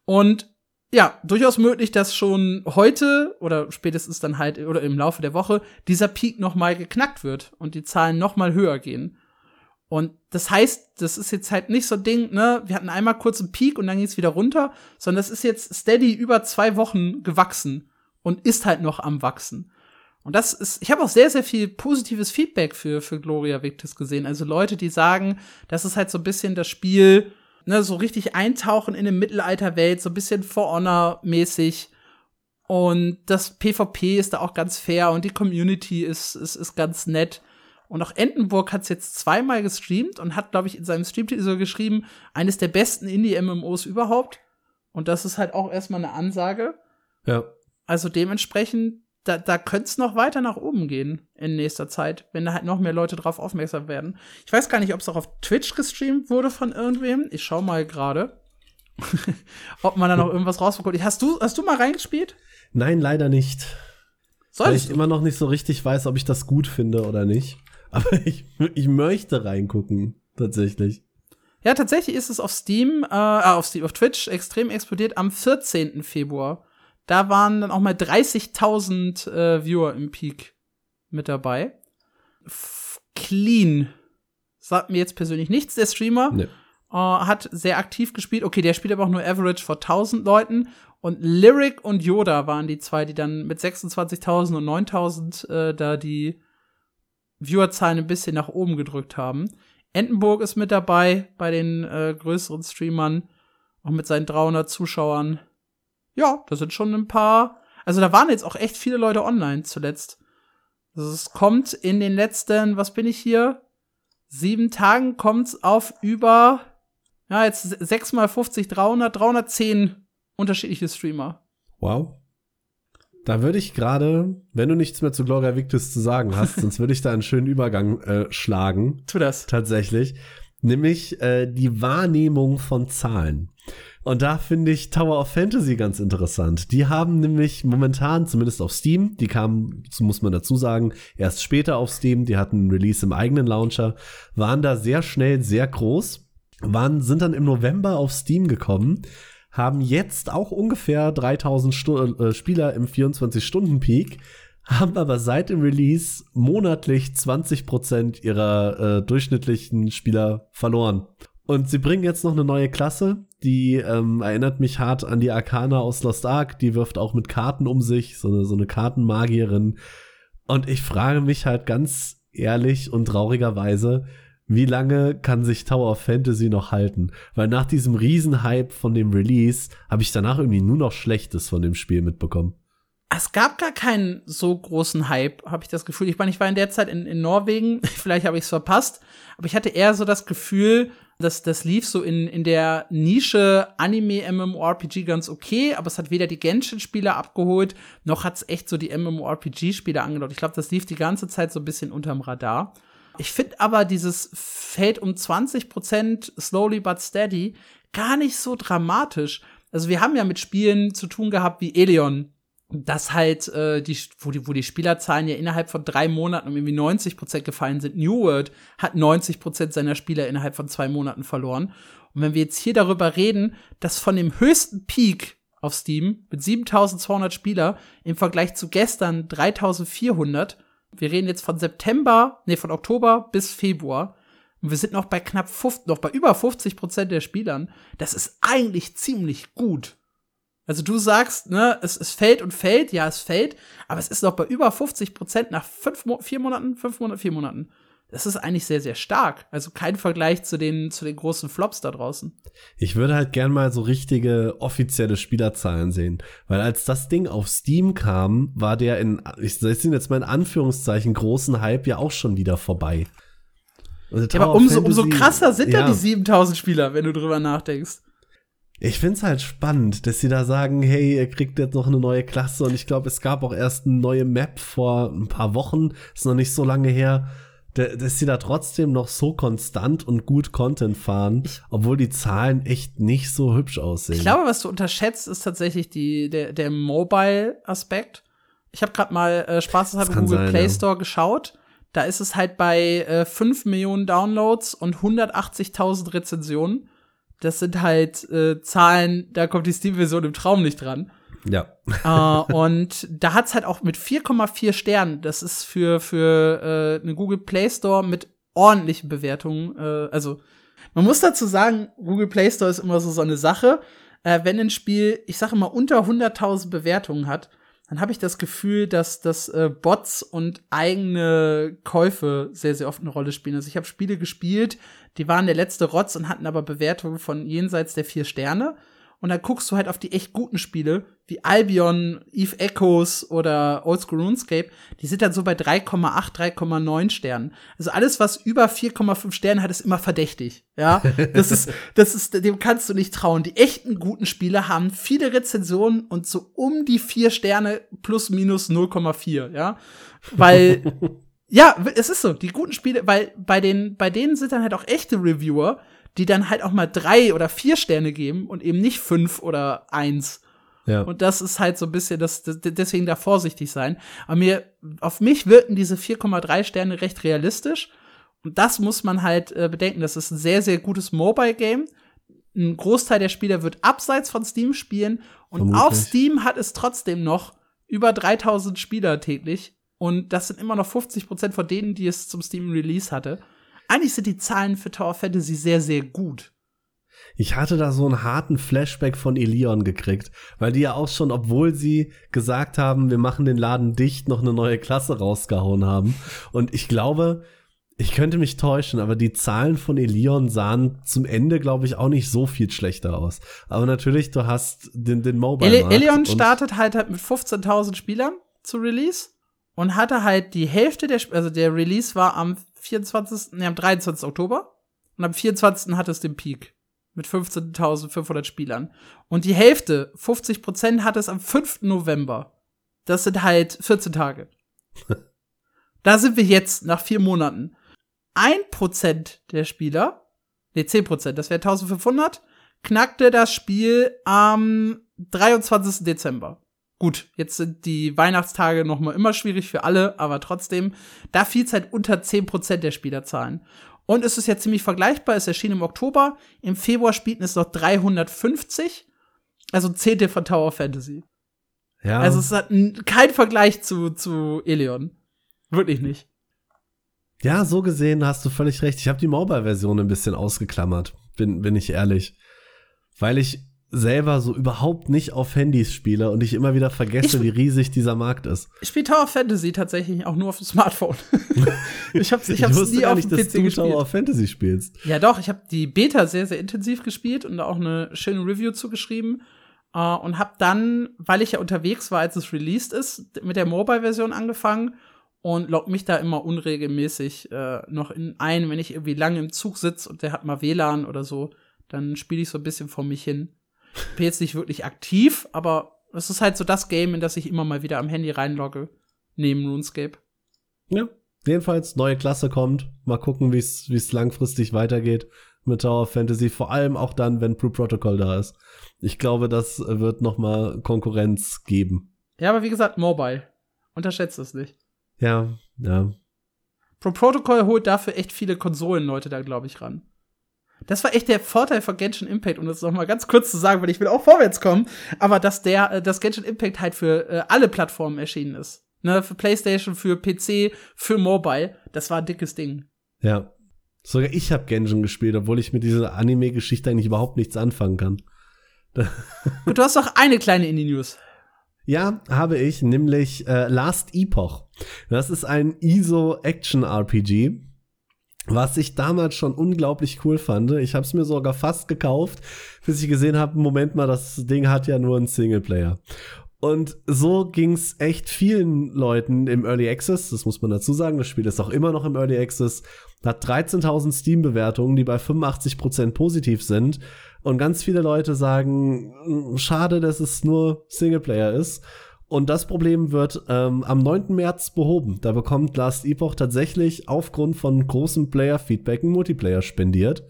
Und ja, durchaus möglich, dass schon heute oder spätestens dann halt oder im Laufe der Woche dieser Peak noch mal geknackt wird und die Zahlen noch mal höher gehen. Und das heißt, das ist jetzt halt nicht so ein Ding, ne, wir hatten einmal kurz einen Peak und dann ging es wieder runter, sondern das ist jetzt steady über zwei Wochen gewachsen und ist halt noch am wachsen. Und das ist, ich habe auch sehr, sehr viel positives Feedback für, für Gloria Victis gesehen. Also Leute, die sagen, das ist halt so ein bisschen das Spiel, ne, so richtig eintauchen in eine Mittelalterwelt, so ein bisschen For Honor mäßig. Und das PvP ist da auch ganz fair und die Community ist, ist, ist ganz nett. Und auch Entenburg hat es jetzt zweimal gestreamt und hat, glaube ich, in seinem Streamtitel so geschrieben, eines der besten Indie-MMOs überhaupt. Und das ist halt auch erstmal eine Ansage. Ja. Also dementsprechend da, da könnte es noch weiter nach oben gehen in nächster Zeit, wenn da halt noch mehr Leute drauf aufmerksam werden. Ich weiß gar nicht, ob es auch auf Twitch gestreamt wurde von irgendwem. Ich schau mal gerade, ob man da noch irgendwas rausbekommt. Hast du, hast du mal reingespielt? Nein, leider nicht. Sollst weil ich du? immer noch nicht so richtig weiß, ob ich das gut finde oder nicht. Aber ich, ich möchte reingucken, tatsächlich. Ja, tatsächlich ist es auf Steam, äh, auf Steam, auf Twitch extrem explodiert am 14. Februar. Da waren dann auch mal 30.000 äh, Viewer im Peak mit dabei. F Clean sagt mir jetzt persönlich nichts. Der Streamer nee. äh, hat sehr aktiv gespielt. Okay, der spielt aber auch nur Average vor 1000 Leuten. Und Lyric und Yoda waren die zwei, die dann mit 26.000 und 9.000 äh, da die Viewerzahlen ein bisschen nach oben gedrückt haben. Entenburg ist mit dabei bei den äh, größeren Streamern, auch mit seinen 300 Zuschauern ja, da sind schon ein paar. Also da waren jetzt auch echt viele Leute online zuletzt. Also es kommt in den letzten, was bin ich hier? Sieben Tagen kommt's auf über, ja, jetzt sechs mal 50, 300, 310 unterschiedliche Streamer. Wow. Da würde ich gerade, wenn du nichts mehr zu Gloria Victis zu sagen hast, sonst würde ich da einen schönen Übergang äh, schlagen. Tu das. Tatsächlich. Nämlich äh, die Wahrnehmung von Zahlen. Und da finde ich Tower of Fantasy ganz interessant. Die haben nämlich momentan, zumindest auf Steam, die kamen, muss man dazu sagen, erst später auf Steam, die hatten einen Release im eigenen Launcher, waren da sehr schnell sehr groß, waren, sind dann im November auf Steam gekommen, haben jetzt auch ungefähr 3000 Stu äh, Spieler im 24-Stunden-Peak, haben aber seit dem Release monatlich 20% ihrer äh, durchschnittlichen Spieler verloren. Und sie bringen jetzt noch eine neue Klasse, die ähm, erinnert mich hart an die Arcana aus Lost Ark. Die wirft auch mit Karten um sich, so eine, so eine Kartenmagierin. Und ich frage mich halt ganz ehrlich und traurigerweise, wie lange kann sich Tower of Fantasy noch halten? Weil nach diesem Riesenhype von dem Release habe ich danach irgendwie nur noch Schlechtes von dem Spiel mitbekommen. Es gab gar keinen so großen Hype, habe ich das Gefühl. Ich meine, ich war in der Zeit in, in Norwegen, vielleicht habe ich es verpasst, aber ich hatte eher so das Gefühl, das, das lief so in, in der Nische Anime-MMORPG ganz okay, aber es hat weder die Genshin-Spieler abgeholt, noch hat es echt so die MMORPG-Spieler angedeutet. Ich glaube, das lief die ganze Zeit so ein bisschen unterm Radar. Ich finde aber dieses Feld um 20% slowly but steady gar nicht so dramatisch. Also wir haben ja mit Spielen zu tun gehabt wie Elion, dass halt äh, die, wo die, wo die Spielerzahlen ja innerhalb von drei Monaten um irgendwie 90 Prozent gefallen sind. New World hat 90 Prozent seiner Spieler innerhalb von zwei Monaten verloren. Und wenn wir jetzt hier darüber reden, dass von dem höchsten Peak auf Steam mit 7200 Spieler im Vergleich zu gestern 3400, wir reden jetzt von September, nee, von Oktober bis Februar, und wir sind noch bei knapp 50, noch bei über 50 Prozent der Spielern, das ist eigentlich ziemlich gut. Also du sagst, ne, es, es fällt und fällt, ja, es fällt, aber es ist noch bei über 50 Prozent nach fünf, vier Monaten, fünf Monaten, vier Monaten. Das ist eigentlich sehr, sehr stark. Also kein Vergleich zu den, zu den großen Flops da draußen. Ich würde halt gern mal so richtige offizielle Spielerzahlen sehen. Weil als das Ding auf Steam kam, war der in, ich setze ihn jetzt mal in Anführungszeichen, großen Hype ja auch schon wieder vorbei. Also ja, aber umso, umso krasser sind ja. da die 7000 Spieler, wenn du drüber nachdenkst. Ich find's halt spannend, dass sie da sagen, hey, ihr kriegt jetzt noch eine neue Klasse und ich glaube, es gab auch erst eine neue Map vor ein paar Wochen, ist noch nicht so lange her. Dass sie da trotzdem noch so konstant und gut Content fahren, obwohl die Zahlen echt nicht so hübsch aussehen. Ich glaube, was du unterschätzt, ist tatsächlich die, der, der Mobile-Aspekt. Ich habe gerade mal äh, spaßeshalber Google sein, Play Store ja. geschaut. Da ist es halt bei äh, 5 Millionen Downloads und 180.000 Rezensionen. Das sind halt äh, Zahlen, da kommt die Steam-Version im Traum nicht dran. Ja. äh, und da hat's halt auch mit 4,4 Sternen, das ist für, für äh, eine Google Play Store mit ordentlichen Bewertungen, äh, also man muss dazu sagen, Google Play Store ist immer so so eine Sache. Äh, wenn ein Spiel, ich sage immer, unter 100.000 Bewertungen hat, dann habe ich das Gefühl, dass dass äh, Bots und eigene Käufe sehr, sehr oft eine Rolle spielen. Also ich habe Spiele gespielt, die waren der letzte Rotz und hatten aber Bewertungen von jenseits der vier Sterne. Und dann guckst du halt auf die echt guten Spiele, wie Albion, Eve Echoes oder Old School RuneScape, die sind dann so bei 3,8, 3,9 Sternen. Also alles, was über 4,5 Sterne hat, ist immer verdächtig. Ja, das ist, das ist, dem kannst du nicht trauen. Die echten guten Spiele haben viele Rezensionen und so um die 4 Sterne plus minus 0,4, ja. Weil, ja, es ist so, die guten Spiele, weil bei den, bei denen sind dann halt auch echte Reviewer, die dann halt auch mal drei oder vier Sterne geben und eben nicht fünf oder eins. Ja. Und das ist halt so ein bisschen, das, deswegen da vorsichtig sein. Aber mir, auf mich wirken diese 4,3 Sterne recht realistisch. Und das muss man halt äh, bedenken. Das ist ein sehr, sehr gutes Mobile-Game. Ein Großteil der Spieler wird abseits von Steam spielen. Und Vermutlich. auf Steam hat es trotzdem noch über 3000 Spieler täglich. Und das sind immer noch 50 Prozent von denen, die es zum Steam Release hatte eigentlich sind die Zahlen für Tower Fantasy sehr, sehr gut. Ich hatte da so einen harten Flashback von Elion gekriegt, weil die ja auch schon, obwohl sie gesagt haben, wir machen den Laden dicht, noch eine neue Klasse rausgehauen haben. Und ich glaube, ich könnte mich täuschen, aber die Zahlen von Elion sahen zum Ende, glaube ich, auch nicht so viel schlechter aus. Aber natürlich, du hast den, den Mobile. Ele Elion startet halt, halt mit 15.000 Spielern zu Release und hatte halt die Hälfte der, also der Release war am 24., nee, am 23. Oktober. Und am 24. hat es den Peak. Mit 15.500 Spielern. Und die Hälfte, 50 Prozent, hat es am 5. November. Das sind halt 14 Tage. da sind wir jetzt nach vier Monaten. Ein Prozent der Spieler, nee, 10 Prozent, das wäre 1500, knackte das Spiel am 23. Dezember. Gut, jetzt sind die Weihnachtstage noch mal immer schwierig für alle, aber trotzdem, da fiel es halt unter 10% der Spielerzahlen. Und es ist ja ziemlich vergleichbar, es erschien im Oktober, im Februar spielten es noch 350, also Zehnte von Tower Fantasy. Ja. Also es hat kein Vergleich zu, zu Eleon. Wirklich nicht. Ja, so gesehen hast du völlig recht. Ich habe die Mobile-Version ein bisschen ausgeklammert, bin, bin ich ehrlich. Weil ich selber so überhaupt nicht auf Handys spiele und ich immer wieder vergesse, ich, wie riesig dieser Markt ist. Ich spiele Tower Fantasy tatsächlich auch nur auf dem Smartphone. ich hab's, ich hab's ich nie auf dem PC dass du gespielt. Tower Fantasy spielst. Ja, doch, ich habe die Beta sehr, sehr intensiv gespielt und auch eine schöne Review zugeschrieben. Uh, und habe dann, weil ich ja unterwegs war, als es released ist, mit der Mobile-Version angefangen und log mich da immer unregelmäßig äh, noch in ein, wenn ich irgendwie lange im Zug sitze und der hat mal WLAN oder so, dann spiele ich so ein bisschen vor mich hin bin jetzt nicht wirklich aktiv, aber es ist halt so das Game, in das ich immer mal wieder am Handy reinlogge, neben RuneScape. Ja, jedenfalls neue Klasse kommt. Mal gucken, wie es langfristig weitergeht mit Tower Fantasy, vor allem auch dann, wenn Pro Protocol da ist. Ich glaube, das wird noch mal Konkurrenz geben. Ja, aber wie gesagt, Mobile. Unterschätzt es nicht. Ja, ja. Pro Protocol holt dafür echt viele Konsolenleute da, glaube ich, ran. Das war echt der Vorteil von Genshin Impact, um das noch mal ganz kurz zu sagen, weil ich will auch vorwärts kommen, aber dass der, äh, das Genshin Impact halt für äh, alle Plattformen erschienen ist. Ne, für PlayStation, für PC, für Mobile. Das war ein dickes Ding. Ja. Sogar ich habe Genshin gespielt, obwohl ich mit dieser Anime-Geschichte eigentlich überhaupt nichts anfangen kann. Gut, du hast noch eine kleine Indie-News. Ja, habe ich, nämlich äh, Last Epoch. Das ist ein ISO-Action-RPG was ich damals schon unglaublich cool fand. Ich habe es mir sogar fast gekauft, bis ich gesehen habe, Moment mal, das Ding hat ja nur einen Singleplayer. Und so ging's echt vielen Leuten im Early Access, das muss man dazu sagen, das Spiel ist auch immer noch im Early Access, hat 13.000 Steam-Bewertungen, die bei 85% positiv sind. Und ganz viele Leute sagen, hm, schade, dass es nur Singleplayer ist. Und das Problem wird ähm, am 9. März behoben. Da bekommt Last Epoch tatsächlich aufgrund von großem Player-Feedback einen Multiplayer spendiert.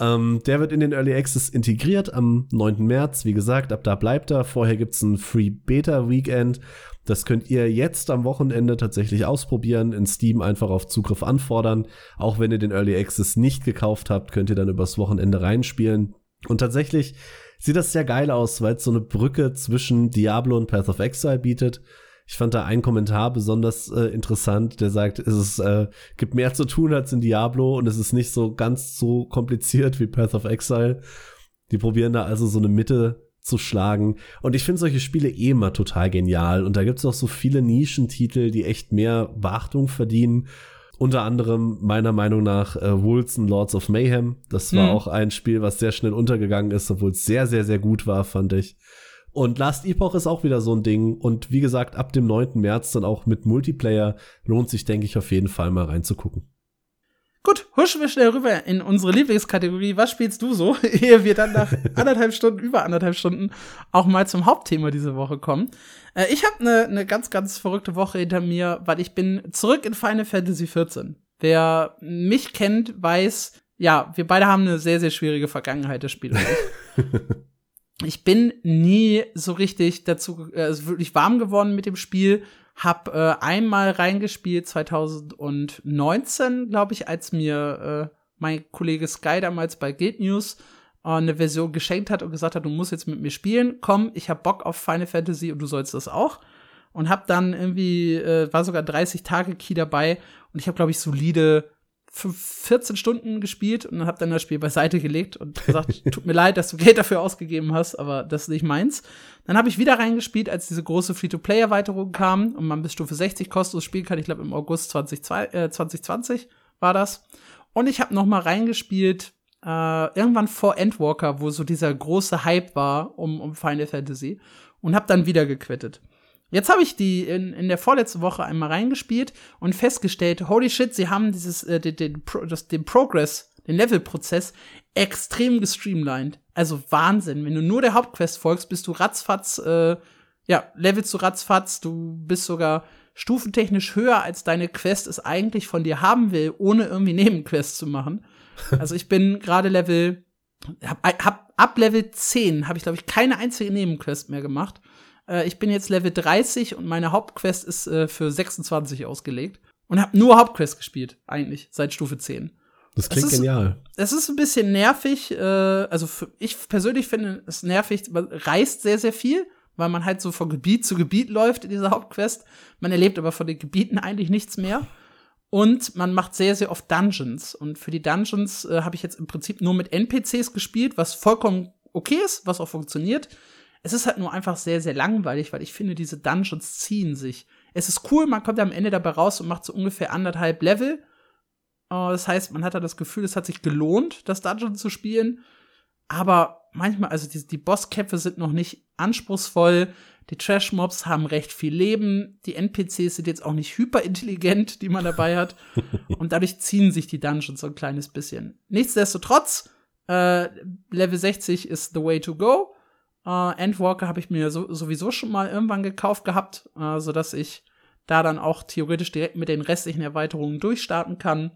Ähm, der wird in den Early Access integriert am 9. März. Wie gesagt, ab da bleibt er. Vorher gibt's ein Free Beta Weekend. Das könnt ihr jetzt am Wochenende tatsächlich ausprobieren. In Steam einfach auf Zugriff anfordern. Auch wenn ihr den Early Access nicht gekauft habt, könnt ihr dann übers Wochenende reinspielen. Und tatsächlich sieht das sehr geil aus, weil es so eine Brücke zwischen Diablo und Path of Exile bietet. Ich fand da einen Kommentar besonders äh, interessant, der sagt, es ist, äh, gibt mehr zu tun als in Diablo und es ist nicht so ganz so kompliziert wie Path of Exile. Die probieren da also so eine Mitte zu schlagen. Und ich finde solche Spiele eh immer total genial. Und da gibt es auch so viele Nischentitel, die echt mehr Beachtung verdienen. Unter anderem meiner Meinung nach äh, Wolves Lords of Mayhem. Das war mhm. auch ein Spiel, was sehr schnell untergegangen ist, obwohl es sehr, sehr, sehr gut war, fand ich. Und Last Epoch ist auch wieder so ein Ding. Und wie gesagt, ab dem 9. März dann auch mit Multiplayer lohnt sich, denke ich, auf jeden Fall mal reinzugucken. Gut, huschen wir schnell rüber in unsere Lieblingskategorie. Was spielst du so? Ehe wir dann nach anderthalb Stunden, über anderthalb Stunden auch mal zum Hauptthema diese Woche kommen. Äh, ich habe eine ne ganz, ganz verrückte Woche hinter mir, weil ich bin zurück in Final Fantasy XIV. Wer mich kennt, weiß, ja, wir beide haben eine sehr, sehr schwierige Vergangenheit des Spiels. ich bin nie so richtig dazu, äh, also wirklich warm geworden mit dem Spiel. Hab äh, einmal reingespielt 2019, glaube ich, als mir äh, mein Kollege Sky damals bei Guild News eine Version geschenkt hat und gesagt hat, du musst jetzt mit mir spielen. Komm, ich hab Bock auf Final Fantasy und du sollst das auch. Und hab dann irgendwie, äh, war sogar 30 Tage Key dabei und ich habe, glaube ich, solide 14 Stunden gespielt und habe dann das Spiel beiseite gelegt und gesagt, tut mir leid, dass du Geld dafür ausgegeben hast, aber das ist nicht meins. Dann habe ich wieder reingespielt, als diese große Free-to-Play-Erweiterung kam und man bis Stufe 60 kostenlos spielen kann. Ich glaube, im August 20, äh, 2020 war das. Und ich habe noch mal reingespielt, äh, irgendwann vor Endwalker, wo so dieser große Hype war um, um Final Fantasy und habe dann wieder gequittet. Jetzt habe ich die in, in der vorletzten Woche einmal reingespielt und festgestellt, holy shit, sie haben dieses, äh, den, den, das, den Progress, den Levelprozess extrem gestreamlined. Also Wahnsinn. Wenn du nur der Hauptquest folgst, bist du ratzfatz, äh, ja, levelst du ratzfatz, du bist sogar stufentechnisch höher, als deine Quest es eigentlich von dir haben will, ohne irgendwie Nebenquests zu machen. Also ich bin gerade Level, hab, hab, ab Level 10 habe ich, glaube ich, keine einzige Nebenquest mehr gemacht. Äh, ich bin jetzt Level 30 und meine Hauptquest ist äh, für 26 ausgelegt. Und habe nur Hauptquest gespielt, eigentlich, seit Stufe 10. Das klingt es ist, genial. Es ist ein bisschen nervig. Äh, also für, ich persönlich finde es nervig, man reist sehr, sehr viel, weil man halt so von Gebiet zu Gebiet läuft in dieser Hauptquest. Man erlebt aber von den Gebieten eigentlich nichts mehr. Und man macht sehr, sehr oft Dungeons. Und für die Dungeons äh, habe ich jetzt im Prinzip nur mit NPCs gespielt, was vollkommen okay ist, was auch funktioniert. Es ist halt nur einfach sehr, sehr langweilig, weil ich finde, diese Dungeons ziehen sich. Es ist cool, man kommt am Ende dabei raus und macht so ungefähr anderthalb Level. Uh, das heißt, man hat da das Gefühl, es hat sich gelohnt, das Dungeon zu spielen. Aber manchmal, also die, die Bosskämpfe sind noch nicht anspruchsvoll. Die Trash-Mobs haben recht viel Leben. Die NPCs sind jetzt auch nicht hyperintelligent, die man dabei hat. und dadurch ziehen sich die Dungeons so ein kleines bisschen. Nichtsdestotrotz, äh, Level 60 ist the way to go. Äh, Endwalker habe ich mir so, sowieso schon mal irgendwann gekauft gehabt, äh, sodass ich da dann auch theoretisch direkt mit den restlichen Erweiterungen durchstarten kann.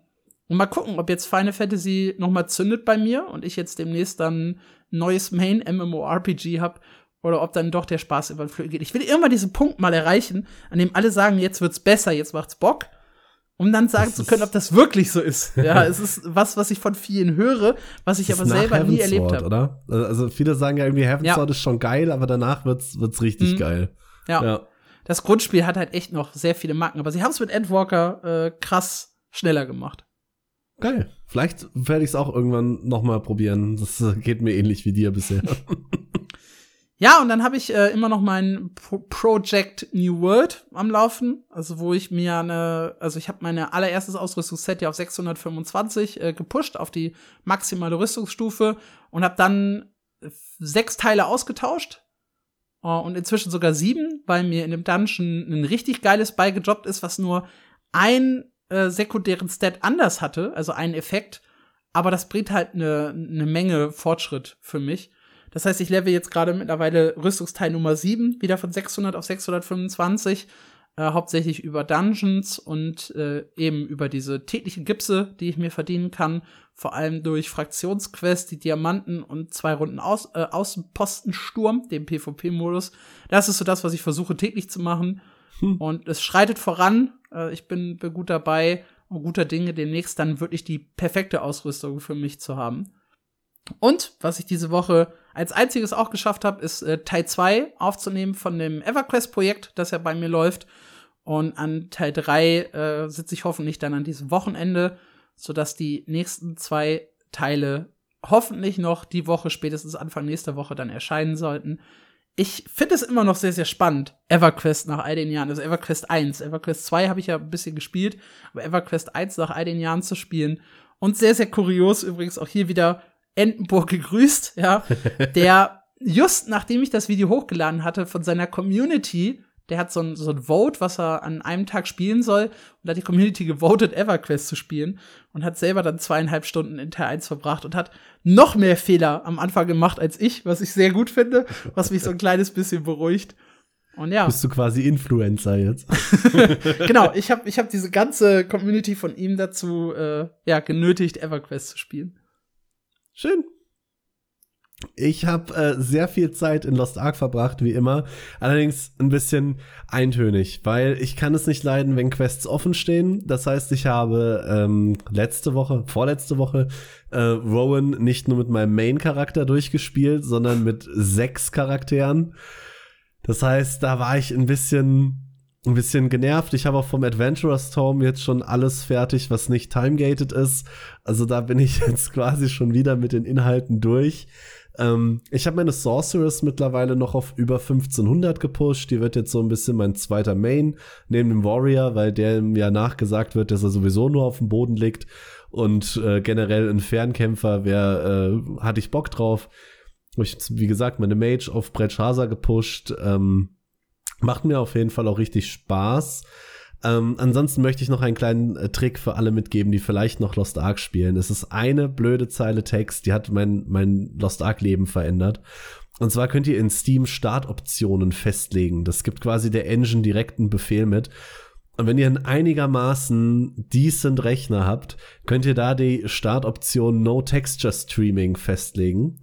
Und mal gucken, ob jetzt Final Fantasy noch mal zündet bei mir und ich jetzt demnächst dann neues Main MMORPG habe oder ob dann doch der Spaß über den Flügel geht. Ich will irgendwann diesen Punkt mal erreichen, an dem alle sagen, jetzt wird's besser, jetzt macht's Bock um dann sagen das zu können, ob das wirklich so ist. Ja, es ist was, was ich von vielen höre, was ich aber selber nie erlebt habe. Oder? Also viele sagen ja irgendwie, Heaven's ja. Sword ist schon geil, aber danach wird's, wird's richtig mhm. geil. Ja. ja. Das Grundspiel hat halt echt noch sehr viele Macken, aber sie haben es mit Endwalker äh, krass schneller gemacht. Geil. Vielleicht werde ich es auch irgendwann noch mal probieren. Das geht mir ähnlich wie dir bisher. Ja, und dann habe ich äh, immer noch mein Pro Project New World am Laufen, also wo ich mir eine, also ich habe meine allererstes Ausrüstungsset ja auf 625 äh, gepusht auf die maximale Rüstungsstufe und habe dann sechs Teile ausgetauscht äh, und inzwischen sogar sieben, weil mir in dem Dungeon ein richtig geiles beigejobbt ist, was nur ein äh, sekundären Stat anders hatte, also einen Effekt, aber das bringt halt eine ne Menge Fortschritt für mich. Das heißt, ich level jetzt gerade mittlerweile Rüstungsteil Nummer 7, wieder von 600 auf 625. Äh, hauptsächlich über Dungeons und äh, eben über diese täglichen Gipse, die ich mir verdienen kann. Vor allem durch Fraktionsquests, die Diamanten und zwei Runden Aus äh, Außenpostensturm, dem PvP-Modus. Das ist so das, was ich versuche täglich zu machen. Hm. Und es schreitet voran. Äh, ich bin, gut dabei und guter Dinge, demnächst dann wirklich die perfekte Ausrüstung für mich zu haben. Und was ich diese Woche als einziges auch geschafft habe, ist äh, Teil 2 aufzunehmen von dem EverQuest-Projekt, das ja bei mir läuft. Und an Teil 3 äh, sitze ich hoffentlich dann an diesem Wochenende, sodass die nächsten zwei Teile hoffentlich noch die Woche, spätestens Anfang nächster Woche dann erscheinen sollten. Ich finde es immer noch sehr, sehr spannend, EverQuest nach all den Jahren. Also EverQuest 1. EverQuest 2 habe ich ja ein bisschen gespielt, aber EverQuest 1 nach all den Jahren zu spielen. Und sehr, sehr kurios übrigens auch hier wieder Entenburg gegrüßt, ja, der just nachdem ich das Video hochgeladen hatte von seiner Community, der hat so ein, so ein Vote, was er an einem Tag spielen soll, und hat die Community gewotet, EverQuest zu spielen und hat selber dann zweieinhalb Stunden in Teil 1 verbracht und hat noch mehr Fehler am Anfang gemacht als ich, was ich sehr gut finde, was mich so ein kleines bisschen beruhigt. Und ja. Bist du quasi Influencer jetzt? genau, ich habe ich hab diese ganze Community von ihm dazu äh, ja, genötigt, EverQuest zu spielen. Schön. Ich habe äh, sehr viel Zeit in Lost Ark verbracht, wie immer. Allerdings ein bisschen eintönig, weil ich kann es nicht leiden, wenn Quests offen stehen. Das heißt, ich habe ähm, letzte Woche, vorletzte Woche, äh, Rowan nicht nur mit meinem Main-Charakter durchgespielt, sondern mit sechs Charakteren. Das heißt, da war ich ein bisschen ein bisschen genervt. Ich habe auch vom Adventurer's Tome jetzt schon alles fertig, was nicht timegated ist. Also da bin ich jetzt quasi schon wieder mit den Inhalten durch. Ähm, ich habe meine Sorceress mittlerweile noch auf über 1500 gepusht. Die wird jetzt so ein bisschen mein zweiter Main neben dem Warrior, weil der ja nachgesagt wird, dass er sowieso nur auf dem Boden liegt. Und äh, generell ein Fernkämpfer, wer äh, hatte ich Bock drauf. Ich, wie gesagt, meine Mage auf Brett Chaser gepusht. Ähm, Macht mir auf jeden Fall auch richtig Spaß. Ähm, ansonsten möchte ich noch einen kleinen äh, Trick für alle mitgeben, die vielleicht noch Lost Ark spielen. Es ist eine blöde Zeile Text, die hat mein, mein Lost Ark Leben verändert. Und zwar könnt ihr in Steam Startoptionen festlegen. Das gibt quasi der Engine direkt einen Befehl mit. Und wenn ihr einen einigermaßen decent Rechner habt, könnt ihr da die Startoption No Texture Streaming festlegen.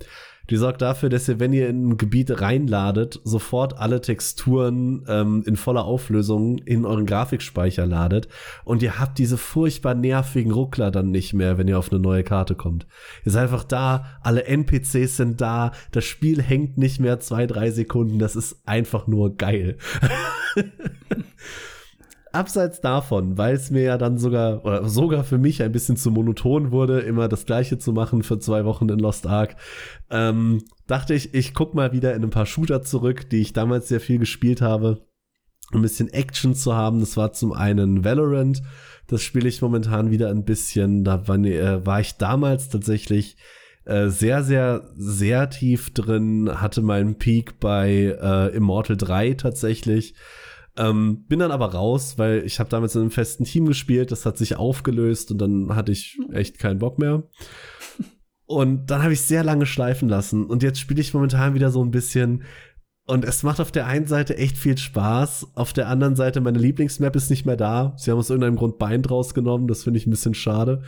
Die sorgt dafür, dass ihr, wenn ihr in ein Gebiet reinladet, sofort alle Texturen ähm, in voller Auflösung in euren Grafikspeicher ladet. Und ihr habt diese furchtbar nervigen Ruckler dann nicht mehr, wenn ihr auf eine neue Karte kommt. Ihr seid einfach da, alle NPCs sind da, das Spiel hängt nicht mehr zwei, drei Sekunden. Das ist einfach nur geil. abseits davon, weil es mir ja dann sogar, oder sogar für mich ein bisschen zu monoton wurde, immer das Gleiche zu machen für zwei Wochen in Lost Ark, ähm, dachte ich, ich guck mal wieder in ein paar Shooter zurück, die ich damals sehr viel gespielt habe. Ein bisschen Action zu haben. Das war zum einen Valorant. Das spiele ich momentan wieder ein bisschen. Da war, äh, war ich damals tatsächlich äh, sehr, sehr, sehr tief drin, hatte meinen Peak bei äh, Immortal 3 tatsächlich. Ähm, bin dann aber raus, weil ich habe damals in einem festen Team gespielt, das hat sich aufgelöst und dann hatte ich echt keinen Bock mehr. Und dann habe ich sehr lange schleifen lassen und jetzt spiele ich momentan wieder so ein bisschen und es macht auf der einen Seite echt viel Spaß, auf der anderen Seite meine Lieblingsmap ist nicht mehr da. Sie haben aus irgendeinem Grund Bein draus genommen, das finde ich ein bisschen schade.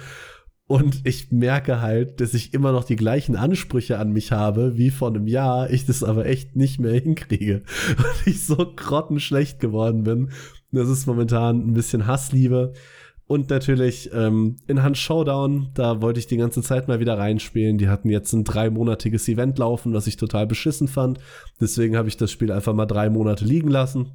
Und ich merke halt, dass ich immer noch die gleichen Ansprüche an mich habe wie vor einem Jahr, ich das aber echt nicht mehr hinkriege. Und ich so grottenschlecht geworden bin. Das ist momentan ein bisschen Hassliebe. Und natürlich ähm, in Hand Showdown, da wollte ich die ganze Zeit mal wieder reinspielen. Die hatten jetzt ein dreimonatiges Event laufen, was ich total beschissen fand. Deswegen habe ich das Spiel einfach mal drei Monate liegen lassen.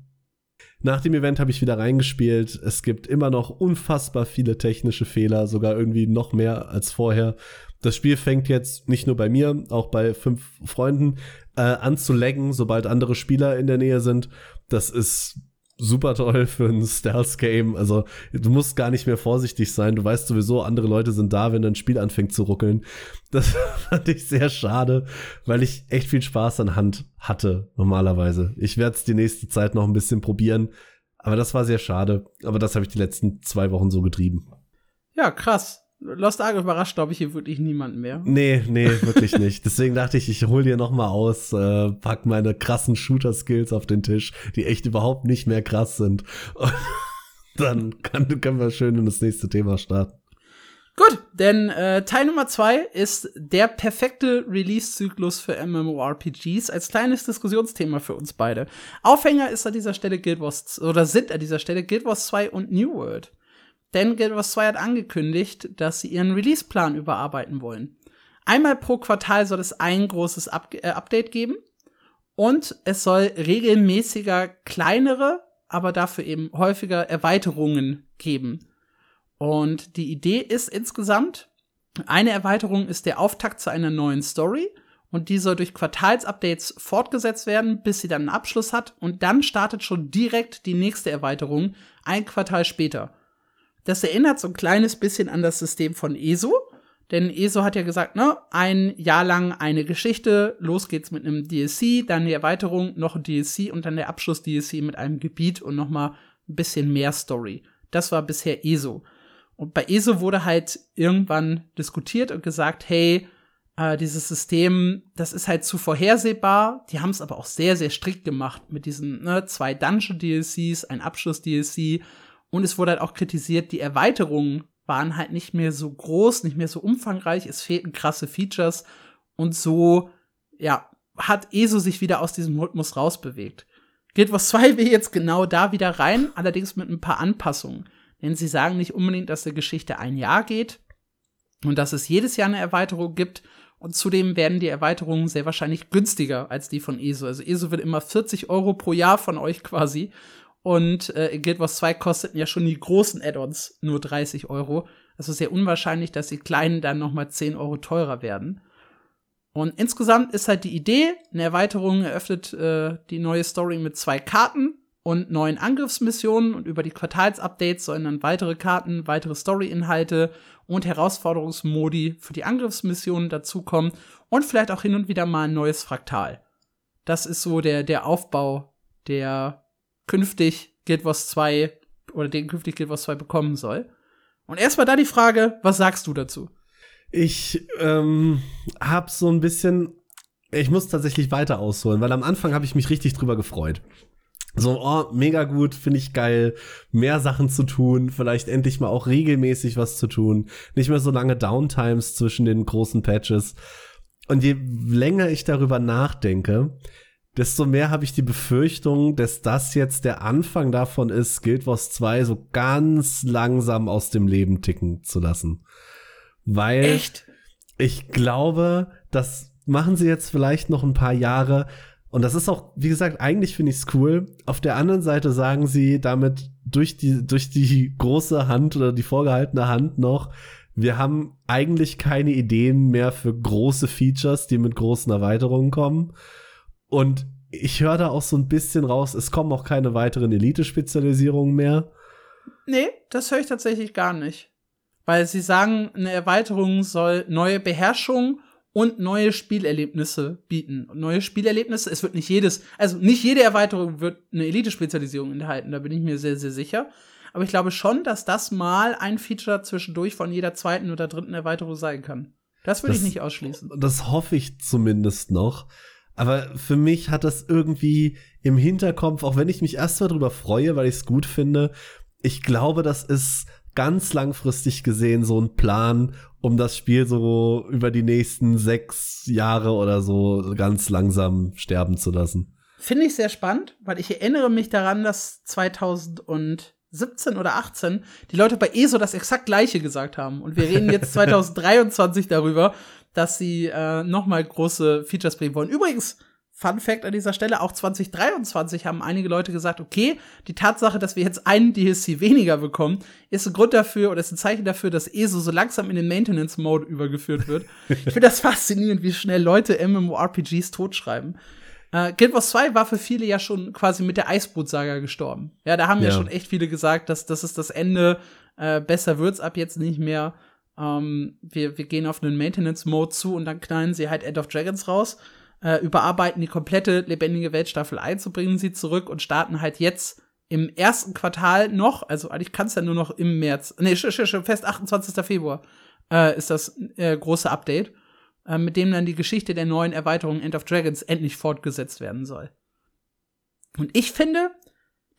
Nach dem Event habe ich wieder reingespielt. Es gibt immer noch unfassbar viele technische Fehler, sogar irgendwie noch mehr als vorher. Das Spiel fängt jetzt nicht nur bei mir, auch bei fünf Freunden äh, an zu laggen, sobald andere Spieler in der Nähe sind. Das ist super toll für ein Stealth-Game. Also du musst gar nicht mehr vorsichtig sein. Du weißt sowieso, andere Leute sind da, wenn dein Spiel anfängt zu ruckeln. Das fand ich sehr schade, weil ich echt viel Spaß an Hand hatte normalerweise. Ich werde es die nächste Zeit noch ein bisschen probieren. Aber das war sehr schade. Aber das habe ich die letzten zwei Wochen so getrieben. Ja, krass. Lost Ark überrascht, glaube ich, hier wirklich niemanden mehr. Nee, nee, wirklich nicht. Deswegen dachte ich, ich hol dir noch mal aus, äh, pack meine krassen Shooter-Skills auf den Tisch, die echt überhaupt nicht mehr krass sind. Und dann kann, können wir schön in das nächste Thema starten. Gut, denn äh, Teil Nummer zwei ist der perfekte Release-Zyklus für MMORPGs als kleines Diskussionsthema für uns beide. Aufhänger ist an dieser Stelle Guild Wars, oder sind an dieser Stelle Guild Wars 2 und New World. Denn Guild Wars 2 hat angekündigt, dass sie ihren Release-Plan überarbeiten wollen. Einmal pro Quartal soll es ein großes Up äh, Update geben und es soll regelmäßiger kleinere, aber dafür eben häufiger Erweiterungen geben. Und die Idee ist insgesamt, eine Erweiterung ist der Auftakt zu einer neuen Story und die soll durch Quartalsupdates fortgesetzt werden, bis sie dann einen Abschluss hat und dann startet schon direkt die nächste Erweiterung ein Quartal später. Das erinnert so ein kleines bisschen an das System von ESO. Denn ESO hat ja gesagt, ne, ein Jahr lang eine Geschichte, los geht's mit einem DLC, dann die Erweiterung, noch ein DLC und dann der Abschluss-DLC mit einem Gebiet und noch mal ein bisschen mehr Story. Das war bisher ESO. Und bei ESO wurde halt irgendwann diskutiert und gesagt, hey, äh, dieses System, das ist halt zu vorhersehbar. Die haben es aber auch sehr, sehr strikt gemacht mit diesen ne, zwei Dungeon-DLCs, ein Abschluss-DLC und es wurde halt auch kritisiert, die Erweiterungen waren halt nicht mehr so groß, nicht mehr so umfangreich, es fehlten krasse Features und so, ja, hat ESO sich wieder aus diesem Rhythmus rausbewegt. Guild Wars 2 will jetzt genau da wieder rein, allerdings mit ein paar Anpassungen. Denn sie sagen nicht unbedingt, dass die Geschichte ein Jahr geht und dass es jedes Jahr eine Erweiterung gibt. Und zudem werden die Erweiterungen sehr wahrscheinlich günstiger als die von ESO. Also ESO wird immer 40 Euro pro Jahr von euch quasi. Und äh, Guild Wars 2 kosteten ja schon die großen Add-ons nur 30 Euro. Also sehr unwahrscheinlich, dass die kleinen dann noch mal 10 Euro teurer werden. Und insgesamt ist halt die Idee, eine Erweiterung eröffnet äh, die neue Story mit zwei Karten und neuen Angriffsmissionen und über die Quartalsupdates sollen dann weitere Karten, weitere Story-Inhalte und Herausforderungsmodi für die Angriffsmissionen dazukommen und vielleicht auch hin und wieder mal ein neues Fraktal. Das ist so der, der Aufbau der künftig Guild Wars 2 oder den künftig Guild Wars 2 bekommen soll. Und erstmal da die Frage, was sagst du dazu? Ich ähm, hab so ein bisschen, ich muss tatsächlich weiter ausholen, weil am Anfang habe ich mich richtig drüber gefreut. So, oh, mega gut, finde ich geil, mehr Sachen zu tun, vielleicht endlich mal auch regelmäßig was zu tun, nicht mehr so lange Downtimes zwischen den großen Patches. Und je länger ich darüber nachdenke, desto mehr habe ich die Befürchtung, dass das jetzt der Anfang davon ist, Guild Wars 2 so ganz langsam aus dem Leben ticken zu lassen. Weil Echt? ich glaube, das machen sie jetzt vielleicht noch ein paar Jahre. Und das ist auch, wie gesagt, eigentlich finde ich es cool. Auf der anderen Seite sagen sie damit durch die, durch die große Hand oder die vorgehaltene Hand noch, wir haben eigentlich keine Ideen mehr für große Features, die mit großen Erweiterungen kommen. Und ich höre da auch so ein bisschen raus, es kommen auch keine weiteren Elite-Spezialisierungen mehr. Nee, das höre ich tatsächlich gar nicht. Weil sie sagen, eine Erweiterung soll neue Beherrschung und neue Spielerlebnisse bieten. Und neue Spielerlebnisse, es wird nicht jedes, also nicht jede Erweiterung wird eine Elite-Spezialisierung enthalten, da bin ich mir sehr, sehr sicher. Aber ich glaube schon, dass das mal ein Feature zwischendurch von jeder zweiten oder dritten Erweiterung sein kann. Das würde ich nicht ausschließen. Das hoffe ich zumindest noch. Aber für mich hat das irgendwie im Hinterkopf, auch wenn ich mich erstmal drüber freue, weil ich es gut finde, ich glaube, das ist ganz langfristig gesehen so ein Plan, um das Spiel so über die nächsten sechs Jahre oder so ganz langsam sterben zu lassen. Finde ich sehr spannend, weil ich erinnere mich daran, dass 2017 oder 18 die Leute bei ESO das exakt gleiche gesagt haben. Und wir reden jetzt 2023 darüber, dass sie äh, noch mal große Features bringen wollen. Übrigens, Fun Fact an dieser Stelle, auch 2023 haben einige Leute gesagt, okay, die Tatsache, dass wir jetzt einen DLC weniger bekommen, ist ein Grund dafür oder ist ein Zeichen dafür, dass ESO so langsam in den Maintenance-Mode übergeführt wird. ich finde das faszinierend, wie schnell Leute MMORPGs totschreiben. Äh, Guild Wars 2 war für viele ja schon quasi mit der Eisboot-Saga gestorben. Ja, da haben ja. ja schon echt viele gesagt, dass das ist das Ende, äh, besser wird's ab jetzt nicht mehr. Ähm, wir, wir gehen auf einen Maintenance-Mode zu und dann knallen sie halt End of Dragons raus, äh, überarbeiten die komplette lebendige Welt Staffel 1 und bringen sie zurück und starten halt jetzt im ersten Quartal noch, also eigentlich kann es ja nur noch im März, nee, schon fest 28. Februar äh, ist das äh, große Update, äh, mit dem dann die Geschichte der neuen Erweiterung End of Dragons endlich fortgesetzt werden soll. Und ich finde,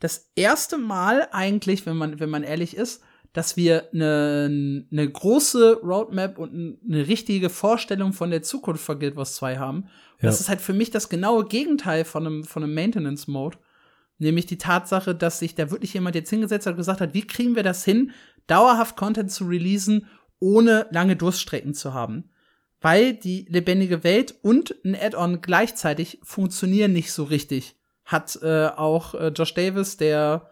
das erste Mal eigentlich, wenn man, wenn man ehrlich ist, dass wir eine, eine große Roadmap und eine richtige Vorstellung von der Zukunft von Guild Wars 2 haben. Ja. Das ist halt für mich das genaue Gegenteil von einem, von einem Maintenance-Mode. Nämlich die Tatsache, dass sich da wirklich jemand jetzt hingesetzt hat und gesagt hat, wie kriegen wir das hin, dauerhaft Content zu releasen, ohne lange Durststrecken zu haben. Weil die lebendige Welt und ein Add-on gleichzeitig funktionieren nicht so richtig. Hat äh, auch äh, Josh Davis, der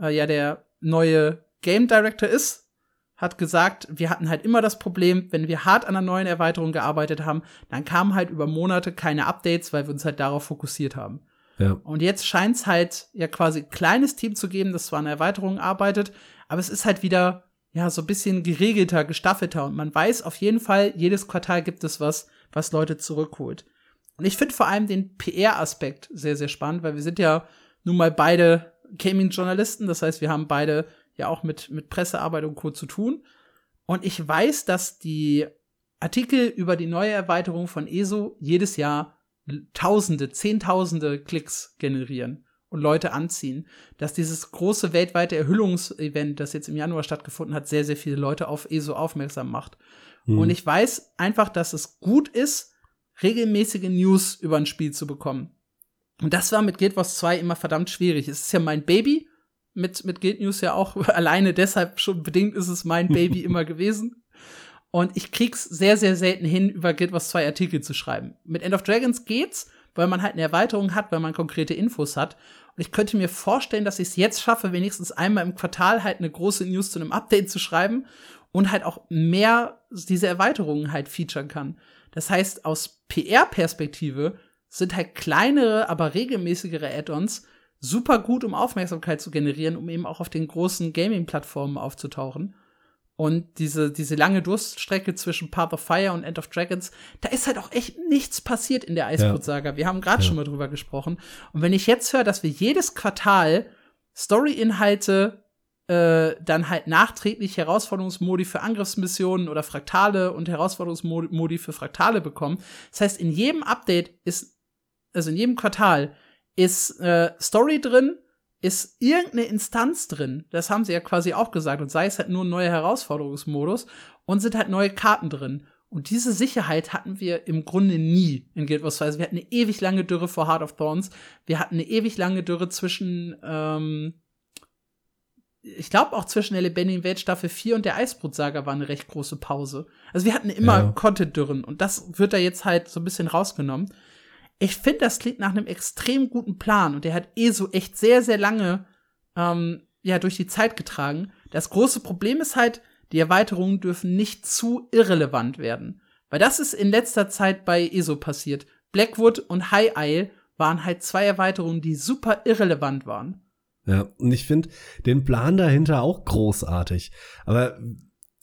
äh, ja der neue Game Director ist, hat gesagt, wir hatten halt immer das Problem, wenn wir hart an einer neuen Erweiterung gearbeitet haben, dann kamen halt über Monate keine Updates, weil wir uns halt darauf fokussiert haben. Ja. Und jetzt scheint es halt ja quasi ein kleines Team zu geben, das zwar an Erweiterungen arbeitet, aber es ist halt wieder ja so ein bisschen geregelter, gestaffelter und man weiß auf jeden Fall, jedes Quartal gibt es was, was Leute zurückholt. Und ich finde vor allem den PR-Aspekt sehr, sehr spannend, weil wir sind ja nun mal beide Gaming-Journalisten, das heißt, wir haben beide ja auch mit, mit Pressearbeit und Co. zu tun. Und ich weiß, dass die Artikel über die neue Erweiterung von ESO jedes Jahr Tausende, Zehntausende Klicks generieren und Leute anziehen. Dass dieses große weltweite Erhüllungsevent, das jetzt im Januar stattgefunden hat, sehr, sehr viele Leute auf ESO aufmerksam macht. Mhm. Und ich weiß einfach, dass es gut ist, regelmäßige News über ein Spiel zu bekommen. Und das war mit Guild Wars 2 immer verdammt schwierig. Es ist ja mein Baby mit, mit Guild News ja auch alleine deshalb schon bedingt ist es mein Baby immer gewesen. Und ich krieg's sehr, sehr selten hin, über Guild Wars 2 Artikel zu schreiben. Mit End of Dragons geht's, weil man halt eine Erweiterung hat, weil man konkrete Infos hat. Und ich könnte mir vorstellen, dass ich es jetzt schaffe, wenigstens einmal im Quartal halt eine große News zu einem Update zu schreiben und halt auch mehr diese Erweiterungen halt featuren kann. Das heißt, aus PR-Perspektive sind halt kleinere, aber regelmäßigere Add-ons super gut, um Aufmerksamkeit zu generieren, um eben auch auf den großen Gaming-Plattformen aufzutauchen. Und diese, diese lange Durststrecke zwischen Path of Fire und End of Dragons, da ist halt auch echt nichts passiert in der Eisbrot-Saga. Ja. Wir haben gerade ja. schon mal drüber gesprochen. Und wenn ich jetzt höre, dass wir jedes Quartal Story-Inhalte äh, dann halt nachträglich Herausforderungsmodi für Angriffsmissionen oder Fraktale und Herausforderungsmodi für Fraktale bekommen. Das heißt, in jedem Update ist, also in jedem Quartal ist äh, Story drin, ist irgendeine Instanz drin. Das haben sie ja quasi auch gesagt. Und sei es halt nur ein neuer Herausforderungsmodus und sind halt neue Karten drin. Und diese Sicherheit hatten wir im Grunde nie in Guild Wars 2. Also wir hatten eine ewig lange Dürre vor Heart of Thorns. Wir hatten eine ewig lange Dürre zwischen, ähm, ich glaube auch zwischen der lebendigen Welt Staffel 4 und der Eisbrutsaga war eine recht große Pause. Also wir hatten immer ja. Content-Dürren und das wird da jetzt halt so ein bisschen rausgenommen ich finde, das klingt nach einem extrem guten Plan und der hat eh so echt sehr, sehr lange ähm, ja durch die Zeit getragen. Das große Problem ist halt, die Erweiterungen dürfen nicht zu irrelevant werden. Weil das ist in letzter Zeit bei ESO passiert. Blackwood und High Isle waren halt zwei Erweiterungen, die super irrelevant waren. Ja, und ich finde den Plan dahinter auch großartig. Aber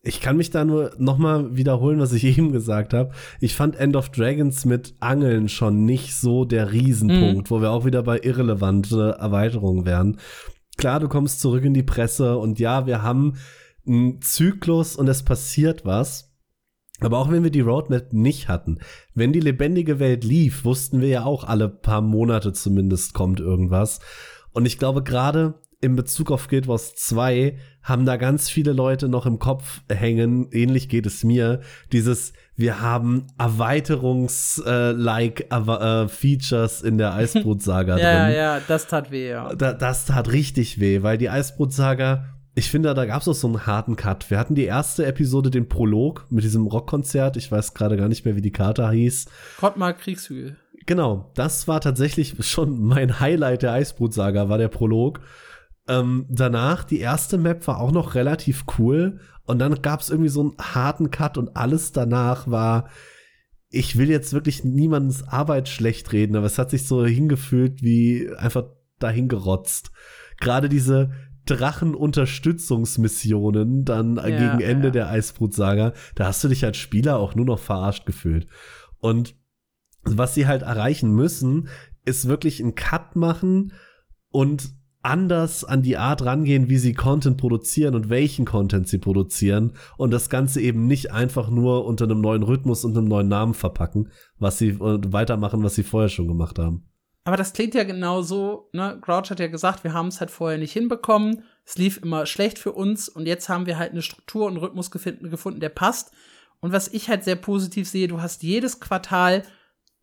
ich kann mich da nur nochmal wiederholen, was ich eben gesagt habe. Ich fand End of Dragons mit Angeln schon nicht so der Riesenpunkt, mhm. wo wir auch wieder bei irrelevante Erweiterungen wären. Klar, du kommst zurück in die Presse und ja, wir haben einen Zyklus und es passiert was. Aber auch wenn wir die Roadmap nicht hatten, wenn die lebendige Welt lief, wussten wir ja auch alle paar Monate zumindest kommt irgendwas. Und ich glaube, gerade in Bezug auf Guild Wars 2 haben da ganz viele Leute noch im Kopf hängen, ähnlich geht es mir, dieses, wir haben Erweiterungs-like äh, äh, Features in der Eisbrut-Saga ja, drin. Ja, ja, das tat weh, ja. Da, das tat richtig weh, weil die Eisbrut-Saga, ich finde, da gab es auch so einen harten Cut. Wir hatten die erste Episode, den Prolog mit diesem Rockkonzert, ich weiß gerade gar nicht mehr, wie die Karte hieß. Kottmar Kriegshügel. Genau, das war tatsächlich schon mein Highlight der Eisbrut-Saga, war der Prolog. Ähm, danach, die erste Map war auch noch relativ cool. Und dann gab es irgendwie so einen harten Cut und alles danach war, ich will jetzt wirklich niemandens Arbeit schlecht reden, aber es hat sich so hingefühlt wie einfach dahin gerotzt. Gerade diese Drachenunterstützungsmissionen dann ja, gegen Ende ja. der Eisbrutsaga, da hast du dich als Spieler auch nur noch verarscht gefühlt. Und was sie halt erreichen müssen, ist wirklich einen Cut machen und anders an die Art rangehen, wie sie Content produzieren und welchen Content sie produzieren und das Ganze eben nicht einfach nur unter einem neuen Rhythmus und einem neuen Namen verpacken, was sie äh, weitermachen, was sie vorher schon gemacht haben. Aber das klingt ja genau so, ne? Grouch hat ja gesagt, wir haben es halt vorher nicht hinbekommen. Es lief immer schlecht für uns und jetzt haben wir halt eine Struktur und Rhythmus gefunden, der passt. Und was ich halt sehr positiv sehe, du hast jedes Quartal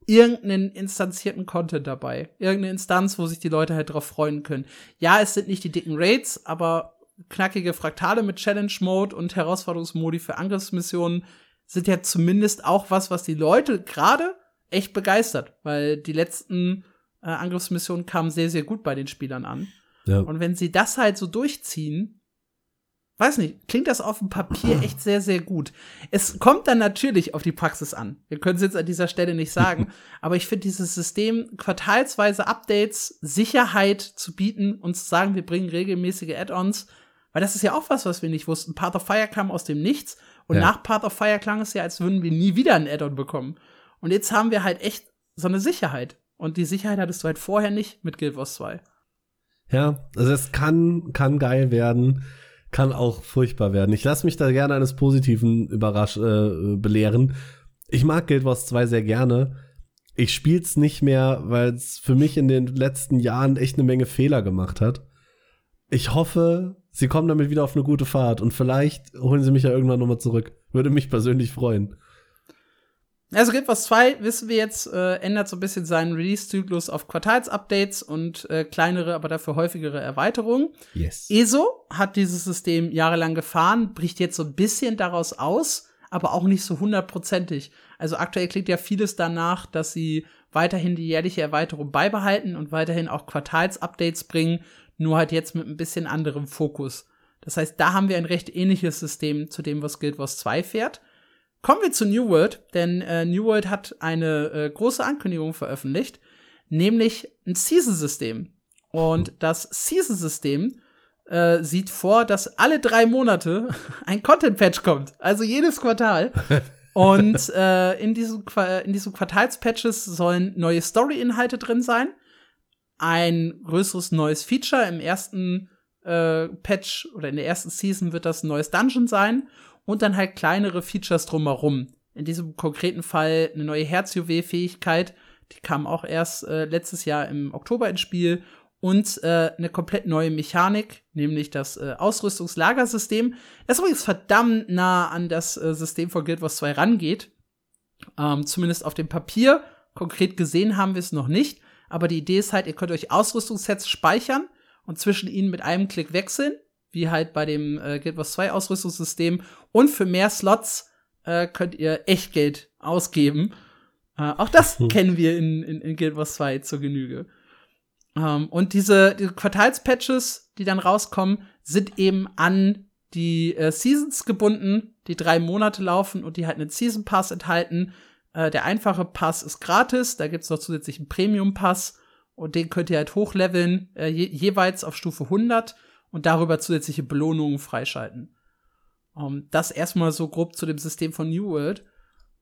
irgendeinen instanzierten Content dabei. Irgendeine Instanz, wo sich die Leute halt drauf freuen können. Ja, es sind nicht die dicken Raids, aber knackige Fraktale mit Challenge Mode und Herausforderungsmodi für Angriffsmissionen sind ja zumindest auch was, was die Leute gerade echt begeistert, weil die letzten äh, Angriffsmissionen kamen sehr, sehr gut bei den Spielern an. Ja. Und wenn sie das halt so durchziehen, weiß nicht, klingt das auf dem Papier echt sehr, sehr gut. Es kommt dann natürlich auf die Praxis an. Wir können es jetzt an dieser Stelle nicht sagen, aber ich finde dieses System, quartalsweise Updates, Sicherheit zu bieten und zu sagen, wir bringen regelmäßige Add-ons, weil das ist ja auch was, was wir nicht wussten. Path of Fire kam aus dem Nichts und ja. nach Path of Fire klang es ja, als würden wir nie wieder ein Add-on bekommen. Und jetzt haben wir halt echt so eine Sicherheit. Und die Sicherheit hattest du halt vorher nicht mit Guild Wars 2. Ja, also es kann, kann geil werden kann auch furchtbar werden. Ich lasse mich da gerne eines Positiven überrasch äh, belehren. Ich mag Guild Wars 2 sehr gerne. Ich spiel's nicht mehr, weil es für mich in den letzten Jahren echt eine Menge Fehler gemacht hat. Ich hoffe, sie kommen damit wieder auf eine gute Fahrt und vielleicht holen sie mich ja irgendwann nochmal zurück. Würde mich persönlich freuen. Also Guild Wars 2, wissen wir jetzt, äh, ändert so ein bisschen seinen Release-Zyklus auf Quartals-Updates und äh, kleinere, aber dafür häufigere Erweiterungen. Yes. ESO hat dieses System jahrelang gefahren, bricht jetzt so ein bisschen daraus aus, aber auch nicht so hundertprozentig. Also aktuell klingt ja vieles danach, dass sie weiterhin die jährliche Erweiterung beibehalten und weiterhin auch Quartals-Updates bringen, nur halt jetzt mit ein bisschen anderem Fokus. Das heißt, da haben wir ein recht ähnliches System zu dem, was Guild Wars 2 fährt. Kommen wir zu New World, denn äh, New World hat eine äh, große Ankündigung veröffentlicht, nämlich ein Season-System. Und das Season-System äh, sieht vor, dass alle drei Monate ein Content-Patch kommt. Also jedes Quartal. Und äh, in, diesem in diesen Quartalspatches sollen neue Story-Inhalte drin sein. Ein größeres neues Feature. Im ersten äh, Patch oder in der ersten Season wird das ein neues Dungeon sein und dann halt kleinere Features drumherum. In diesem konkreten Fall eine neue Herzjuwel-Fähigkeit, die kam auch erst äh, letztes Jahr im Oktober ins Spiel und äh, eine komplett neue Mechanik, nämlich das äh, Ausrüstungslagersystem, das übrigens verdammt nah an das äh, System von Guild Wars 2 rangeht. Ähm, zumindest auf dem Papier. Konkret gesehen haben wir es noch nicht. Aber die Idee ist halt, ihr könnt euch Ausrüstungssets speichern und zwischen ihnen mit einem Klick wechseln wie halt bei dem äh, Guild Wars 2 Ausrüstungssystem. Und für mehr Slots äh, könnt ihr Echtgeld ausgeben. Äh, auch das hm. kennen wir in, in, in Guild Wars 2 zur Genüge. Ähm, und diese, diese Quartalspatches, die dann rauskommen, sind eben an die äh, Seasons gebunden, die drei Monate laufen und die halt einen Season Pass enthalten. Äh, der einfache Pass ist gratis, da gibt's noch zusätzlich einen Premium Pass und den könnt ihr halt hochleveln, äh, je jeweils auf Stufe 100 und darüber zusätzliche Belohnungen freischalten. Um, ähm, das erstmal so grob zu dem System von New World.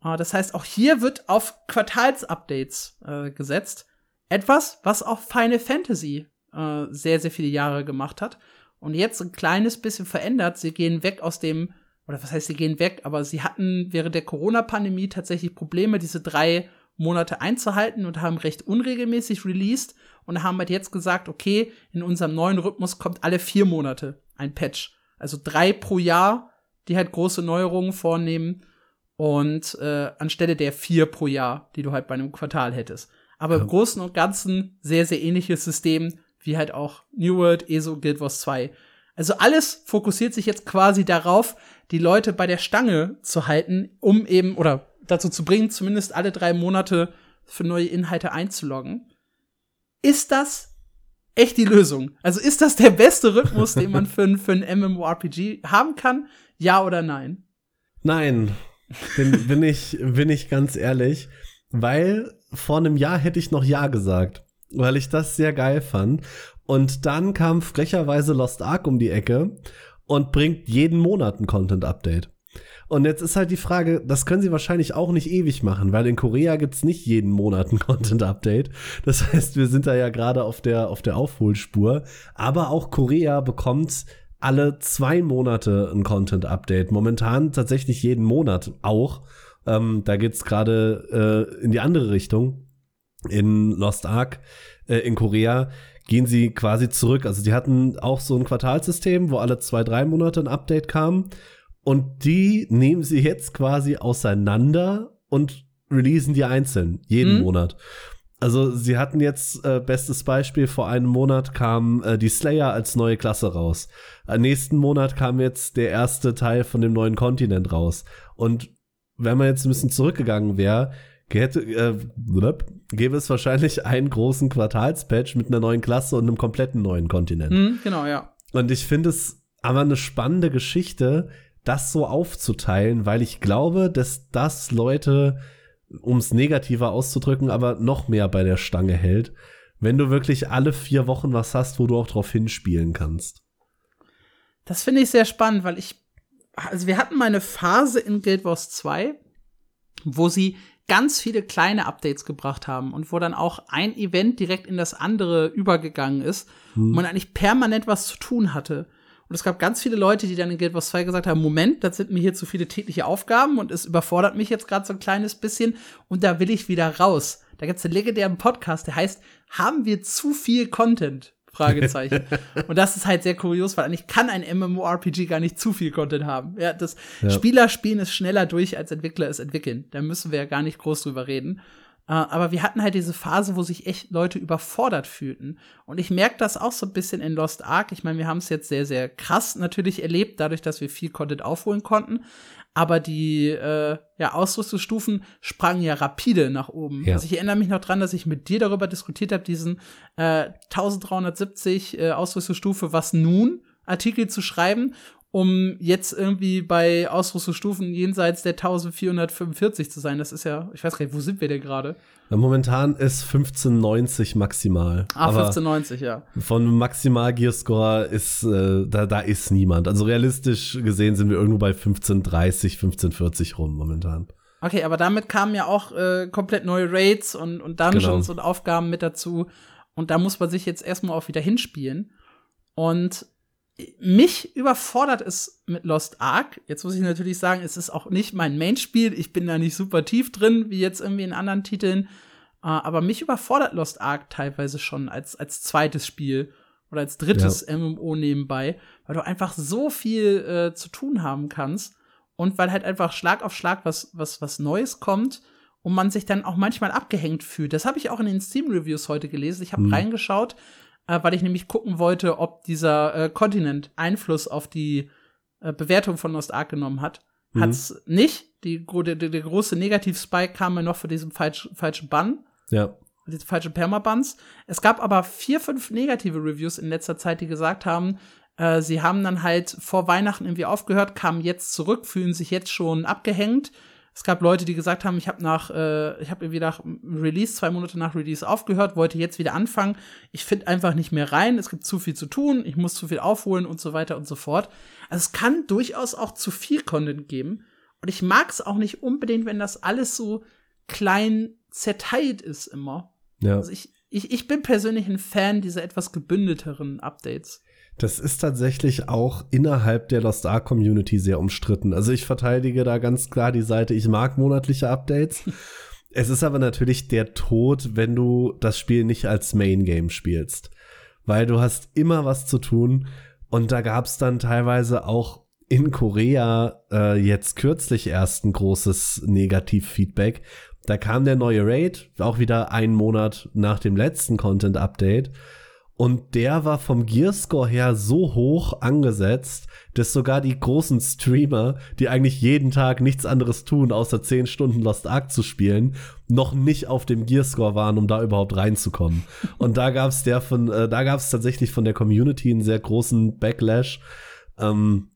Uh, das heißt, auch hier wird auf Quartalsupdates uh, gesetzt. Etwas, was auch Final Fantasy uh, sehr, sehr viele Jahre gemacht hat. Und jetzt ein kleines bisschen verändert. Sie gehen weg aus dem, oder was heißt, sie gehen weg, aber sie hatten während der Corona-Pandemie tatsächlich Probleme, diese drei Monate einzuhalten und haben recht unregelmäßig released und haben halt jetzt gesagt, okay, in unserem neuen Rhythmus kommt alle vier Monate ein Patch. Also drei pro Jahr, die halt große Neuerungen vornehmen und äh, anstelle der vier pro Jahr, die du halt bei einem Quartal hättest. Aber im Großen und Ganzen sehr, sehr ähnliches System wie halt auch New World, ESO, Guild Wars 2. Also alles fokussiert sich jetzt quasi darauf, die Leute bei der Stange zu halten, um eben, oder dazu zu bringen, zumindest alle drei Monate für neue Inhalte einzuloggen. Ist das echt die Lösung? Also ist das der beste Rhythmus, den man für, für ein MMORPG haben kann? Ja oder nein? Nein, bin, bin, ich, bin ich ganz ehrlich, weil vor einem Jahr hätte ich noch Ja gesagt, weil ich das sehr geil fand. Und dann kam frecherweise Lost Ark um die Ecke und bringt jeden Monat ein Content-Update. Und jetzt ist halt die Frage, das können sie wahrscheinlich auch nicht ewig machen, weil in Korea gibt's nicht jeden Monat ein Content-Update. Das heißt, wir sind da ja gerade auf der, auf der Aufholspur. Aber auch Korea bekommt alle zwei Monate ein Content-Update. Momentan tatsächlich jeden Monat auch. Ähm, da geht's gerade äh, in die andere Richtung. In Lost Ark äh, in Korea gehen sie quasi zurück. Also die hatten auch so ein Quartalsystem, wo alle zwei, drei Monate ein Update kam. Und die nehmen sie jetzt quasi auseinander und releasen die einzeln, jeden mhm. Monat. Also sie hatten jetzt, äh, bestes Beispiel, vor einem Monat kam äh, die Slayer als neue Klasse raus. Am nächsten Monat kam jetzt der erste Teil von dem neuen Kontinent raus. Und wenn man jetzt ein bisschen zurückgegangen wäre, äh, gäbe es wahrscheinlich einen großen Quartalspatch mit einer neuen Klasse und einem kompletten neuen Kontinent. Mhm, genau, ja. Und ich finde es aber eine spannende Geschichte, das so aufzuteilen, weil ich glaube, dass das Leute, um es negativer auszudrücken, aber noch mehr bei der Stange hält, wenn du wirklich alle vier Wochen was hast, wo du auch drauf hinspielen kannst. Das finde ich sehr spannend, weil ich, also wir hatten mal eine Phase in Guild Wars 2, wo sie ganz viele kleine Updates gebracht haben und wo dann auch ein Event direkt in das andere übergegangen ist hm. und man eigentlich permanent was zu tun hatte. Und es gab ganz viele Leute, die dann in Guild Wars 2 gesagt haben, Moment, das sind mir hier zu viele tägliche Aufgaben und es überfordert mich jetzt gerade so ein kleines bisschen und da will ich wieder raus. Da gibt es einen legendären Podcast, der heißt, haben wir zu viel Content? Fragezeichen. und das ist halt sehr kurios, weil eigentlich kann ein MMORPG gar nicht zu viel Content haben. Ja, das ja. Spieler spielen es schneller durch, als Entwickler es entwickeln. Da müssen wir ja gar nicht groß drüber reden. Äh, aber wir hatten halt diese Phase, wo sich echt Leute überfordert fühlten. Und ich merke das auch so ein bisschen in Lost Ark. Ich meine, wir haben es jetzt sehr, sehr krass natürlich erlebt, dadurch, dass wir viel Content aufholen konnten. Aber die äh, ja, Ausrüstungsstufen sprangen ja rapide nach oben. Ja. Also ich erinnere mich noch dran, dass ich mit dir darüber diskutiert habe, diesen äh, 1370 äh, Ausrüstungsstufe, was nun Artikel zu schreiben um jetzt irgendwie bei Ausrüstungsstufen jenseits der 1445 zu sein. Das ist ja, ich weiß gar nicht, wo sind wir denn gerade? Momentan ist 1590 maximal. Ah, 1590, ja. Von Maximal Gearscore ist, äh, da, da ist niemand. Also realistisch gesehen sind wir irgendwo bei 1530, 1540 rum momentan. Okay, aber damit kamen ja auch äh, komplett neue Raids und, und Dungeons genau. und Aufgaben mit dazu. Und da muss man sich jetzt erstmal auch wieder hinspielen. Und mich überfordert es mit Lost Ark. Jetzt muss ich natürlich sagen, es ist auch nicht mein Main-Spiel. Ich bin da nicht super tief drin, wie jetzt irgendwie in anderen Titeln. Äh, aber mich überfordert Lost Ark teilweise schon als, als zweites Spiel oder als drittes ja. MMO nebenbei, weil du einfach so viel äh, zu tun haben kannst und weil halt einfach Schlag auf Schlag was, was, was Neues kommt und man sich dann auch manchmal abgehängt fühlt. Das habe ich auch in den Steam-Reviews heute gelesen. Ich habe hm. reingeschaut äh, weil ich nämlich gucken wollte, ob dieser äh, Kontinent Einfluss auf die äh, Bewertung von Lost Ark genommen hat. Mhm. Hat's nicht. Die, der, der große Negativ-Spike kam mir noch für diesen falsch, falschen Bann. Ja. Diese falschen Permabans. Es gab aber vier, fünf negative Reviews in letzter Zeit, die gesagt haben, äh, sie haben dann halt vor Weihnachten irgendwie aufgehört, kamen jetzt zurück, fühlen sich jetzt schon abgehängt es gab Leute, die gesagt haben, ich habe nach, äh, ich habe irgendwie nach Release, zwei Monate nach Release aufgehört, wollte jetzt wieder anfangen. Ich finde einfach nicht mehr rein, es gibt zu viel zu tun, ich muss zu viel aufholen und so weiter und so fort. Also es kann durchaus auch zu viel Content geben. Und ich mag es auch nicht unbedingt, wenn das alles so klein zerteilt ist immer. Ja. Also ich, ich, ich bin persönlich ein Fan dieser etwas gebündelteren Updates. Das ist tatsächlich auch innerhalb der Lost Ark Community sehr umstritten. Also ich verteidige da ganz klar die Seite, ich mag monatliche Updates. es ist aber natürlich der Tod, wenn du das Spiel nicht als Main Game spielst. Weil du hast immer was zu tun und da gab es dann teilweise auch in Korea äh, jetzt kürzlich erst ein großes Negativ-Feedback. Da kam der neue Raid, auch wieder einen Monat nach dem letzten Content-Update. Und der war vom Gearscore her so hoch angesetzt, dass sogar die großen Streamer, die eigentlich jeden Tag nichts anderes tun, außer 10 Stunden Lost Ark zu spielen, noch nicht auf dem Gearscore waren, um da überhaupt reinzukommen. Und da gab es der von, äh, da gab es tatsächlich von der Community einen sehr großen Backlash. Ähm,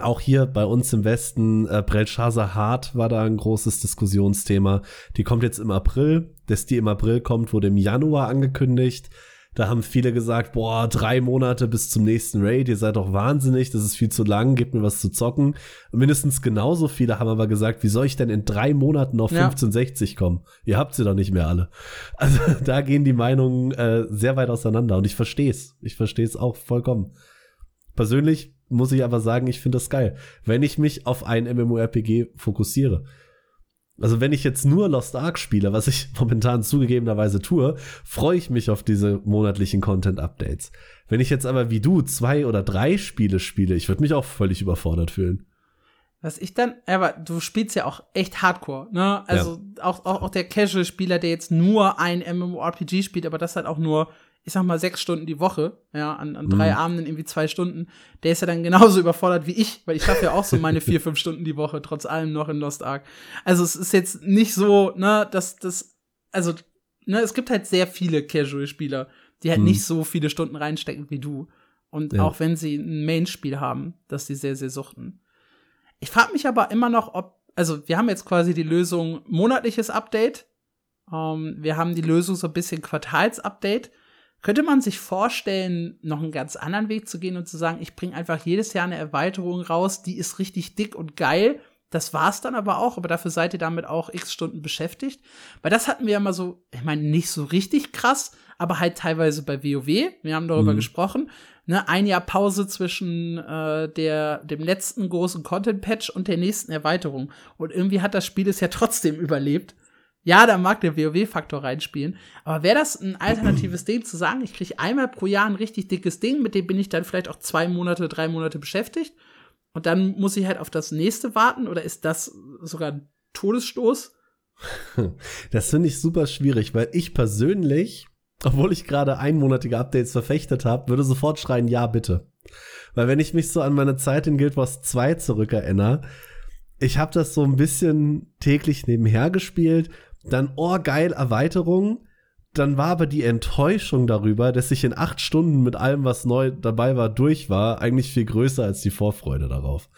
auch hier bei uns im Westen, äh, Belshazzar Hart war da ein großes Diskussionsthema. Die kommt jetzt im April. Dass die im April kommt, wurde im Januar angekündigt Da haben viele gesagt, boah, drei Monate bis zum nächsten Raid, ihr seid doch wahnsinnig, das ist viel zu lang, gebt mir was zu zocken. Und mindestens genauso viele haben aber gesagt, wie soll ich denn in drei Monaten auf ja. 1560 kommen? Ihr habt sie doch nicht mehr alle. Also da gehen die Meinungen äh, sehr weit auseinander und ich verstehe es. Ich verstehe es auch vollkommen. Persönlich muss ich aber sagen, ich finde das geil, wenn ich mich auf ein MMORPG fokussiere. Also wenn ich jetzt nur Lost Ark spiele, was ich momentan zugegebenerweise tue, freue ich mich auf diese monatlichen Content-Updates. Wenn ich jetzt aber wie du zwei oder drei Spiele spiele, ich würde mich auch völlig überfordert fühlen. Was ich dann, aber du spielst ja auch echt Hardcore, ne? Also ja. auch, auch, auch der Casual-Spieler, der jetzt nur ein MMORPG spielt, aber das halt auch nur ich sag mal, sechs Stunden die Woche, ja, an, an drei mhm. Abenden irgendwie zwei Stunden, der ist ja dann genauso überfordert wie ich, weil ich schaffe ja auch so meine vier, fünf Stunden die Woche, trotz allem noch in Lost Ark. Also es ist jetzt nicht so, ne, dass das, also, ne, es gibt halt sehr viele Casual-Spieler, die halt mhm. nicht so viele Stunden reinstecken wie du. Und ja. auch wenn sie ein Main-Spiel haben, dass die sehr, sehr suchten. Ich frage mich aber immer noch, ob, also wir haben jetzt quasi die Lösung monatliches Update. Ähm, wir haben die Lösung so ein bisschen Quartals-Update. Könnte man sich vorstellen, noch einen ganz anderen Weg zu gehen und zu sagen, ich bringe einfach jedes Jahr eine Erweiterung raus, die ist richtig dick und geil. Das war's dann aber auch, aber dafür seid ihr damit auch x Stunden beschäftigt. Weil das hatten wir ja mal so, ich meine, nicht so richtig krass, aber halt teilweise bei WoW. Wir haben darüber mhm. gesprochen. Ne, ein Jahr Pause zwischen äh, der, dem letzten großen Content-Patch und der nächsten Erweiterung. Und irgendwie hat das Spiel es ja trotzdem überlebt. Ja, da mag der WoW-Faktor reinspielen. Aber wäre das ein alternatives Ding zu sagen, ich kriege einmal pro Jahr ein richtig dickes Ding, mit dem bin ich dann vielleicht auch zwei Monate, drei Monate beschäftigt. Und dann muss ich halt auf das nächste warten oder ist das sogar ein Todesstoß? Das finde ich super schwierig, weil ich persönlich, obwohl ich gerade einmonatige Updates verfechtet habe, würde sofort schreien, ja, bitte. Weil wenn ich mich so an meine Zeit in Guild Wars 2 zurückerinnere, ich habe das so ein bisschen täglich nebenher gespielt dann, oh geil, Erweiterung. Dann war aber die Enttäuschung darüber, dass ich in acht Stunden mit allem, was neu dabei war, durch war, eigentlich viel größer als die Vorfreude darauf.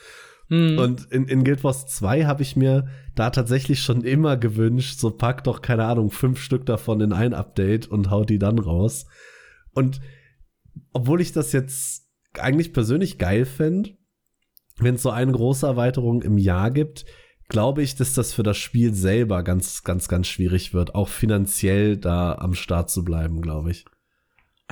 Hm. Und in, in Guild Wars 2 habe ich mir da tatsächlich schon immer gewünscht, so pack doch, keine Ahnung, fünf Stück davon in ein Update und haut die dann raus. Und obwohl ich das jetzt eigentlich persönlich geil fände, wenn es so eine große Erweiterung im Jahr gibt, glaube ich, dass das für das Spiel selber ganz, ganz, ganz schwierig wird, auch finanziell da am Start zu bleiben, glaube ich.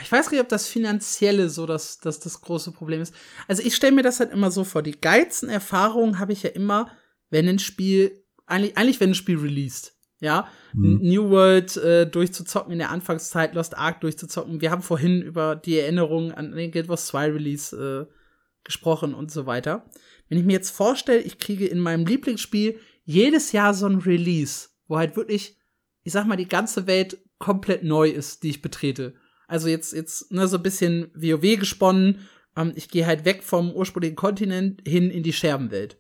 Ich weiß nicht, ob das Finanzielle so das, das, das große Problem ist. Also ich stelle mir das halt immer so vor. Die geilsten Erfahrungen habe ich ja immer, wenn ein Spiel, eigentlich, eigentlich wenn ein Spiel released. Ja, hm. New World äh, durchzuzocken in der Anfangszeit, Lost Ark durchzuzocken. Wir haben vorhin über die Erinnerungen an den Guild Wars 2 Release äh, gesprochen und so weiter. Wenn ich mir jetzt vorstelle, ich kriege in meinem Lieblingsspiel jedes Jahr so ein Release, wo halt wirklich, ich sag mal, die ganze Welt komplett neu ist, die ich betrete. Also jetzt, jetzt, ne, so ein bisschen WoW gesponnen. Ähm, ich gehe halt weg vom ursprünglichen Kontinent hin in die Scherbenwelt.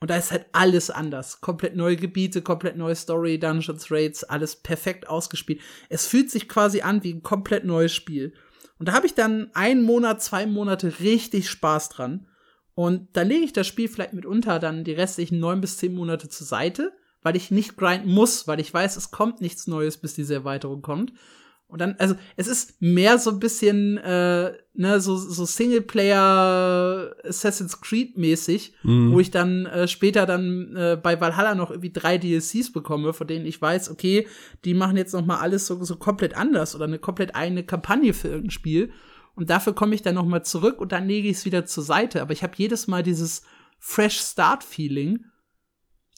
Und da ist halt alles anders. Komplett neue Gebiete, komplett neue Story, Dungeons, Raids, alles perfekt ausgespielt. Es fühlt sich quasi an wie ein komplett neues Spiel. Und da habe ich dann einen Monat, zwei Monate richtig Spaß dran. Und dann lege ich das Spiel vielleicht mitunter dann die restlichen neun bis zehn Monate zur Seite, weil ich nicht grinden muss, weil ich weiß, es kommt nichts Neues, bis diese Erweiterung kommt. Und dann, also es ist mehr so ein bisschen, äh, ne, so, so Singleplayer Assassin's Creed mäßig, mhm. wo ich dann äh, später dann äh, bei Valhalla noch irgendwie drei DLCs bekomme, von denen ich weiß, okay, die machen jetzt noch mal alles so, so komplett anders oder eine komplett eigene Kampagne für irgendein Spiel. Und dafür komme ich dann noch mal zurück und dann lege ich es wieder zur Seite. Aber ich habe jedes Mal dieses Fresh Start Feeling.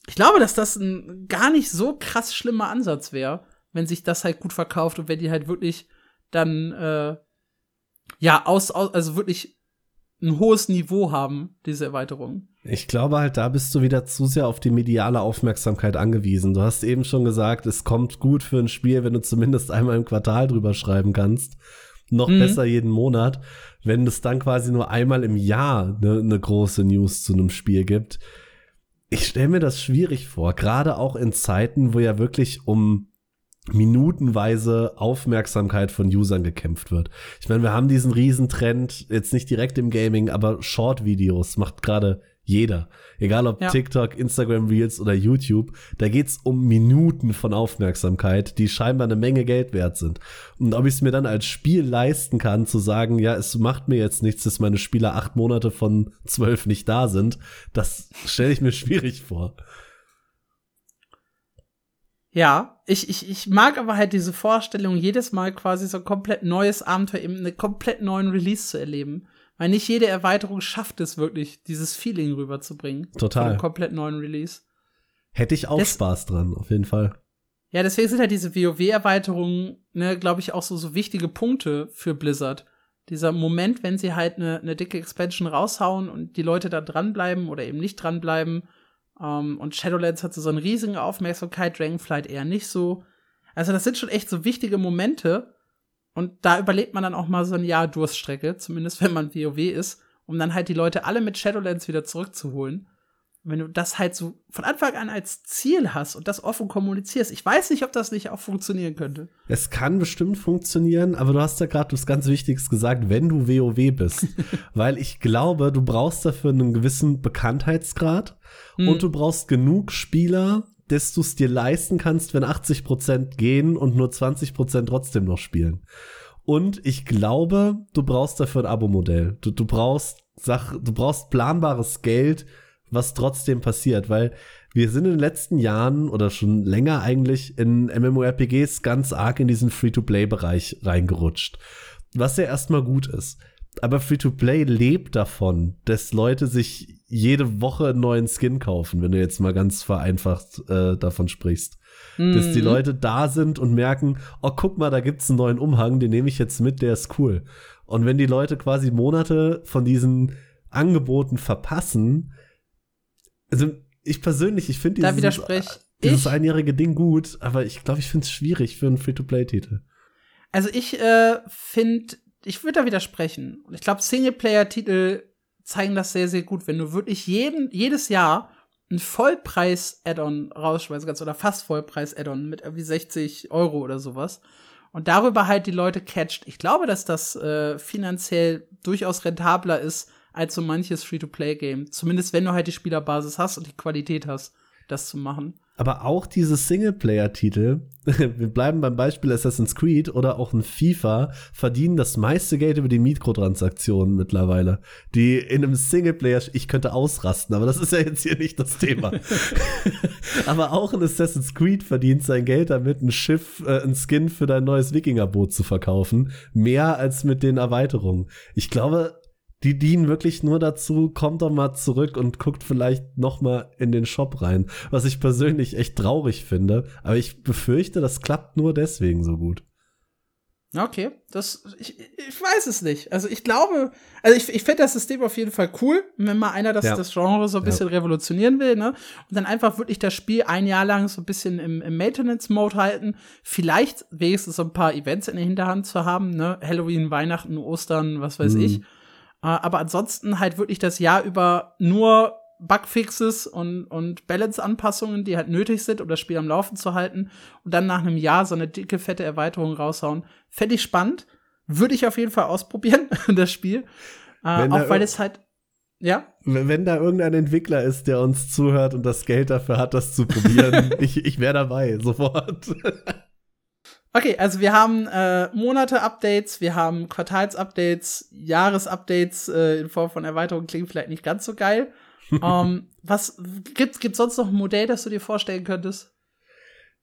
Ich glaube, dass das ein gar nicht so krass schlimmer Ansatz wäre, wenn sich das halt gut verkauft und wenn die halt wirklich dann äh, ja aus, aus also wirklich ein hohes Niveau haben, diese Erweiterung. Ich glaube halt, da bist du wieder zu sehr auf die mediale Aufmerksamkeit angewiesen. Du hast eben schon gesagt, es kommt gut für ein Spiel, wenn du zumindest einmal im Quartal drüber schreiben kannst noch mhm. besser jeden Monat, wenn es dann quasi nur einmal im Jahr eine ne große News zu einem Spiel gibt. Ich stelle mir das schwierig vor, gerade auch in Zeiten, wo ja wirklich um minutenweise Aufmerksamkeit von Usern gekämpft wird. Ich meine, wir haben diesen Riesentrend, jetzt nicht direkt im Gaming, aber Short-Videos macht gerade jeder. Egal ob ja. TikTok, Instagram Reels oder YouTube, da geht's um Minuten von Aufmerksamkeit, die scheinbar eine Menge Geld wert sind. Und ob ich es mir dann als Spiel leisten kann, zu sagen, ja, es macht mir jetzt nichts, dass meine Spieler acht Monate von zwölf nicht da sind, das stelle ich mir schwierig vor. Ja, ich, ich, ich mag aber halt diese Vorstellung, jedes Mal quasi so ein komplett neues Abenteuer, eben einen komplett neuen Release zu erleben. Weil nicht jede Erweiterung schafft es wirklich, dieses Feeling rüberzubringen. Total. Einem komplett neuen Release. Hätte ich auch das, Spaß dran, auf jeden Fall. Ja, deswegen sind halt diese WoW-Erweiterungen, ne, glaube ich, auch so, so wichtige Punkte für Blizzard. Dieser Moment, wenn sie halt eine ne dicke Expansion raushauen und die Leute da dranbleiben oder eben nicht dranbleiben. Ähm, und Shadowlands hat so eine riesige Aufmerksamkeit, Dragonflight eher nicht so. Also, das sind schon echt so wichtige Momente, und da überlebt man dann auch mal so ein Jahr Durststrecke, zumindest wenn man WoW ist, um dann halt die Leute alle mit Shadowlands wieder zurückzuholen. Und wenn du das halt so von Anfang an als Ziel hast und das offen kommunizierst, ich weiß nicht, ob das nicht auch funktionieren könnte. Es kann bestimmt funktionieren, aber du hast ja gerade was ganz Wichtiges gesagt, wenn du WoW bist. Weil ich glaube, du brauchst dafür einen gewissen Bekanntheitsgrad hm. und du brauchst genug Spieler, dass du es dir leisten kannst, wenn 80% gehen und nur 20% trotzdem noch spielen. Und ich glaube, du brauchst dafür ein Abo-Modell. Du, du brauchst Sach, du brauchst planbares Geld, was trotzdem passiert, weil wir sind in den letzten Jahren oder schon länger eigentlich in MMORPGs ganz arg in diesen Free-to-Play-Bereich reingerutscht. Was ja erstmal gut ist. Aber Free-to-Play lebt davon, dass Leute sich jede Woche einen neuen Skin kaufen, wenn du jetzt mal ganz vereinfacht äh, davon sprichst. Mhm. Dass die mhm. Leute da sind und merken, oh, guck mal, da gibt's einen neuen Umhang, den nehme ich jetzt mit, der ist cool. Und wenn die Leute quasi Monate von diesen Angeboten verpassen, also ich persönlich, ich finde dieses, dieses einjährige Ding gut, aber ich glaube, ich finde es schwierig für einen Free-to-Play-Titel. Also ich äh, finde, ich würde da widersprechen. Ich glaube, Singleplayer-Titel zeigen das sehr, sehr gut. Wenn du wirklich jeden, jedes Jahr ein Vollpreis-Add-on rausschmeißen kannst oder fast Vollpreis-Add-on mit irgendwie 60 Euro oder sowas und darüber halt die Leute catcht. Ich glaube, dass das äh, finanziell durchaus rentabler ist als so manches Free-to-Play-Game. Zumindest wenn du halt die Spielerbasis hast und die Qualität hast, das zu machen aber auch diese Singleplayer-Titel, wir bleiben beim Beispiel Assassin's Creed oder auch ein FIFA, verdienen das meiste Geld über die Mikrotransaktionen mittlerweile. Die in einem Singleplayer, ich könnte ausrasten, aber das ist ja jetzt hier nicht das Thema. aber auch ein Assassin's Creed verdient sein Geld damit, ein Schiff, äh, ein Skin für dein neues Wikingerboot zu verkaufen. Mehr als mit den Erweiterungen. Ich glaube, die dienen wirklich nur dazu, kommt doch mal zurück und guckt vielleicht noch mal in den Shop rein, was ich persönlich echt traurig finde, aber ich befürchte, das klappt nur deswegen so gut. Okay, das, ich, ich weiß es nicht. Also ich glaube, also ich, ich finde das System auf jeden Fall cool, wenn mal einer das, ja. das Genre so ein bisschen ja. revolutionieren will, ne? Und dann einfach wirklich das Spiel ein Jahr lang so ein bisschen im, im Maintenance-Mode halten. Vielleicht wenigstens so ein paar Events in der Hinterhand zu haben, ne? Halloween, Weihnachten, Ostern, was weiß mhm. ich. Äh, aber ansonsten halt wirklich das Jahr über nur Bugfixes und, und Balance-Anpassungen, die halt nötig sind, um das Spiel am Laufen zu halten. Und dann nach einem Jahr so eine dicke, fette Erweiterung raushauen. Fände ich spannend. Würde ich auf jeden Fall ausprobieren, das Spiel. Äh, auch weil es halt ja? Wenn da irgendein Entwickler ist, der uns zuhört und das Geld dafür hat, das zu probieren, ich, ich wäre dabei, sofort. Okay, also wir haben äh, Monate-Updates, wir haben Quartals-Updates, Jahres-Updates äh, in Form von Erweiterungen klingt vielleicht nicht ganz so geil. um, ähm, was gibt gibt sonst noch ein Modell, das du dir vorstellen könntest?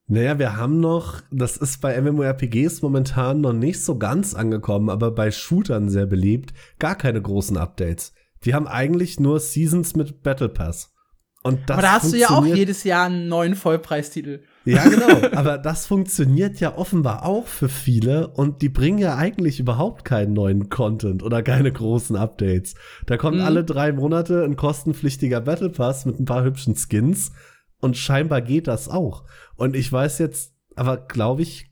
Naja, wir haben noch, das ist bei MMORPGs momentan noch nicht so ganz angekommen, aber bei Shootern sehr beliebt, gar keine großen Updates. Die haben eigentlich nur Seasons mit Battle Pass. Und das aber da hast du ja auch jedes Jahr einen neuen Vollpreistitel. Ja, genau. Aber das funktioniert ja offenbar auch für viele und die bringen ja eigentlich überhaupt keinen neuen Content oder keine großen Updates. Da kommt mhm. alle drei Monate ein kostenpflichtiger Battle Pass mit ein paar hübschen Skins und scheinbar geht das auch. Und ich weiß jetzt, aber glaube ich,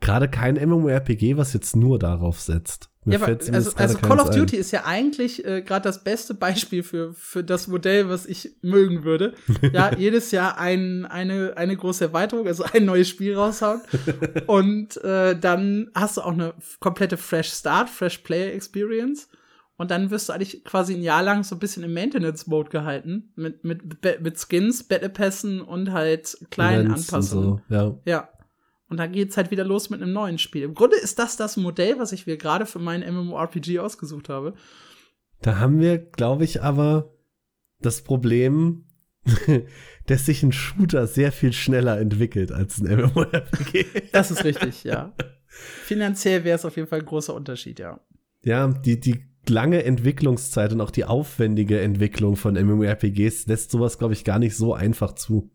gerade kein MMORPG, was jetzt nur darauf setzt. Ja, aber, also, also Call of Duty ein. ist ja eigentlich äh, gerade das beste Beispiel für, für das Modell, was ich mögen würde. Ja, jedes Jahr ein, eine, eine große Erweiterung, also ein neues Spiel raushauen. und äh, dann hast du auch eine komplette Fresh Start, Fresh Player Experience. Und dann wirst du eigentlich quasi ein Jahr lang so ein bisschen im Maintenance-Mode gehalten. Mit, mit, mit Skins, Battle Pässen und halt kleinen Events Anpassungen. So, ja. ja. Und dann geht's halt wieder los mit einem neuen Spiel. Im Grunde ist das das Modell, was ich mir gerade für meinen MMORPG ausgesucht habe. Da haben wir, glaube ich, aber das Problem, dass sich ein Shooter sehr viel schneller entwickelt als ein MMORPG. das ist richtig, ja. Finanziell wäre es auf jeden Fall ein großer Unterschied, ja. Ja, die, die lange Entwicklungszeit und auch die aufwendige Entwicklung von MMORPGs lässt sowas, glaube ich, gar nicht so einfach zu.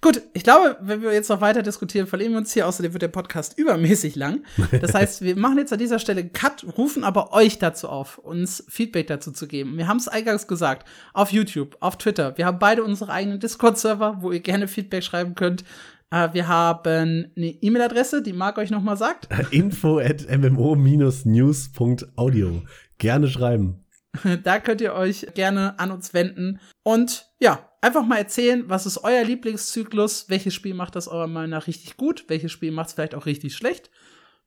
Gut, ich glaube, wenn wir jetzt noch weiter diskutieren, verlieren wir uns hier. Außerdem wird der Podcast übermäßig lang. Das heißt, wir machen jetzt an dieser Stelle einen Cut, rufen aber euch dazu auf, uns Feedback dazu zu geben. Wir haben es eingangs gesagt, auf YouTube, auf Twitter. Wir haben beide unsere eigenen Discord-Server, wo ihr gerne Feedback schreiben könnt. Uh, wir haben eine E-Mail-Adresse, die Marc euch nochmal sagt. Info at mmo-news.audio. Gerne schreiben. Da könnt ihr euch gerne an uns wenden. Und ja, einfach mal erzählen, was ist euer Lieblingszyklus? Welches Spiel macht das eurer Meinung nach richtig gut? Welches Spiel macht es vielleicht auch richtig schlecht?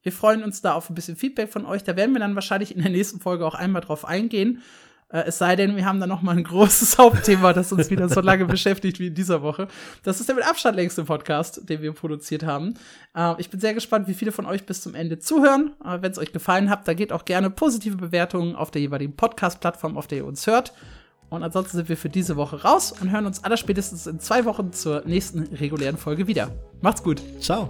Wir freuen uns da auf ein bisschen Feedback von euch. Da werden wir dann wahrscheinlich in der nächsten Folge auch einmal drauf eingehen. Äh, es sei denn, wir haben da noch mal ein großes Hauptthema, das uns wieder so lange beschäftigt wie in dieser Woche. Das ist der mit Abstand längste Podcast, den wir produziert haben. Äh, ich bin sehr gespannt, wie viele von euch bis zum Ende zuhören. Äh, Wenn es euch gefallen hat, da geht auch gerne positive Bewertungen auf der jeweiligen Podcast-Plattform, auf der ihr uns hört. Und ansonsten sind wir für diese Woche raus und hören uns allerspätestens in zwei Wochen zur nächsten regulären Folge wieder. Macht's gut. Ciao.